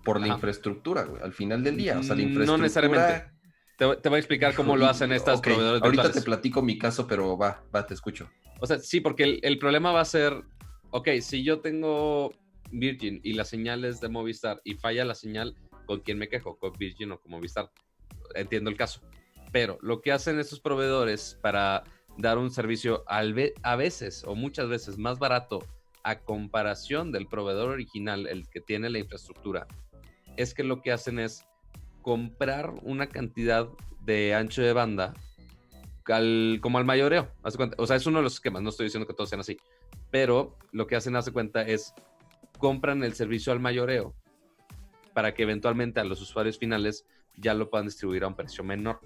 por la Ajá. infraestructura, güey, al final del día. O sea, la No infraestructura. necesariamente. Te, te voy a explicar cómo lo hacen estas Ok, proveedores Ahorita virtuales. te platico mi caso, pero va, va, te escucho. O sea, sí, porque el, el problema va a ser, ok, si yo tengo Virgin y la señal es de Movistar y falla la señal, ¿con quién me quejo? ¿Con Virgin o con Movistar? Entiendo el caso. Pero lo que hacen estos proveedores para dar un servicio a veces o muchas veces más barato a comparación del proveedor original, el que tiene la infraestructura, es que lo que hacen es comprar una cantidad de ancho de banda al- como al mayoreo. O sea, es uno de los esquemas, no estoy diciendo que todos sean así. Pero lo que hacen, hace cuenta, es compran el servicio al mayoreo para que eventualmente a los usuarios finales ya lo puedan distribuir a un precio menor.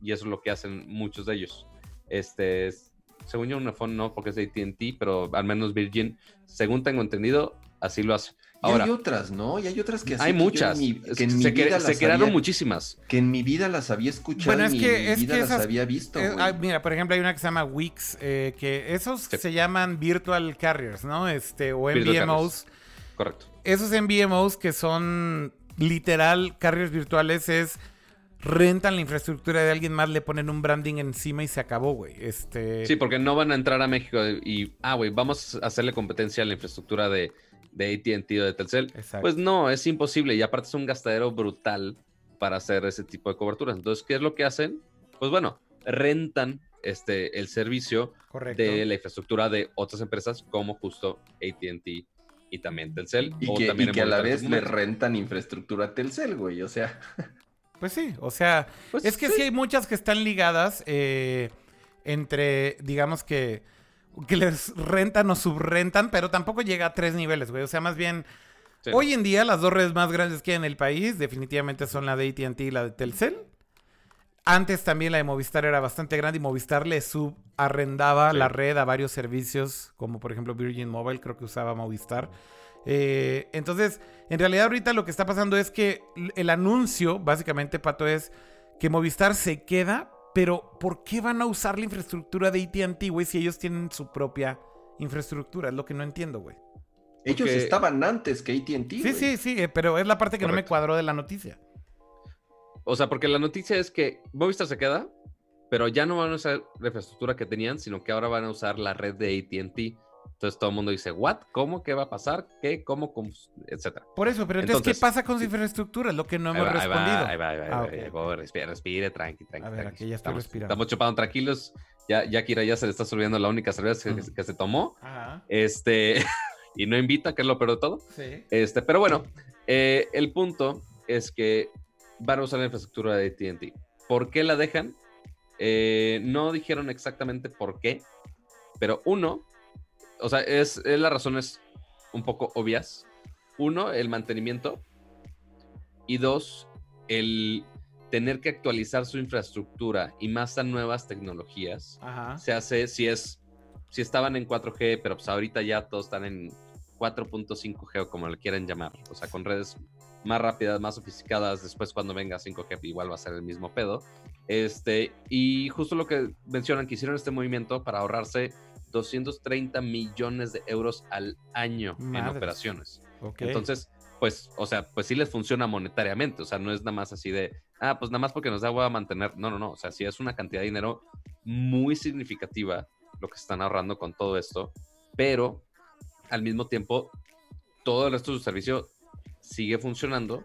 Y eso es lo que hacen muchos de ellos. Este, es- según yo, una no, porque es de ATT, pero al menos Virgin, según tengo entendido, así lo hace. Y hay otras, ¿no? Y hay otras que así hay que yo en muchas. mi- que en mi se, vida se las crearon había- muchísimas. Que en mi vida las había escuchado Bueno, es que- en mi es vida que las había visto, ah, mira, por ejemplo, hay una que se llama Wix, eh, que esos Sí. se llaman virtual carriers, ¿no? Este, o MVMOs. Correcto. Esos MVMOs que son literal carriers virtuales es rentan la infraestructura de alguien más, le ponen un branding encima y se acabó, güey. Este, Sí, porque no van a entrar a México y, ah, güey, vamos a hacerle competencia a la infraestructura de, de ATT o de Telcel. Exacto. Pues no, es imposible y aparte es un gastadero brutal para hacer ese tipo de coberturas. Entonces, ¿qué es lo que hacen? Pues bueno, rentan este, el servicio correcto. de la infraestructura de otras empresas como justo ATT y también Telcel. Y o que, también y que a la vez su le rentan infraestructura a Telcel, güey. O sea, Pues sí, o sea, Pues es que sí. hay muchas que están ligadas eh, entre, digamos que, que les rentan o subrentan, pero tampoco llega a tres niveles, güey. O sea, más bien, Sí. hoy en día las dos redes más grandes que hay en el país definitivamente son la de AT&T y la de Telcel. Antes también la de Movistar era bastante grande y Movistar le subarrendaba Sí. la red a varios servicios, como por ejemplo Virgin Mobile, creo que usaba Movistar. Eh, entonces, en realidad ahorita lo que está pasando es que el anuncio, básicamente, Pato, es que Movistar se queda, pero ¿por qué van a usar la infraestructura de AT&T, güey, si ellos tienen su propia infraestructura? Es lo que no entiendo, güey. ellos Porque- estaban antes que ATT. Sí, güey. sí, sí, eh, pero es la parte que no me cuadró de la noticia. o sea, porque la noticia es que Movistar se queda, pero ya no van a usar la infraestructura que tenían, sino que ahora van a usar la red de ATT. Entonces todo el mundo dice, ¿what? ¿Cómo? ¿Qué va a pasar? ¿Qué? ¿Cómo? cómo? Etcétera. Por eso, pero entonces, Entonces- ¿qué pasa con su infraestructura? Es lo que no hemos va, ahí va, respondido. ahí va, ahí va, ahí Ah, va, ok. va, respire, respire, tranqui, tranqui. A ver, tranqui. aquí ya estoy estamos, respirando. Estamos chupando tranquilos. Ya, ya Kira ya se le está subiendo la única cerveza que, Ujú. que se tomó. Ajá. Este, y no invita, que es lo peor de todo. Sí. Este, pero bueno, eh, el punto es que van a usar la infraestructura de ATT. ¿Por qué la dejan? Eh, no dijeron exactamente por qué, pero uno, o sea, es, es las razones un poco obvias. Uno, el mantenimiento. Y dos, el tener que actualizar su infraestructura y más a nuevas tecnologías Ajá. se hace si es si estaban en 4G, pero pues ahorita ya todos están en 4.5G o como le quieran llamar, o sea, con redes más rápidas, más sofisticadas, después cuando venga 5G igual va a ser el mismo pedo. Este, y justo lo que mencionan que hicieron este movimiento para ahorrarse 230 millones de euros al año en operaciones. Entonces, pues, o sea, pues sí les funciona monetariamente, o sea, no es nada más así de, ah, pues nada más porque nos da a mantener, no, no, no, o sea, sí es una cantidad de dinero muy significativa lo que están ahorrando con todo esto, pero al mismo tiempo, todo el resto de su servicio sigue funcionando,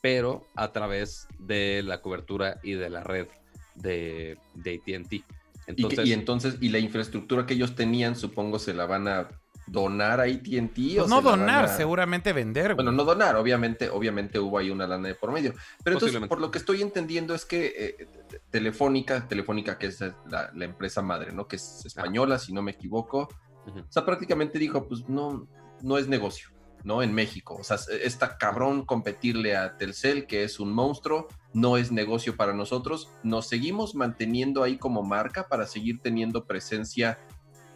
pero a través de la cobertura y de la red de, de ATT. Y, que- Entonces, y entonces, y la infraestructura que ellos tenían, supongo, se la van a donar a ATT. Pues no donar, seguramente vender. Bueno, no donar, obviamente, obviamente hubo ahí una lana de por medio. Pero entonces, por lo que estoy entendiendo es que eh, Telefónica, Telefónica, que es la, la empresa madre, ¿no? Que es española, si no me equivoco. Ujú. O sea, prácticamente dijo, pues no, no es negocio, ¿no? En México. O sea, está cabrón competirle a Telcel, que es un monstruo, no es negocio para nosotros. Nos seguimos manteniendo ahí como marca para seguir teniendo presencia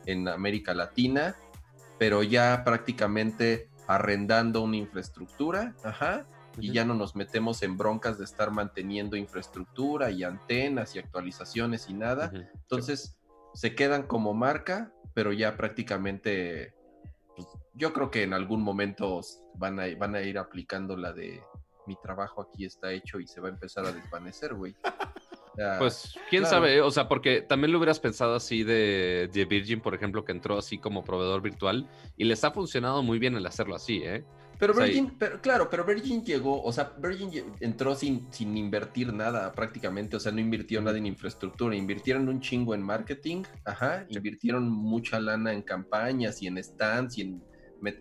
en América Latina, pero ya prácticamente arrendando una infraestructura, ajá, y ya no nos metemos en broncas de estar manteniendo infraestructura y antenas y actualizaciones y nada. Entonces, se quedan como marca, pero ya prácticamente, yo creo que en algún momento van a, van a ir aplicando la de mi trabajo aquí está hecho y se va a empezar a desvanecer, güey. Pues quién claro. sabe, o sea, porque también lo hubieras pensado así de, de Virgin, por ejemplo, que entró así como proveedor virtual y les ha funcionado muy bien el hacerlo así, ¿eh? Pero O sea, Virgin, pero, claro, pero Virgin llegó, o sea, Virgin entró sin, sin invertir nada prácticamente, o sea, no invirtió nada en infraestructura, invirtieron un chingo en marketing, ajá, invirtieron mucha lana en campañas y en stands y en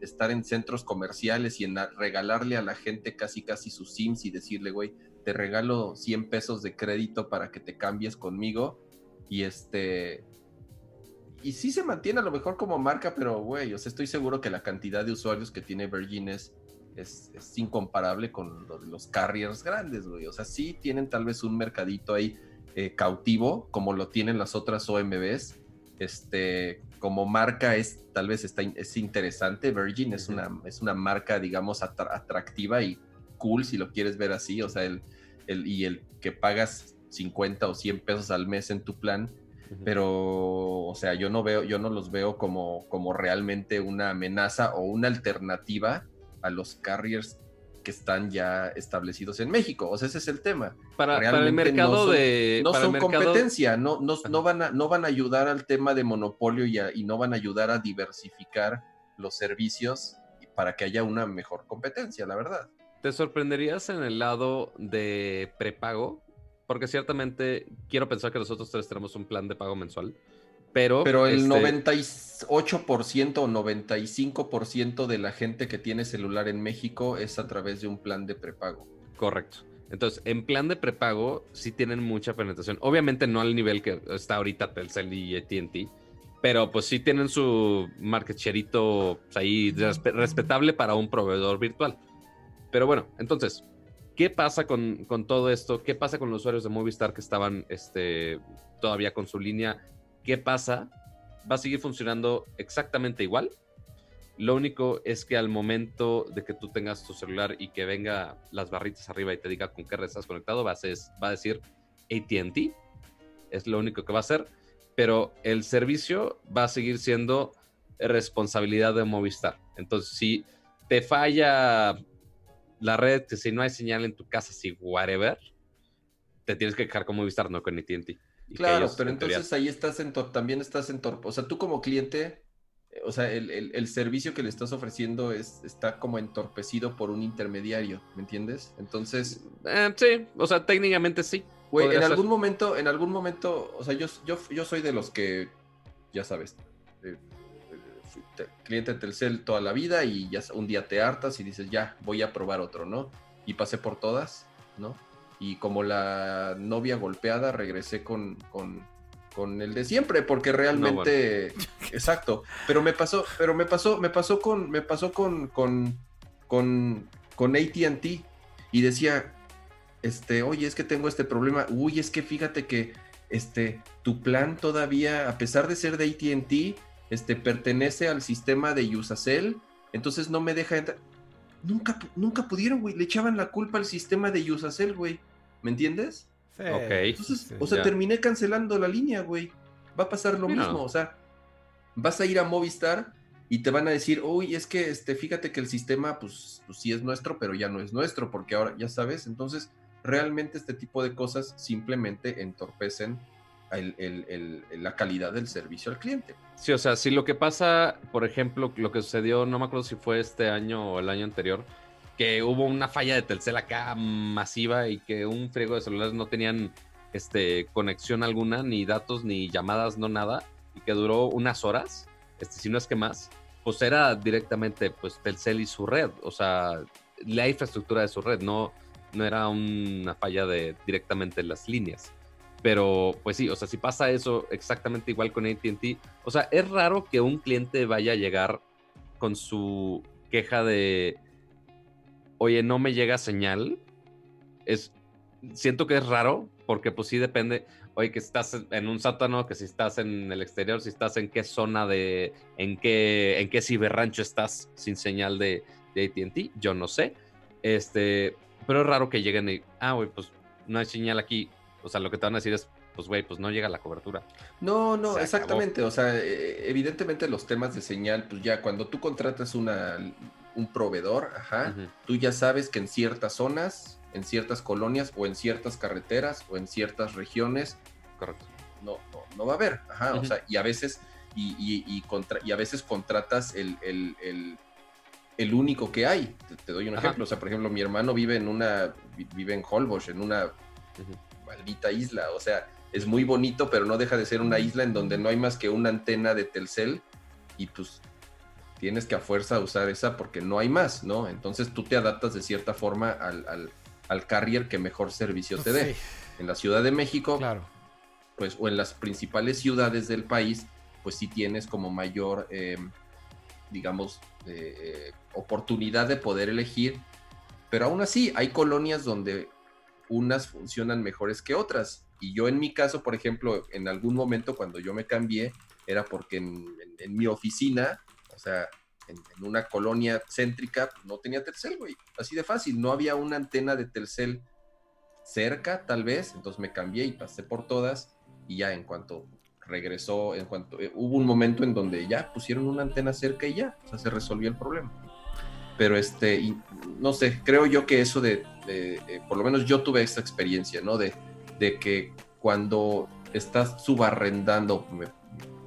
estar en centros comerciales y en regalarle a la gente casi casi sus sims y decirle, güey, te regalo 100 pesos de crédito para que te cambies conmigo y este... Y sí se mantiene a lo mejor como marca, pero güey, o sea, estoy seguro que la cantidad de usuarios que tiene Virgin es, es, es incomparable con lo de los carriers grandes, güey. O sea, sí tienen tal vez un mercadito ahí eh, cautivo, como lo tienen las otras OMBs. Este, como marca es, tal vez está, es interesante. Virgin es, una, es una marca, digamos, atra- atractiva y cool, si lo quieres ver así. O sea, el, el, y el que pagas 50 o 100 pesos al mes en tu plan, pero o sea yo no veo yo no los veo como como realmente una amenaza o una alternativa a los carriers que están ya establecidos en México o sea ese es el tema para, para el mercado no son- de. no para son mercado- competencia no no, no van a no van a ayudar al tema de monopolio y, a- y no van a ayudar a diversificar los servicios para que haya una mejor competencia la verdad ¿Te sorprenderías en el lado de prepago? Porque ciertamente quiero pensar que nosotros tres tenemos un plan de pago mensual. Pero, Pero el este, 98% o 95% de la gente que tiene celular en México es a través de un plan de prepago. Correcto. Entonces, en plan de prepago sí tienen mucha penetración. Obviamente no al nivel que está ahorita Telcel y AT&T, pero pues sí tienen su market shareito pues, ahí respe- respetable para un proveedor virtual. Pero bueno, entonces, ¿qué pasa con, con todo esto? ¿Qué pasa con los usuarios de Movistar que estaban este, todavía con su línea? ¿Qué pasa? ¿Va a seguir funcionando exactamente igual? Lo único es que al momento de que tú tengas tu celular y que venga las barritas arriba y te diga con qué red estás conectado, va a, ser- va a decir ATT. Es lo único que va a hacer. Pero el servicio va a seguir siendo responsabilidad de Movistar. Entonces, si te falla la red, que si no hay señal en tu casa, si whatever, te tienes que quejar con Movistar, no con AT&T. Claro, ellos, pero en teoría, entonces ahí estás en tor- también estás en torpe. O sea, tú como cliente, eh, o sea, el, el- el servicio que le estás ofreciendo es, está como entorpecido por un intermediario, ¿me entiendes? Entonces, eh, sí, o sea, técnicamente sí. güey, en ser. algún momento, en algún momento, o sea, yo, yo, yo soy de los que, ya sabes, eh, eh, fui te- cliente de Telcel toda la vida y ya un día te hartas y dices, ya, voy a probar otro, ¿no? Y pasé por todas, ¿no? Y como la novia golpeada, regresé con, con, con el de siempre, porque realmente, exacto. Pero me pasó, pero me pasó, me pasó con, me pasó con, con, con, con AT&T y decía, este, oye, es que tengo este problema. Uy, es que fíjate que, este, tu plan todavía, a pesar de ser de AT&T, este, pertenece al sistema de Usacell, entonces no me deja entrar. Nunca, nunca pudieron, güey. Le echaban la culpa al sistema de Usacell, güey. ¿Me entiendes? Sí. Ok. Entonces, Sí, o sea, ya. terminé cancelando la línea, güey. Va a pasar lo no. mismo, o sea, vas a ir a Movistar y te van a decir, uy, es que este, fíjate que el sistema, pues, pues sí es nuestro, pero ya no es nuestro, porque ahora, ya sabes, entonces, realmente este tipo de cosas simplemente entorpecen la calidad del servicio al cliente. Sí, o sea, si lo que pasa, por ejemplo, lo que sucedió, no me acuerdo si fue este año o el año anterior, que hubo una falla de Telcel acá masiva y que un friego de celulares no tenían este, conexión alguna, ni datos, ni llamadas, no nada, y que duró unas horas, este, si no es que más, pues era directamente pues Telcel y su red, o sea, la infraestructura de su red, no, no era una falla de directamente las líneas. Pero, pues sí, o sea, si pasa eso exactamente igual con ATT, o sea, es raro que un cliente vaya a llegar con su queja de, oye, no me llega señal. Es, siento que es raro, porque pues sí depende, oye, que estás en un sótano, que si estás en el exterior, si estás en qué zona de, en qué, en qué ciberrancho estás sin señal de, de ATT, yo no sé. Este, pero es raro que lleguen y, ah, pues no hay señal aquí. O sea, lo que te van a decir es, pues, güey, pues no llega la cobertura. No, no, exactamente. O sea, eh, evidentemente los temas de señal, pues ya cuando tú contratas una, un proveedor, ajá, tú ya sabes que en ciertas zonas, en ciertas colonias o en ciertas carreteras o en ciertas regiones Correcto. no, no, no va a haber. Ajá, o sea, y a veces, y, y- y contra- y a veces contratas el, el- el- el único que hay. Te, te doy un Ajá. ejemplo. O sea, por ejemplo, mi hermano vive en una, vi- vive en Holbox, en una. Maldita isla. O sea, es muy bonito, pero no deja de ser una isla en donde no hay más que una antena de Telcel y pues tienes que a fuerza usar esa porque no hay más, ¿no? Entonces tú te adaptas de cierta forma al, al, al carrier que mejor servicio te dé. Sí, En la Ciudad de México, claro. pues, o en las principales ciudades del país, pues sí tienes como mayor, eh, digamos, eh, eh, oportunidad de poder elegir. Pero aún así, hay colonias donde unas funcionan mejores que otras. Y yo en mi caso, por ejemplo, en algún momento cuando yo me cambié, era porque en, mi oficina, o sea, en, una colonia céntrica, no tenía Telcel, güey. Así de fácil. No había una antena de Telcel cerca, tal vez. Entonces me cambié y pasé por todas. Y ya en cuanto regresó, en cuanto eh, hubo un momento en donde ya pusieron una antena cerca y ya, o sea, se resolvió el problema. Pero este, y, no sé, creo yo que eso de, eh, por lo menos yo tuve esa experiencia, ¿no? De, de que cuando estás subarrendando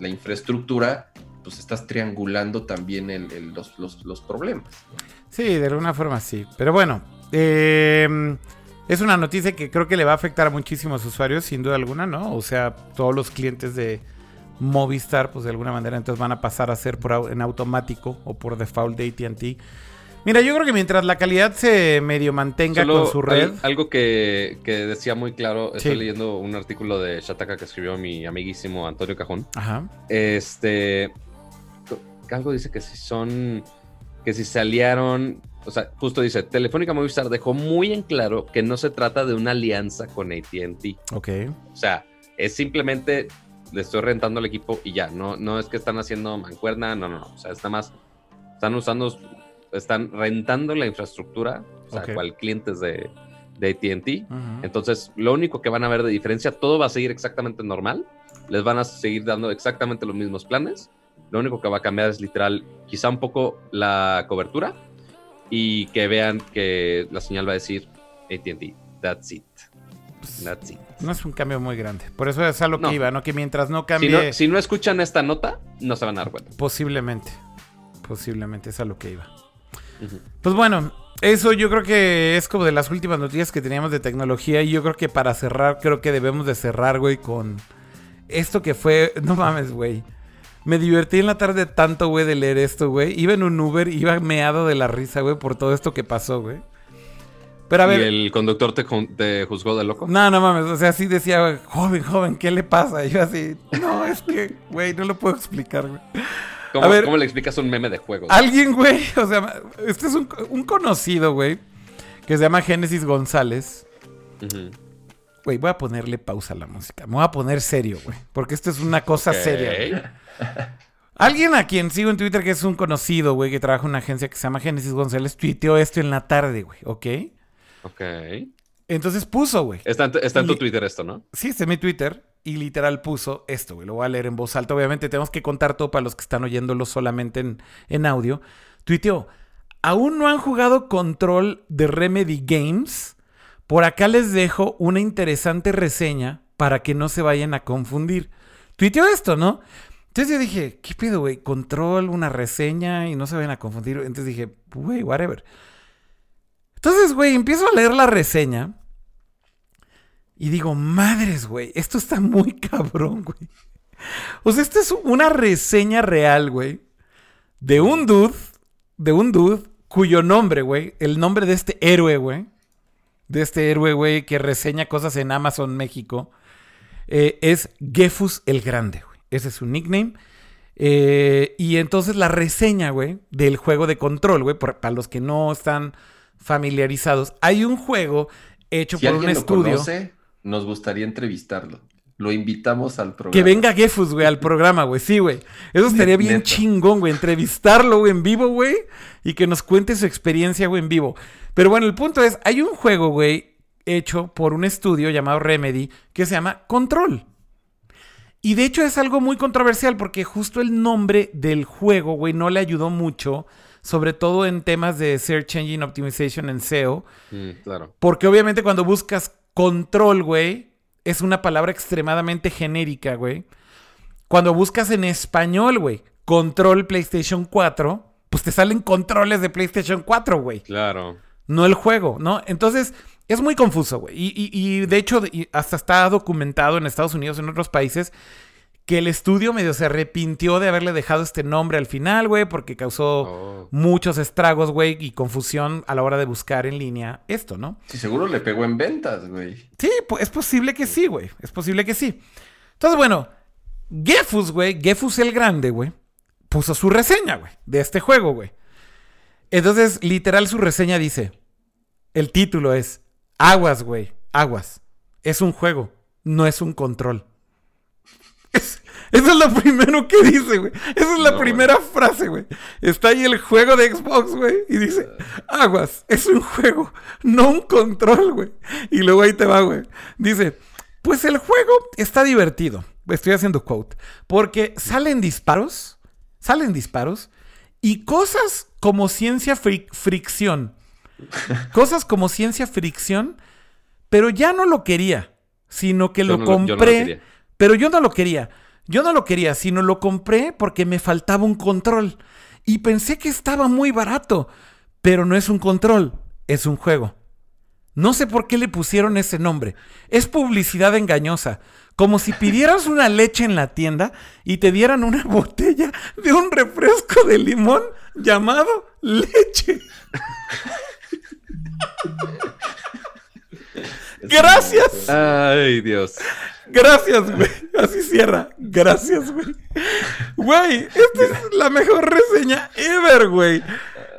la infraestructura, pues estás triangulando también el- los, los- los problemas. Sí, de alguna forma sí. Pero bueno, eh, es una noticia que creo que le va a afectar a muchísimos usuarios, sin duda alguna, ¿no? O sea, todos los clientes de Movistar, pues de alguna manera entonces van a pasar a ser por, en automático o por default de ATT. Mira, yo creo que mientras la calidad se medio mantenga Solo con su red. al- algo que, que decía muy claro, estoy leyendo un artículo de Shataka que escribió mi amiguísimo Antonio Cajón. Ajá. Este. Algo dice que si son. Que si se aliaron. O sea, justo dice: Telefónica Movistar dejó muy en claro que no se trata de una alianza con ATT. Ok. O sea, es simplemente le estoy rentando el equipo y ya. No, no es que están haciendo mancuerna, no, no, no. O sea, es nada más. Están usando. Están rentando la infraestructura. O sea, cual clientes de, de ATT. Entonces, lo único que van a ver de diferencia, todo va a seguir exactamente normal. Les van a seguir dando exactamente los mismos planes. Lo único que va a cambiar es literal, quizá un poco la cobertura y que vean que la señal va a decir ATT. That's it. That's it. No es un cambio muy grande. Por eso es a lo No. que iba, ¿no? Que mientras no Si cambie, no, si no escuchan esta nota, no se van a dar cuenta. posiblemente. Posiblemente es a lo que iba. Pues bueno, eso yo creo que es como de las últimas noticias que teníamos de tecnología. Y yo creo que para cerrar, creo que debemos de cerrar, güey, con esto que fue. No mames, güey. Me divertí en la tarde tanto, güey, de leer esto, güey. Iba en un Uber, iba meado de la risa, güey, por todo esto que pasó, güey. Pero a ver. ¿Y el conductor te juzgó de loco? No, no mames, o sea, sí decía, güey, joven, joven, ¿qué le pasa? Y yo así, no, es que, güey, no lo puedo explicar, güey. ¿Cómo, a ver. cómo le explicas un meme de juego? Alguien, güey, o sea, este es un, un conocido, güey, que se llama Génesis González. Güey, voy a ponerle pausa a la música. Me voy a poner serio, güey, porque esto es una cosa seria. güey. Alguien a quien sigo en Twitter que es un conocido, güey, que trabaja en una agencia que se llama Génesis González, tuiteó esto en la tarde, güey, ¿ok? Ok. Entonces puso, güey. Está, en tu- está en Twitter esto, ¿no? Sí, este es mi Twitter. Y literal puso esto, güey. Lo voy a leer en voz alta. Obviamente tenemos que contar todo para los que están oyéndolo solamente en, en audio. Tuiteó, ¿aún no han jugado Control de Remedy Games? Por acá les dejo una interesante reseña para que no se vayan a confundir. Tuiteó esto, ¿no? Entonces yo dije, ¿qué pedo, güey? Control, una reseña y no se vayan a confundir. Entonces dije, güey, whatever. Entonces, güey, empiezo a leer la reseña. Y digo, madres, güey, esto está muy cabrón, güey. O sea, esta es una reseña real, güey. De un dude, de un dude cuyo nombre, güey, el nombre de este héroe, güey. De este héroe, güey, que reseña cosas en Amazon México. eh, es Gefus el Grande, güey. Ese es su nickname. Eh, y entonces la reseña, güey, del juego de control, güey, para los que no están familiarizados, hay un juego hecho Si por un estudio. conoce, nos gustaría entrevistarlo. Lo invitamos al programa. Que venga Gefus, güey, al programa, güey. Sí, güey. Eso estaría bien chingón, güey. Entrevistarlo, güey, en vivo, güey. Y que nos cuente su experiencia, güey, en vivo. Pero bueno, el punto es, hay un juego, güey, hecho por un estudio llamado Remedy que se llama Control. Y de hecho es algo muy controversial porque justo el nombre del juego, güey, no le ayudó mucho. Sobre todo en temas de Search Engine Optimization en SEO. Mm, claro. Porque obviamente cuando buscas control, güey, es una palabra extremadamente genérica, güey. Cuando buscas en español, güey, control PlayStation 4, pues te salen controles de PlayStation 4, güey. Claro. No el juego, ¿no? Entonces, es muy confuso, güey. Y, y- y, de hecho, hasta está documentado en Estados Unidos, en otros países, que el estudio medio se arrepintió de haberle dejado este nombre al final, güey, porque causó Oh. muchos estragos, güey, y confusión a la hora de buscar en línea esto, ¿no? Sí, seguro le pegó en ventas, güey. Sí, es posible que sí, güey. Es posible que sí. Entonces, bueno, Gefus, güey, Gefus el Grande, güey, puso su reseña, güey, de este juego, güey. Entonces, literal, su reseña dice: el título es Aguas, güey, aguas. Es un juego, no es un control. Es- eso es lo primero que dice, güey. Esa es la No, primera frase, güey. Está ahí el juego de Xbox, güey. Y dice, aguas, es un juego, no un control, güey. Y luego ahí te va, güey. Dice, pues el juego está divertido. Estoy haciendo quote. Porque salen disparos, salen disparos y cosas como ciencia fric- fricción. Cosas como ciencia fricción, pero ya no lo quería, sino que Yo lo no lo- yo no lo compré. quería. Pero yo no lo quería. Yo no lo quería, sino lo compré porque me faltaba un control. Y pensé que estaba muy barato, pero no es un control, es un juego. No sé por qué le pusieron ese nombre. Es publicidad engañosa. Como si pidieras una leche en la tienda y te dieran una botella de un refresco de limón llamado leche. Gracias. Ay, Dios. Gracias, güey. Así cierra. Gracias, güey. Güey, esta es la mejor reseña ever, güey.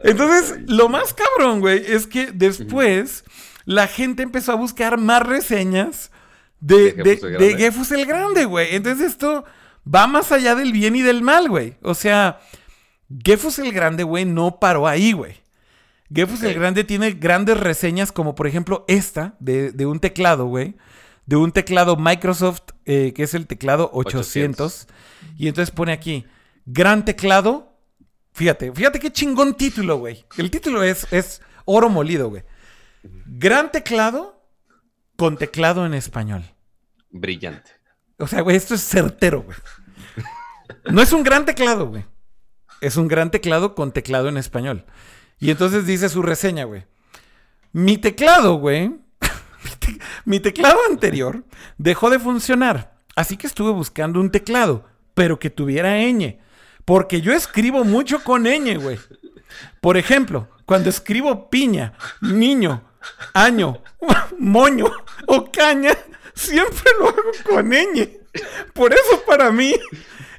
Entonces, lo más cabrón, güey, es que después la gente empezó a buscar más reseñas de, De el de Grande. Gefus el Grande, güey. Entonces, esto va más allá del bien y del mal, güey. O sea, Gefus el Grande, güey, no paró ahí, güey. Gefus el. Grande tiene grandes reseñas, como por ejemplo esta, de, de un teclado, güey. De un teclado Microsoft, eh, que es el teclado 800. Y entonces pone aquí, gran teclado. Fíjate, fíjate qué chingón título, güey. El título es, es oro molido, güey. Gran teclado, con teclado en español. Brillante. O sea, güey, esto es certero, güey. No es un gran teclado, güey. Es un gran teclado con teclado en español. Y entonces dice su reseña, güey. Mi teclado, güey. mi, te- mi teclado anterior dejó de funcionar. Así que estuve buscando un teclado, pero que tuviera ñ. Porque yo escribo mucho con ñ, güey. Por ejemplo, cuando escribo piña, niño, año, moño o caña, siempre lo hago con ñ. Por eso para mí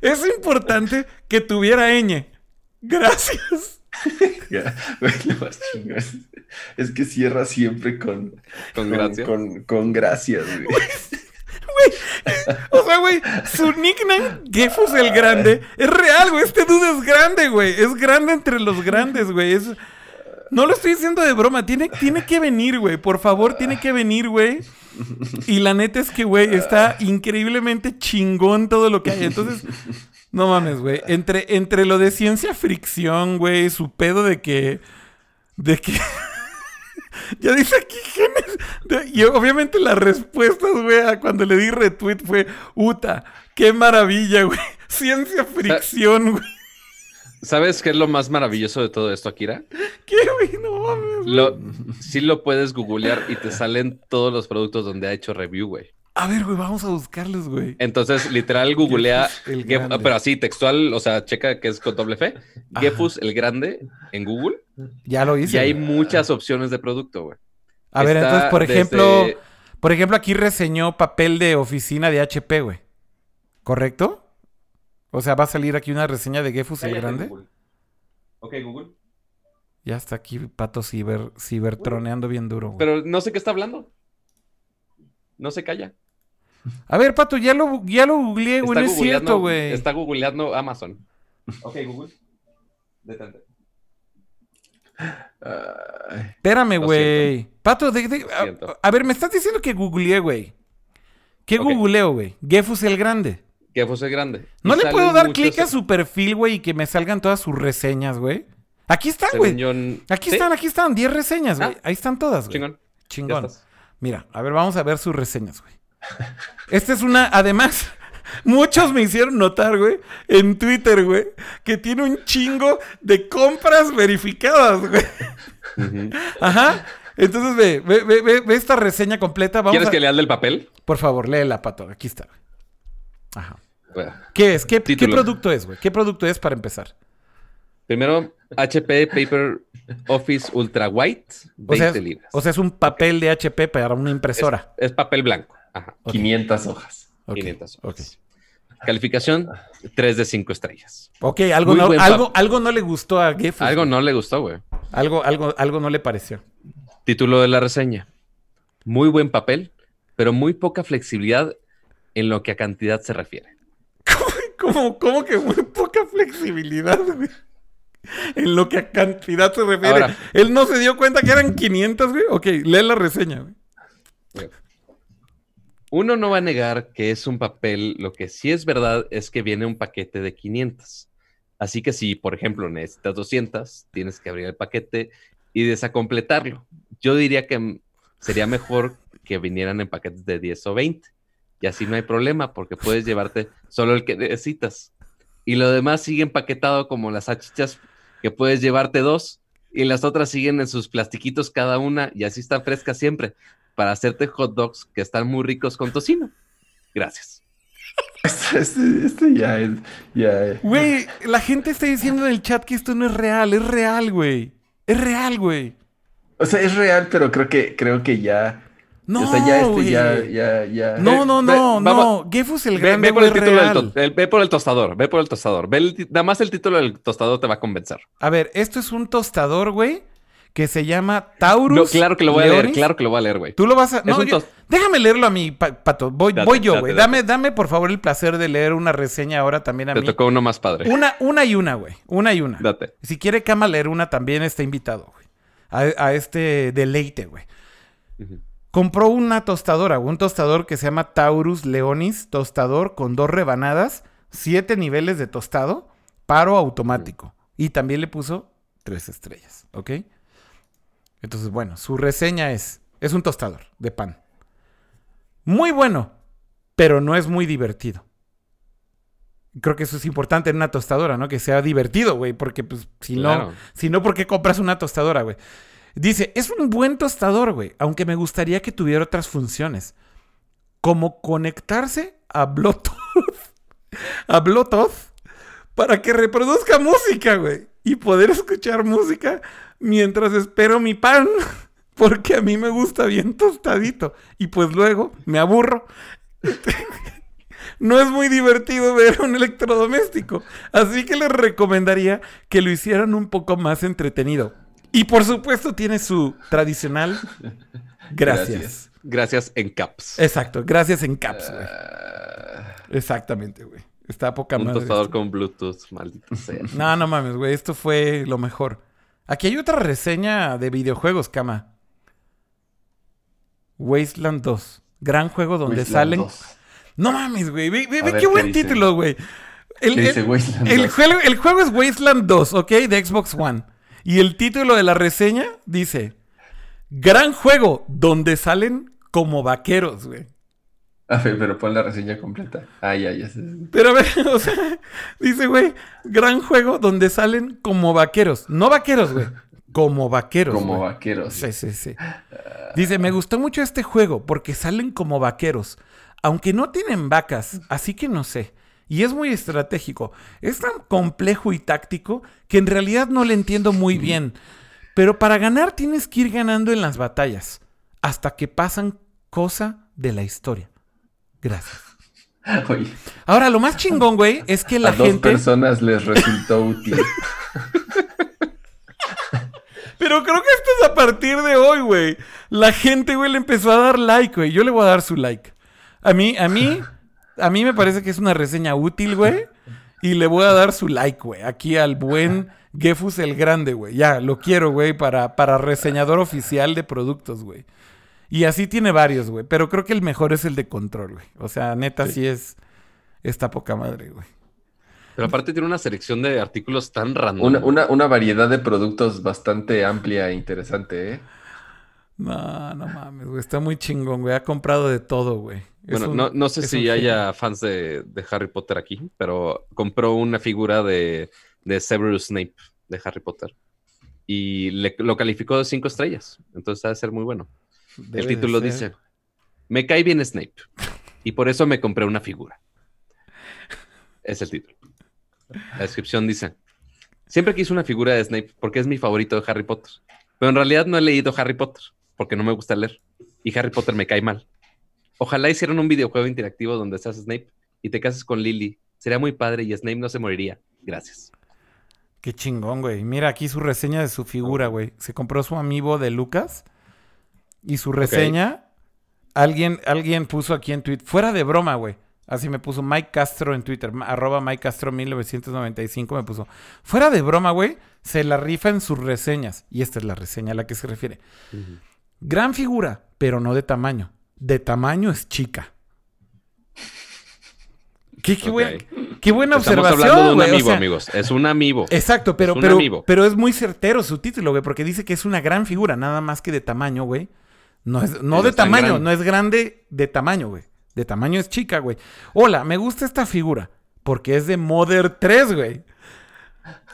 es importante que tuviera ñ. Gracias. Ya, güey, lo más chingón es, que cierra siempre con, Con gracia. Con, con gracias, güey. O sea, güey, su nickname, Gefus el Grande, es real, güey. Este dude es grande, güey. Es grande entre los grandes, güey. Es... No lo estoy diciendo de broma. Tiene, tiene que venir, güey. Por favor, tiene que venir, güey. Y la neta es que, güey, está increíblemente chingón todo lo que hay. Entonces, no mames, güey. Entre, entre lo de ciencia fricción, güey, su pedo de que. De que. ya dice aquí genes. y obviamente las respuestas, güey, a cuando le di retweet fue. Uta, qué maravilla, güey. Ciencia fricción, güey. ¿Sabes qué es lo más maravilloso de todo esto, Akira? ¿Qué, güey? No mames. güey. Lo, sí lo puedes googlear y te salen todos los productos donde ha hecho review, güey. A ver, güey, vamos a buscarlos, güey. Entonces, literal, googlea, Gefus el Gef- pero así, textual, o sea, checa que es con doble F, Ajá. Gefus el Grande en Google, Ya lo hice. y hay güey. muchas opciones de producto, güey. A ver, entonces, por desde- ejemplo, por ejemplo, aquí reseñó papel de oficina de HP, güey. ¿Correcto? O sea, va a salir aquí una reseña de Gefus el Grande. Google. Ok, Google. Ya está aquí Pato ciber, cibertroneando bien duro, güey. Pero no sé qué está hablando. No se calla. A ver, Pato, ya lo, ya lo googleé, güey. No es cierto, güey. Está googleando Amazon. Ok, Google. Detente. Espérame, güey. Pato, de- de- Lo a, ver, me estás diciendo que googleé, güey. ¿Qué Ok. googleo, güey? Gefus el Grande. Gefus el Grande. ¿No Y le puedo dar clic a su perfil, güey, y que me salgan todas sus reseñas, güey? Aquí están, güey. yo, Aquí ¿Sí? están, aquí están. 10 reseñas, güey. Ah. Ahí están todas, güey. Chingón. Ya Chingón. Mira, a ver, vamos a ver sus reseñas, güey. Esta es una, además, muchos me hicieron notar, güey, en Twitter, güey, que tiene un chingo de compras verificadas, güey. Ajá. Entonces ve, ve, ve, ve- esta reseña completa. Vamos ¿Quieres a- que lea el del papel? Por favor, léela, Pato. Aquí está. güey. Ajá. Bueno, ¿Qué es? ¿Qué, producto es, güey? ¿Qué producto es para empezar? Primero, HP Paper Office Ultra White, O sea, 20 es, libras. o sea, es un papel de HP para una impresora. Es papel blanco. Ajá. Ok. 500 hojas. Ok, 500 ok. hojas. Calificación, 3 de 5 estrellas. Ok, algo Muy no, algo, algo no le gustó a Gefus. Algo no le gustó, güey. Algo, algo, algo no le pareció. Título de la reseña. Muy buen papel, pero muy poca flexibilidad en lo que a cantidad se refiere. ¿Cómo, cómo que muy poca flexibilidad, güey? En lo que a cantidad se refiere. Ahora. Él no se dio cuenta que eran 500, güey. Ok, lee la reseña, güey. Uno no va a negar que es un papel, lo que sí es verdad es que viene un paquete de 500. Así que si, por ejemplo, necesitas 200, tienes que abrir el paquete y desacompletarlo. Yo diría que sería mejor que vinieran en paquetes de 10 o 20. Y así no hay problema porque puedes llevarte solo el que necesitas. Y lo demás sigue empaquetado como las salchichas que puedes llevarte dos y las otras siguen en sus plastiquitos cada una y así están frescas siempre para hacerte hot dogs que están muy ricos con tocino. Gracias. Este, este ya es. Ya es. Güey, la gente está diciendo en el chat que esto no es real. Es real, güey. Es real, güey. O sea, es real, pero creo que, creo que ya. No, o sea, ya este, güey. ya, ya, ya. No, no, Ve- no, vamos- no. Gefus el Ve, Grande, ve por el título del real. to- el- ve por el tostador, ve por el tostador. Ve el nada más el título del tostador te va a convencer. A ver, esto es un tostador, güey, que se llama Taurus. No, claro que lo voy a leer, claro que lo voy a leer, güey. Tú lo vas a. No, yo- déjame leerlo a mí, Pa- Pato. Voy, Date, voy yo, date, güey. date. Dame, dame, por favor, el placer de leer una reseña ahora también a Te mí. tocó uno más padre. Una, una y una, güey. Una y una. Date. Si quiere Cama leer una, también está invitado, güey. A, a este deleite, güey. Ujú. Compró una tostadora, un tostador que se llama Taurus Leonis, tostador con dos rebanadas, siete niveles de tostado, paro automático. Y también le puso tres estrellas, ¿ok? Entonces, bueno, su reseña es, es un tostador de pan. Muy bueno, pero no es muy divertido. Creo que eso es importante en una tostadora, ¿no? Que sea divertido, güey, porque pues si Claro. no, si no, ¿por qué compras una tostadora, güey? Dice, es un buen tostador, güey, aunque me gustaría que tuviera otras funciones, como conectarse a Bluetooth, a Bluetooth, para que reproduzca música, güey, y poder escuchar música mientras espero mi pan, porque a mí me gusta bien tostadito, y pues luego me aburro. No es muy divertido ver un electrodoméstico, así que les recomendaría que lo hicieran un poco más entretenido. Y por supuesto tiene su tradicional gracias. Gracias. Gracias en caps. Exacto, gracias en caps, güey. Ah, Exactamente, güey. Está poca Un madre. tostador esto. con Bluetooth, maldito sea. No, no mames, güey. Esto fue lo mejor. Aquí hay otra reseña de videojuegos, cama. Wasteland 2. Gran juego donde Wasteland salen. 2. No mames, güey. Ve, ve- A ve ver, qué ¿qué buen dice? título, güey. El, ¿Qué dice el- Wasteland el 2? juego, el juego es Wasteland 2, ¿ok? De Xbox One. Y el título de la reseña dice: Gran juego donde salen como vaqueros, güey. A ver, pero pon la reseña completa. Ah, ya, ya. Pero a ver, o sea, dice, güey, gran juego donde salen como vaqueros. No vaqueros, güey. Como vaqueros. Como güey. vaqueros. Sí, sí, sí. Dice, me gustó mucho este juego porque salen como vaqueros. Aunque no tienen vacas, así que no sé. Y es muy estratégico. Es tan complejo y táctico que en realidad no le entiendo muy bien. Pero para ganar tienes que ir ganando en las batallas. Hasta que pasan cosa de la historia. Gracias. Oye, Ahora, lo más chingón, güey, es que la a dos personas les resultó útil. Pero creo que esto es a partir de hoy, güey. La gente, güey, le empezó a dar like, güey. Yo le voy a dar su like. A mí, a mí, a mí me parece que es una reseña útil, güey. Y le voy a dar su like, güey. Aquí al buen Gefus el Grande, güey. Ya, lo quiero, güey, para, para reseñador oficial de productos, güey. Y así tiene varios, güey. Pero creo que el mejor es el de control, güey. O sea, neta, sí, es. Está poca madre, güey. Pero aparte tiene una selección de artículos tan random. Una, una, una variedad de productos bastante amplia e interesante, ¿eh? No, no mames, güey. Está muy chingón, güey. Ha comprado de todo, güey. Bueno, un- no, no sé si haya fans de, de Harry Potter aquí, pero compró una figura de, de Severus Snape de Harry Potter y le, lo calificó de cinco estrellas. Entonces ha de ser muy bueno. Debe El título dice: Me cae bien Snape y por eso me compré una figura. Es el título. La descripción dice: Siempre quise una figura de Snape porque es mi favorito de Harry Potter. Pero en realidad no he leído Harry Potter porque no me gusta leer. Y Harry Potter me cae mal. Ojalá hicieran un videojuego interactivo donde seas Snape y te cases con Lily. Sería muy padre y Snape no se moriría. Gracias. Qué chingón, güey. Mira aquí su reseña de su figura, güey. Se compró su amigo de Lucas. Y su reseña, alguien, alguien puso aquí en Twitter, fuera de broma, güey. Así me puso Mike Castro en Twitter, arroba Mike Castro 1995 me puso. Fuera de broma, güey, se la rifa en sus reseñas. Y esta es la reseña a la que se refiere. Gran figura, pero no de tamaño. De tamaño es chica. Qué, qué, Ok. buen- qué buena Estamos observación, hablando de un güey. O amigo, sea, amigos. Es un amigo. Exacto, pero, Es pero, pero es muy certero su título, güey, porque dice que es una gran figura, nada más que de tamaño, güey. No es, no de tamaño, no es grande de tamaño, güey. De tamaño es chica, güey. Hola, me gusta esta figura, porque es de Mother 3, güey.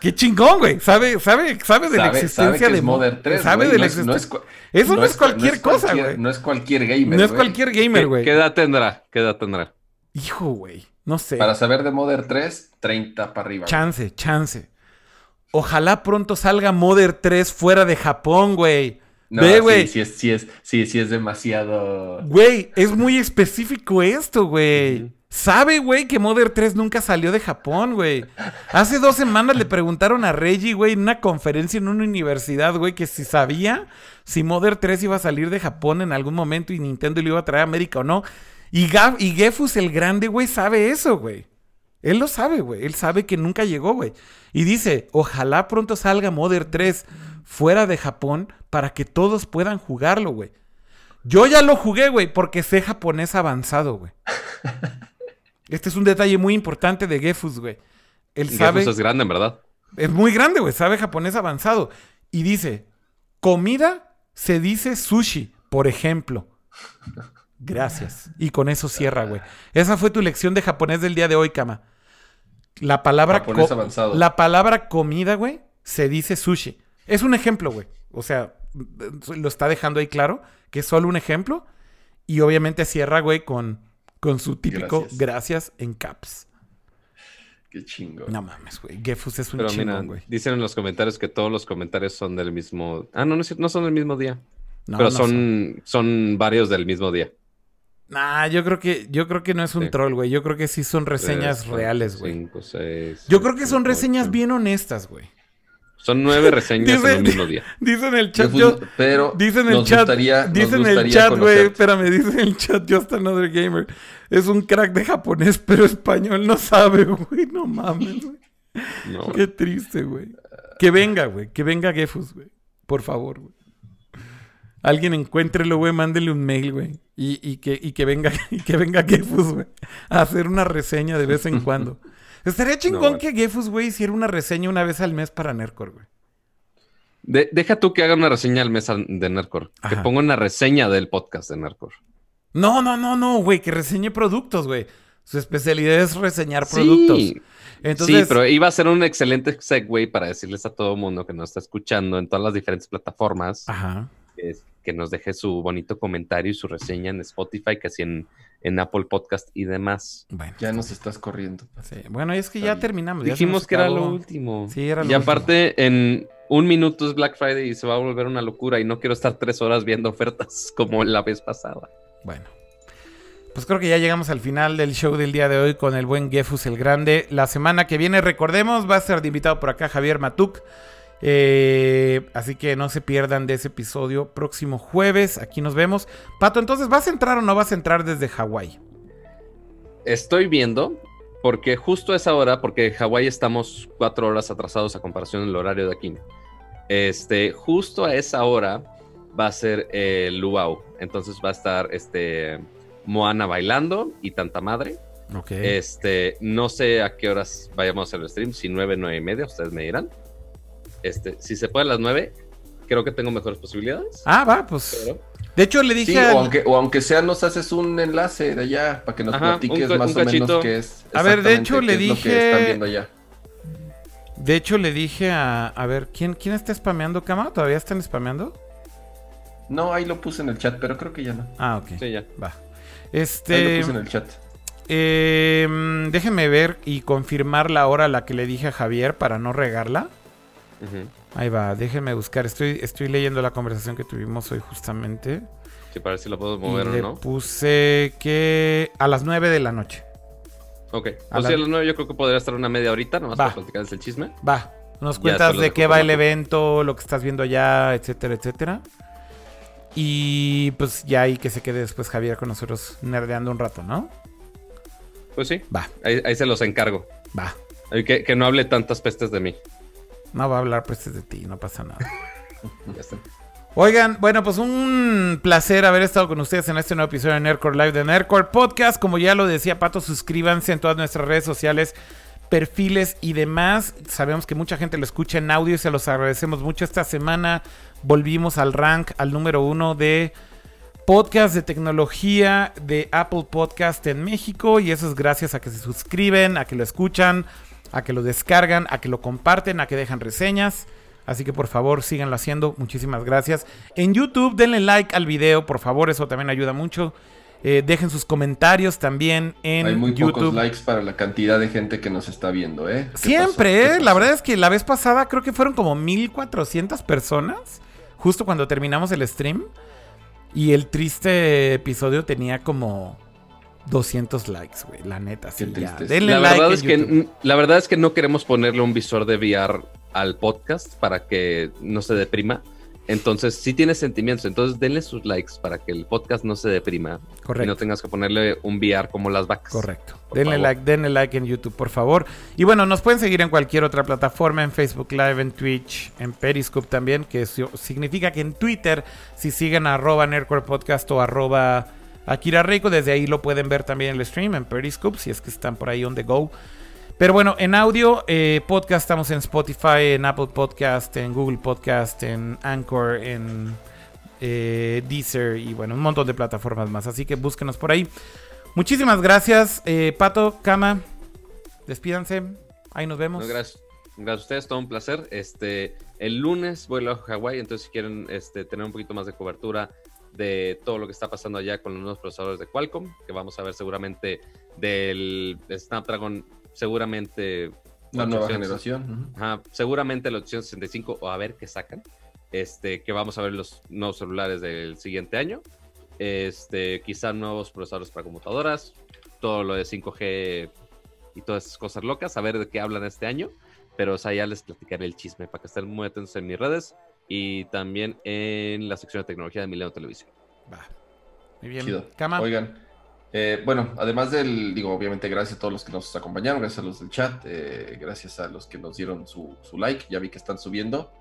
Qué chingón, güey. Sabe, sabe, sabe de la existencia sabe de Modern 3, Sabe güey. de No la es- no es existencia. cua- Eso no, es cua- cualquier cosa, cualquier- güey. No es cualquier gamer, No es güey. cualquier ¿Qué, gamer, güey. qué edad tendrá? ¿Qué edad tendrá? Hijo, güey. No sé. Para saber de Modern 3, 30 para arriba. güey. Chance, chance. Ojalá pronto salga Mother 3 fuera de Japón, güey. No, Ve, sí, güey. Sí, es, sí, es, sí, sí es demasiado. Güey, es muy específico esto, güey. Sabe, güey, que Mother 3 nunca salió de Japón, güey. Hace dos semanas le preguntaron a Reggie, güey, en una conferencia en una universidad, güey, que si sabía si Mother 3 iba a salir de Japón en algún momento y Nintendo lo iba a traer a América o no. Y, Gaf y Gefus el Grande, güey, sabe eso, güey. Él lo sabe, güey. Él sabe que nunca llegó, güey. Y dice, ojalá pronto salga Mother 3 fuera de Japón para que todos puedan jugarlo, güey. Yo ya lo jugué, güey, porque sé japonés avanzado, güey. Este es un detalle muy importante de Gefus, güey. Él sabe... Gefus es grande, en verdad. Es muy grande, güey. Sabe japonés avanzado. Y dice, comida se dice sushi, por ejemplo. Gracias. Y con eso cierra, güey. Esa fue tu lección de japonés del día de hoy, Kama. La palabra, Japonés avanzado. la palabra comida, güey, se dice sushi. Es un ejemplo, güey. O sea, lo está dejando ahí claro, que es solo un ejemplo. Y obviamente cierra, güey, con, con su típico gracias. Gracias. en caps. Qué chingo. No mames, güey. Gefus es un Pero mira, chingón, güey. dicen en los comentarios que todos los comentarios son del mismo. Ah, no, no, es cierto, no son del mismo día. No, pero no son, son varios del mismo día. Nah, yo creo que, yo creo que no es un Sí. troll, güey. Yo creo que sí son reseñas reales, güey. cinco, seis, Yo creo que son reseñas bien honestas, güey. Son nueve reseñas Dice- en el mismo día. Dice en el chat, Yo- yo, pero dice en el chat, gustaría- nos dice en el chat, güey, espérame, dice en el chat, Just Another Gamer. Es un crack de japonés, pero español no sabe, güey. No mames, güey. No, Qué triste, güey. Que venga, güey. Que venga Gefus, güey. Por favor, güey. Alguien encuéntrelo, güey. Mándele un mail, güey. Y, y que, y que venga, y que venga Gefus, güey. A hacer una reseña de vez en cuando. Estaría chingón bueno. que Gefus, güey, hiciera una reseña una vez al mes para Nercor, güey. De- deja tú que haga una reseña al mes de Nerdcore. Que Ajá. ponga una reseña del podcast de Nerdcore. No, no, no, no, güey. Que reseñe productos, güey. Su especialidad es reseñar productos. Sí. Entonces, sí, pero iba a ser un excelente segue para decirles a todo mundo que nos está escuchando en todas las diferentes plataformas Ajá. que nos deje su bonito comentario y su reseña en Spotify, que así en, en Apple Podcast y demás. Bueno. Ya nos estás corriendo. sí. Bueno, es que Está ya bien. terminamos. ya Dijimos que era lo último. Sí, era lo y aparte, en un minuto es Black Friday y se va a volver una locura y no quiero estar tres horas viendo ofertas como la vez pasada. Bueno. Pues creo que ya llegamos al final del show del día de hoy con el buen Gefus el Grande. La semana que viene, recordemos, va a ser de invitado por acá Javier Matuk. Eh, así que no se pierdan de ese episodio próximo jueves. Aquí nos vemos. Pato, entonces, ¿vas a entrar o no vas a entrar desde Hawái? Estoy viendo, porque justo a esa hora, porque en Hawái estamos cuatro horas atrasados a comparación del horario de aquí. Este, justo a esa hora va a ser el luau. Entonces va a estar este Moana bailando y tanta madre. Ok. Este, no sé a qué horas vayamos a hacer el stream, si nueve, nueve y media, ustedes me dirán. Este, si se puede a las nueve, creo que tengo mejores posibilidades. ah, va, pues. Pero, De hecho, le dije Sí, al- o aunque, o aunque sea, nos haces un enlace de allá para que nos Ajá, platiques un más un o cachito. menos qué es. A ver, de hecho, le es lo que dije- están viendo allá. De hecho, le dije a. A ver, ¿quién, quién está spameando, Cama? ¿Todavía están spameando? No, ahí lo puse en el chat, pero creo que ya no. Ah, ok. sí, ya. Va. Ahí Este. lo puse en el chat. eh, mm, déjenme ver y confirmar la hora a la que le dije a Javier para no regarla. Ahí va, déjenme buscar. Estoy, estoy leyendo la conversación que tuvimos hoy justamente. Sí, para ver si lo puedo Y mover o le no. puse que a las 9 de la noche. Ok. A la- a las nueve yo creo que podría estar una media horita, nomás Va. para platicarles el chisme. Va, nos cuentas de qué va la el evento, lo que estás viendo allá, etcétera, etcétera. Y pues ya ahí que se quede después Javier con nosotros nerdeando un rato, ¿no? Pues sí, Va, ahí, ahí se los encargo. va. Que, que no hable tantas pestes de mí. No va a hablar pues de ti, no pasa nada. Ya está. Oigan, bueno, pues un placer haber estado con ustedes en este nuevo episodio de Nerdcore Live de Nerdcore Podcast. Como ya lo decía Pato, suscríbanse en todas nuestras redes sociales, perfiles y demás. Sabemos que mucha gente lo escucha en audio y se los agradecemos mucho. Esta semana volvimos al rank, al número uno de podcast de tecnología de Apple Podcast en México. Y eso es gracias a que se suscriben, a que lo escuchan, a que lo descargan, a que lo comparten, a que dejan reseñas. Así que por favor síganlo haciendo. Muchísimas gracias. En YouTube denle like al video, por favor. Eso también ayuda mucho. Eh, dejen sus comentarios también en Hay muy YouTube. pocos likes para la cantidad de gente que nos está viendo, ¿eh? ¿Qué Siempre, ¿eh? La verdad es que la vez pasada creo que fueron como 1400 personas. Justo cuando terminamos el stream. Y el triste episodio tenía como 200 likes, güey. La neta, sí. Ya. Denle La like verdad, en es que, YouTube. la verdad es que no queremos ponerle un visor de VR al podcast para que no se deprima. Entonces, sí tiene sentimientos. Entonces, denle sus likes para que el podcast no se deprima. Y Correcto. no tengas que ponerle un VR como las vacas. Correcto. Denle favor. like, denle like en YouTube, por favor. Y bueno, nos pueden seguir en cualquier otra plataforma, en Facebook Live, en Twitch, en Periscope también, que significa que en Twitter, si siguen a arroba Nerdcore Podcast o arroba Akira Reiko, desde ahí lo pueden ver también el stream en Periscope, si es que están por ahí on the go. Pero bueno, en audio, eh, podcast estamos en Spotify, en Apple Podcast, en Google Podcast, en Anchor, en eh, Deezer y bueno, un montón de plataformas más. Así que búsquenos por ahí. Muchísimas gracias, eh, Pato, Cama. Despídanse. Ahí nos vemos. Gracias. Gracias a ustedes, todo un placer. Este, el lunes vuelo a Hawái, entonces si quieren este, tener un poquito más de cobertura de todo lo que está pasando allá con los nuevos procesadores de Qualcomm, que vamos a ver seguramente del Snapdragon, seguramente La nueva 800, generación. Ajá, seguramente el 865 o a ver qué sacan. Este, que vamos a ver los nuevos celulares del siguiente año. Este, quizá nuevos procesadores para computadoras, todo lo de 5G y todas esas cosas locas, a ver de qué hablan este año. Pero o sea, ya les platicaré el chisme para que estén muy atentos en mis redes y también en la sección de tecnología de Milenio Televisión. Va. Muy bien. Chido. Cama. Oigan, eh, bueno, además del, digo, obviamente gracias a todos los que nos acompañaron, gracias a los del chat, eh, gracias a los que nos dieron su, su like, ya vi que están subiendo.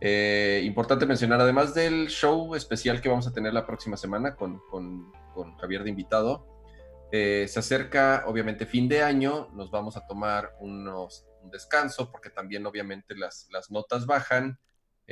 Eh, importante mencionar, además del show especial que vamos a tener la próxima semana con, con- con Javier de invitado, eh, se acerca obviamente fin de año, nos vamos a tomar unos, un descanso porque también obviamente las, las notas bajan,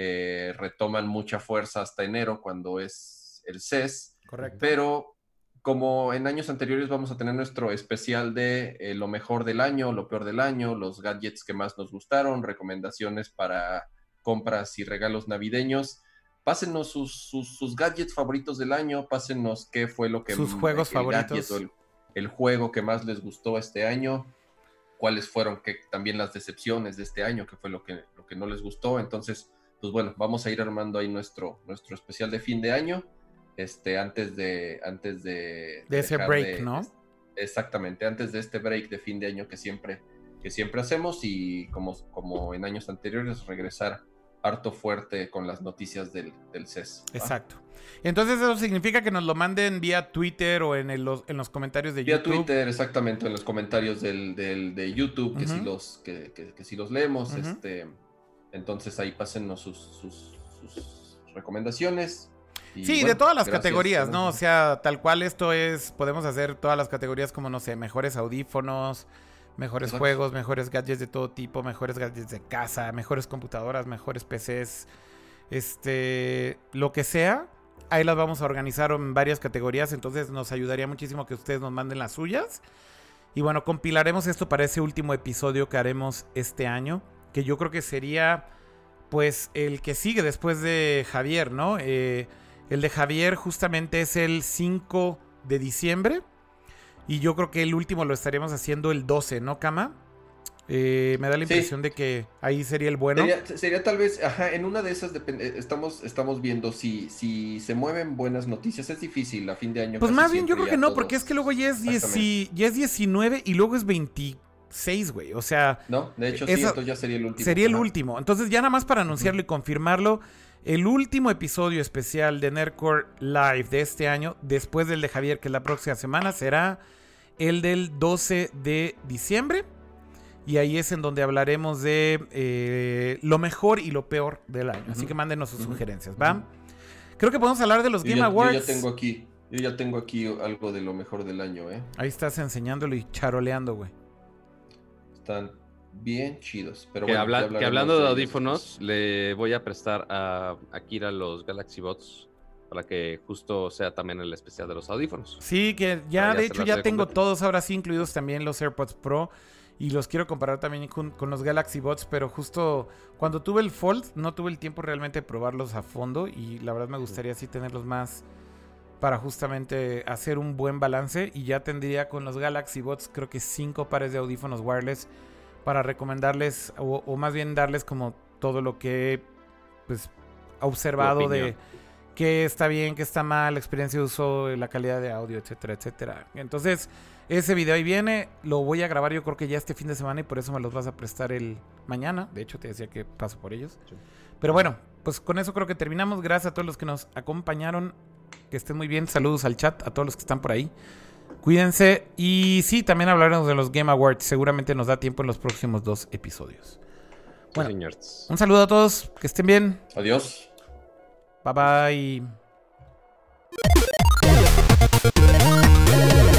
eh, retoman mucha fuerza hasta enero cuando es el CES. Correcto. Pero como en años anteriores vamos a tener nuestro especial de eh, lo mejor del año, lo peor del año, los gadgets que más nos gustaron, recomendaciones para compras y regalos navideños. Pásenos sus, sus, sus gadgets favoritos del año, pásenos qué fue lo que... Sus juegos el favoritos. el juego que más les gustó este año, cuáles fueron que, también las decepciones de este año, qué fue lo que, lo que no les gustó. Entonces, pues bueno, vamos a ir armando ahí nuestro, nuestro especial de fin de año este, antes de, antes de, De ese break, de- ¿no? Exactamente, antes de este break de fin de año que siempre, que siempre hacemos y como, como en años anteriores, regresar harto fuerte con las noticias del, del CES. ¿va? Exacto. Entonces eso significa que nos lo manden vía Twitter o en, el- los, en los comentarios de Vía YouTube. Twitter, exactamente, en los comentarios del, del- de YouTube, que, Ujú. los, que, que- que sí los leemos. Este, entonces ahí pásennos sus, sus, sus recomendaciones. y Sí, de todas las gracias, categorías, ¿no? O sea, tal cual esto es, podemos hacer todas las categorías como, no sé, mejores audífonos, mejores Exacto. juegos, mejores gadgets de todo tipo, mejores gadgets de casa, mejores computadoras, mejores PCs, este, lo que sea. Ahí las vamos a organizar en varias categorías, entonces nos ayudaría muchísimo que ustedes nos manden las suyas. Y bueno, compilaremos esto para ese último episodio que haremos este año, que yo creo que sería pues el que sigue después de Javier, ¿no? Eh, el de Javier justamente es el 5 de diciembre. Y yo creo que el último lo estaríamos haciendo el 12, ¿no, Cama? Eh, me da la Sí. impresión de que ahí sería el bueno. Sería, sería tal vez, ajá, en una de esas estamos, estamos viendo si, si se mueven buenas noticias. Es difícil a fin de año. Pues más bien yo creo que no, porque es que luego ya es, 10 Exactamente. ya es 19 y luego es 26, güey. O sea, No, de hecho sí, entonces ya sería el último. Sería el Ajá. último. Entonces, ya nada más para anunciarlo y confirmarlo, el último episodio especial de Nerdcore Live de este año, después del de Javier, que es la próxima semana, será el del 12 de diciembre. Y ahí es en donde hablaremos de eh, lo mejor y lo peor del año. Así que mándenos sus sugerencias, ¿va? Creo que podemos hablar de los Yo Game ya, yo Awards. ya tengo aquí, yo ya tengo aquí algo de lo mejor del año, ¿eh? Ahí estás enseñándolo y charoleando, güey. Están bien chidos. Pero Que, bueno, habla- ya que hablaremos hablando de audífonos, le voy a prestar a Akira los Galaxy Bots para que justo sea también el especial de los audífonos. Sí, que ya ya de hecho ya tengo completo. todos ahora sí incluidos también los AirPods Pro y los quiero comparar también con, con los Galaxy Bots, pero justo cuando tuve el Fold no tuve el tiempo realmente de probarlos a fondo y la verdad me gustaría así tenerlos más para justamente hacer un buen balance y ya tendría con los Galaxy Bots creo que cinco pares de audífonos wireless para recomendarles o, o más bien darles como todo lo que he pues observado de qué está bien, qué está mal, la experiencia de uso, la calidad de audio, etcétera, etcétera. Entonces, ese video ahí viene, lo voy a grabar yo creo que ya este fin de semana y por eso me los vas a prestar el mañana. De hecho, te decía que paso por ellos. Sí. Pero bueno, pues con eso creo que terminamos. Gracias a todos los que nos acompañaron. Que estén muy bien. Saludos al chat, a todos los que están por ahí. Cuídense. Y sí, también hablaremos de los Game Awards. Seguramente nos da tiempo en los próximos dos episodios. Bueno, un saludo a todos. Que estén bien. Adiós. Bye bye.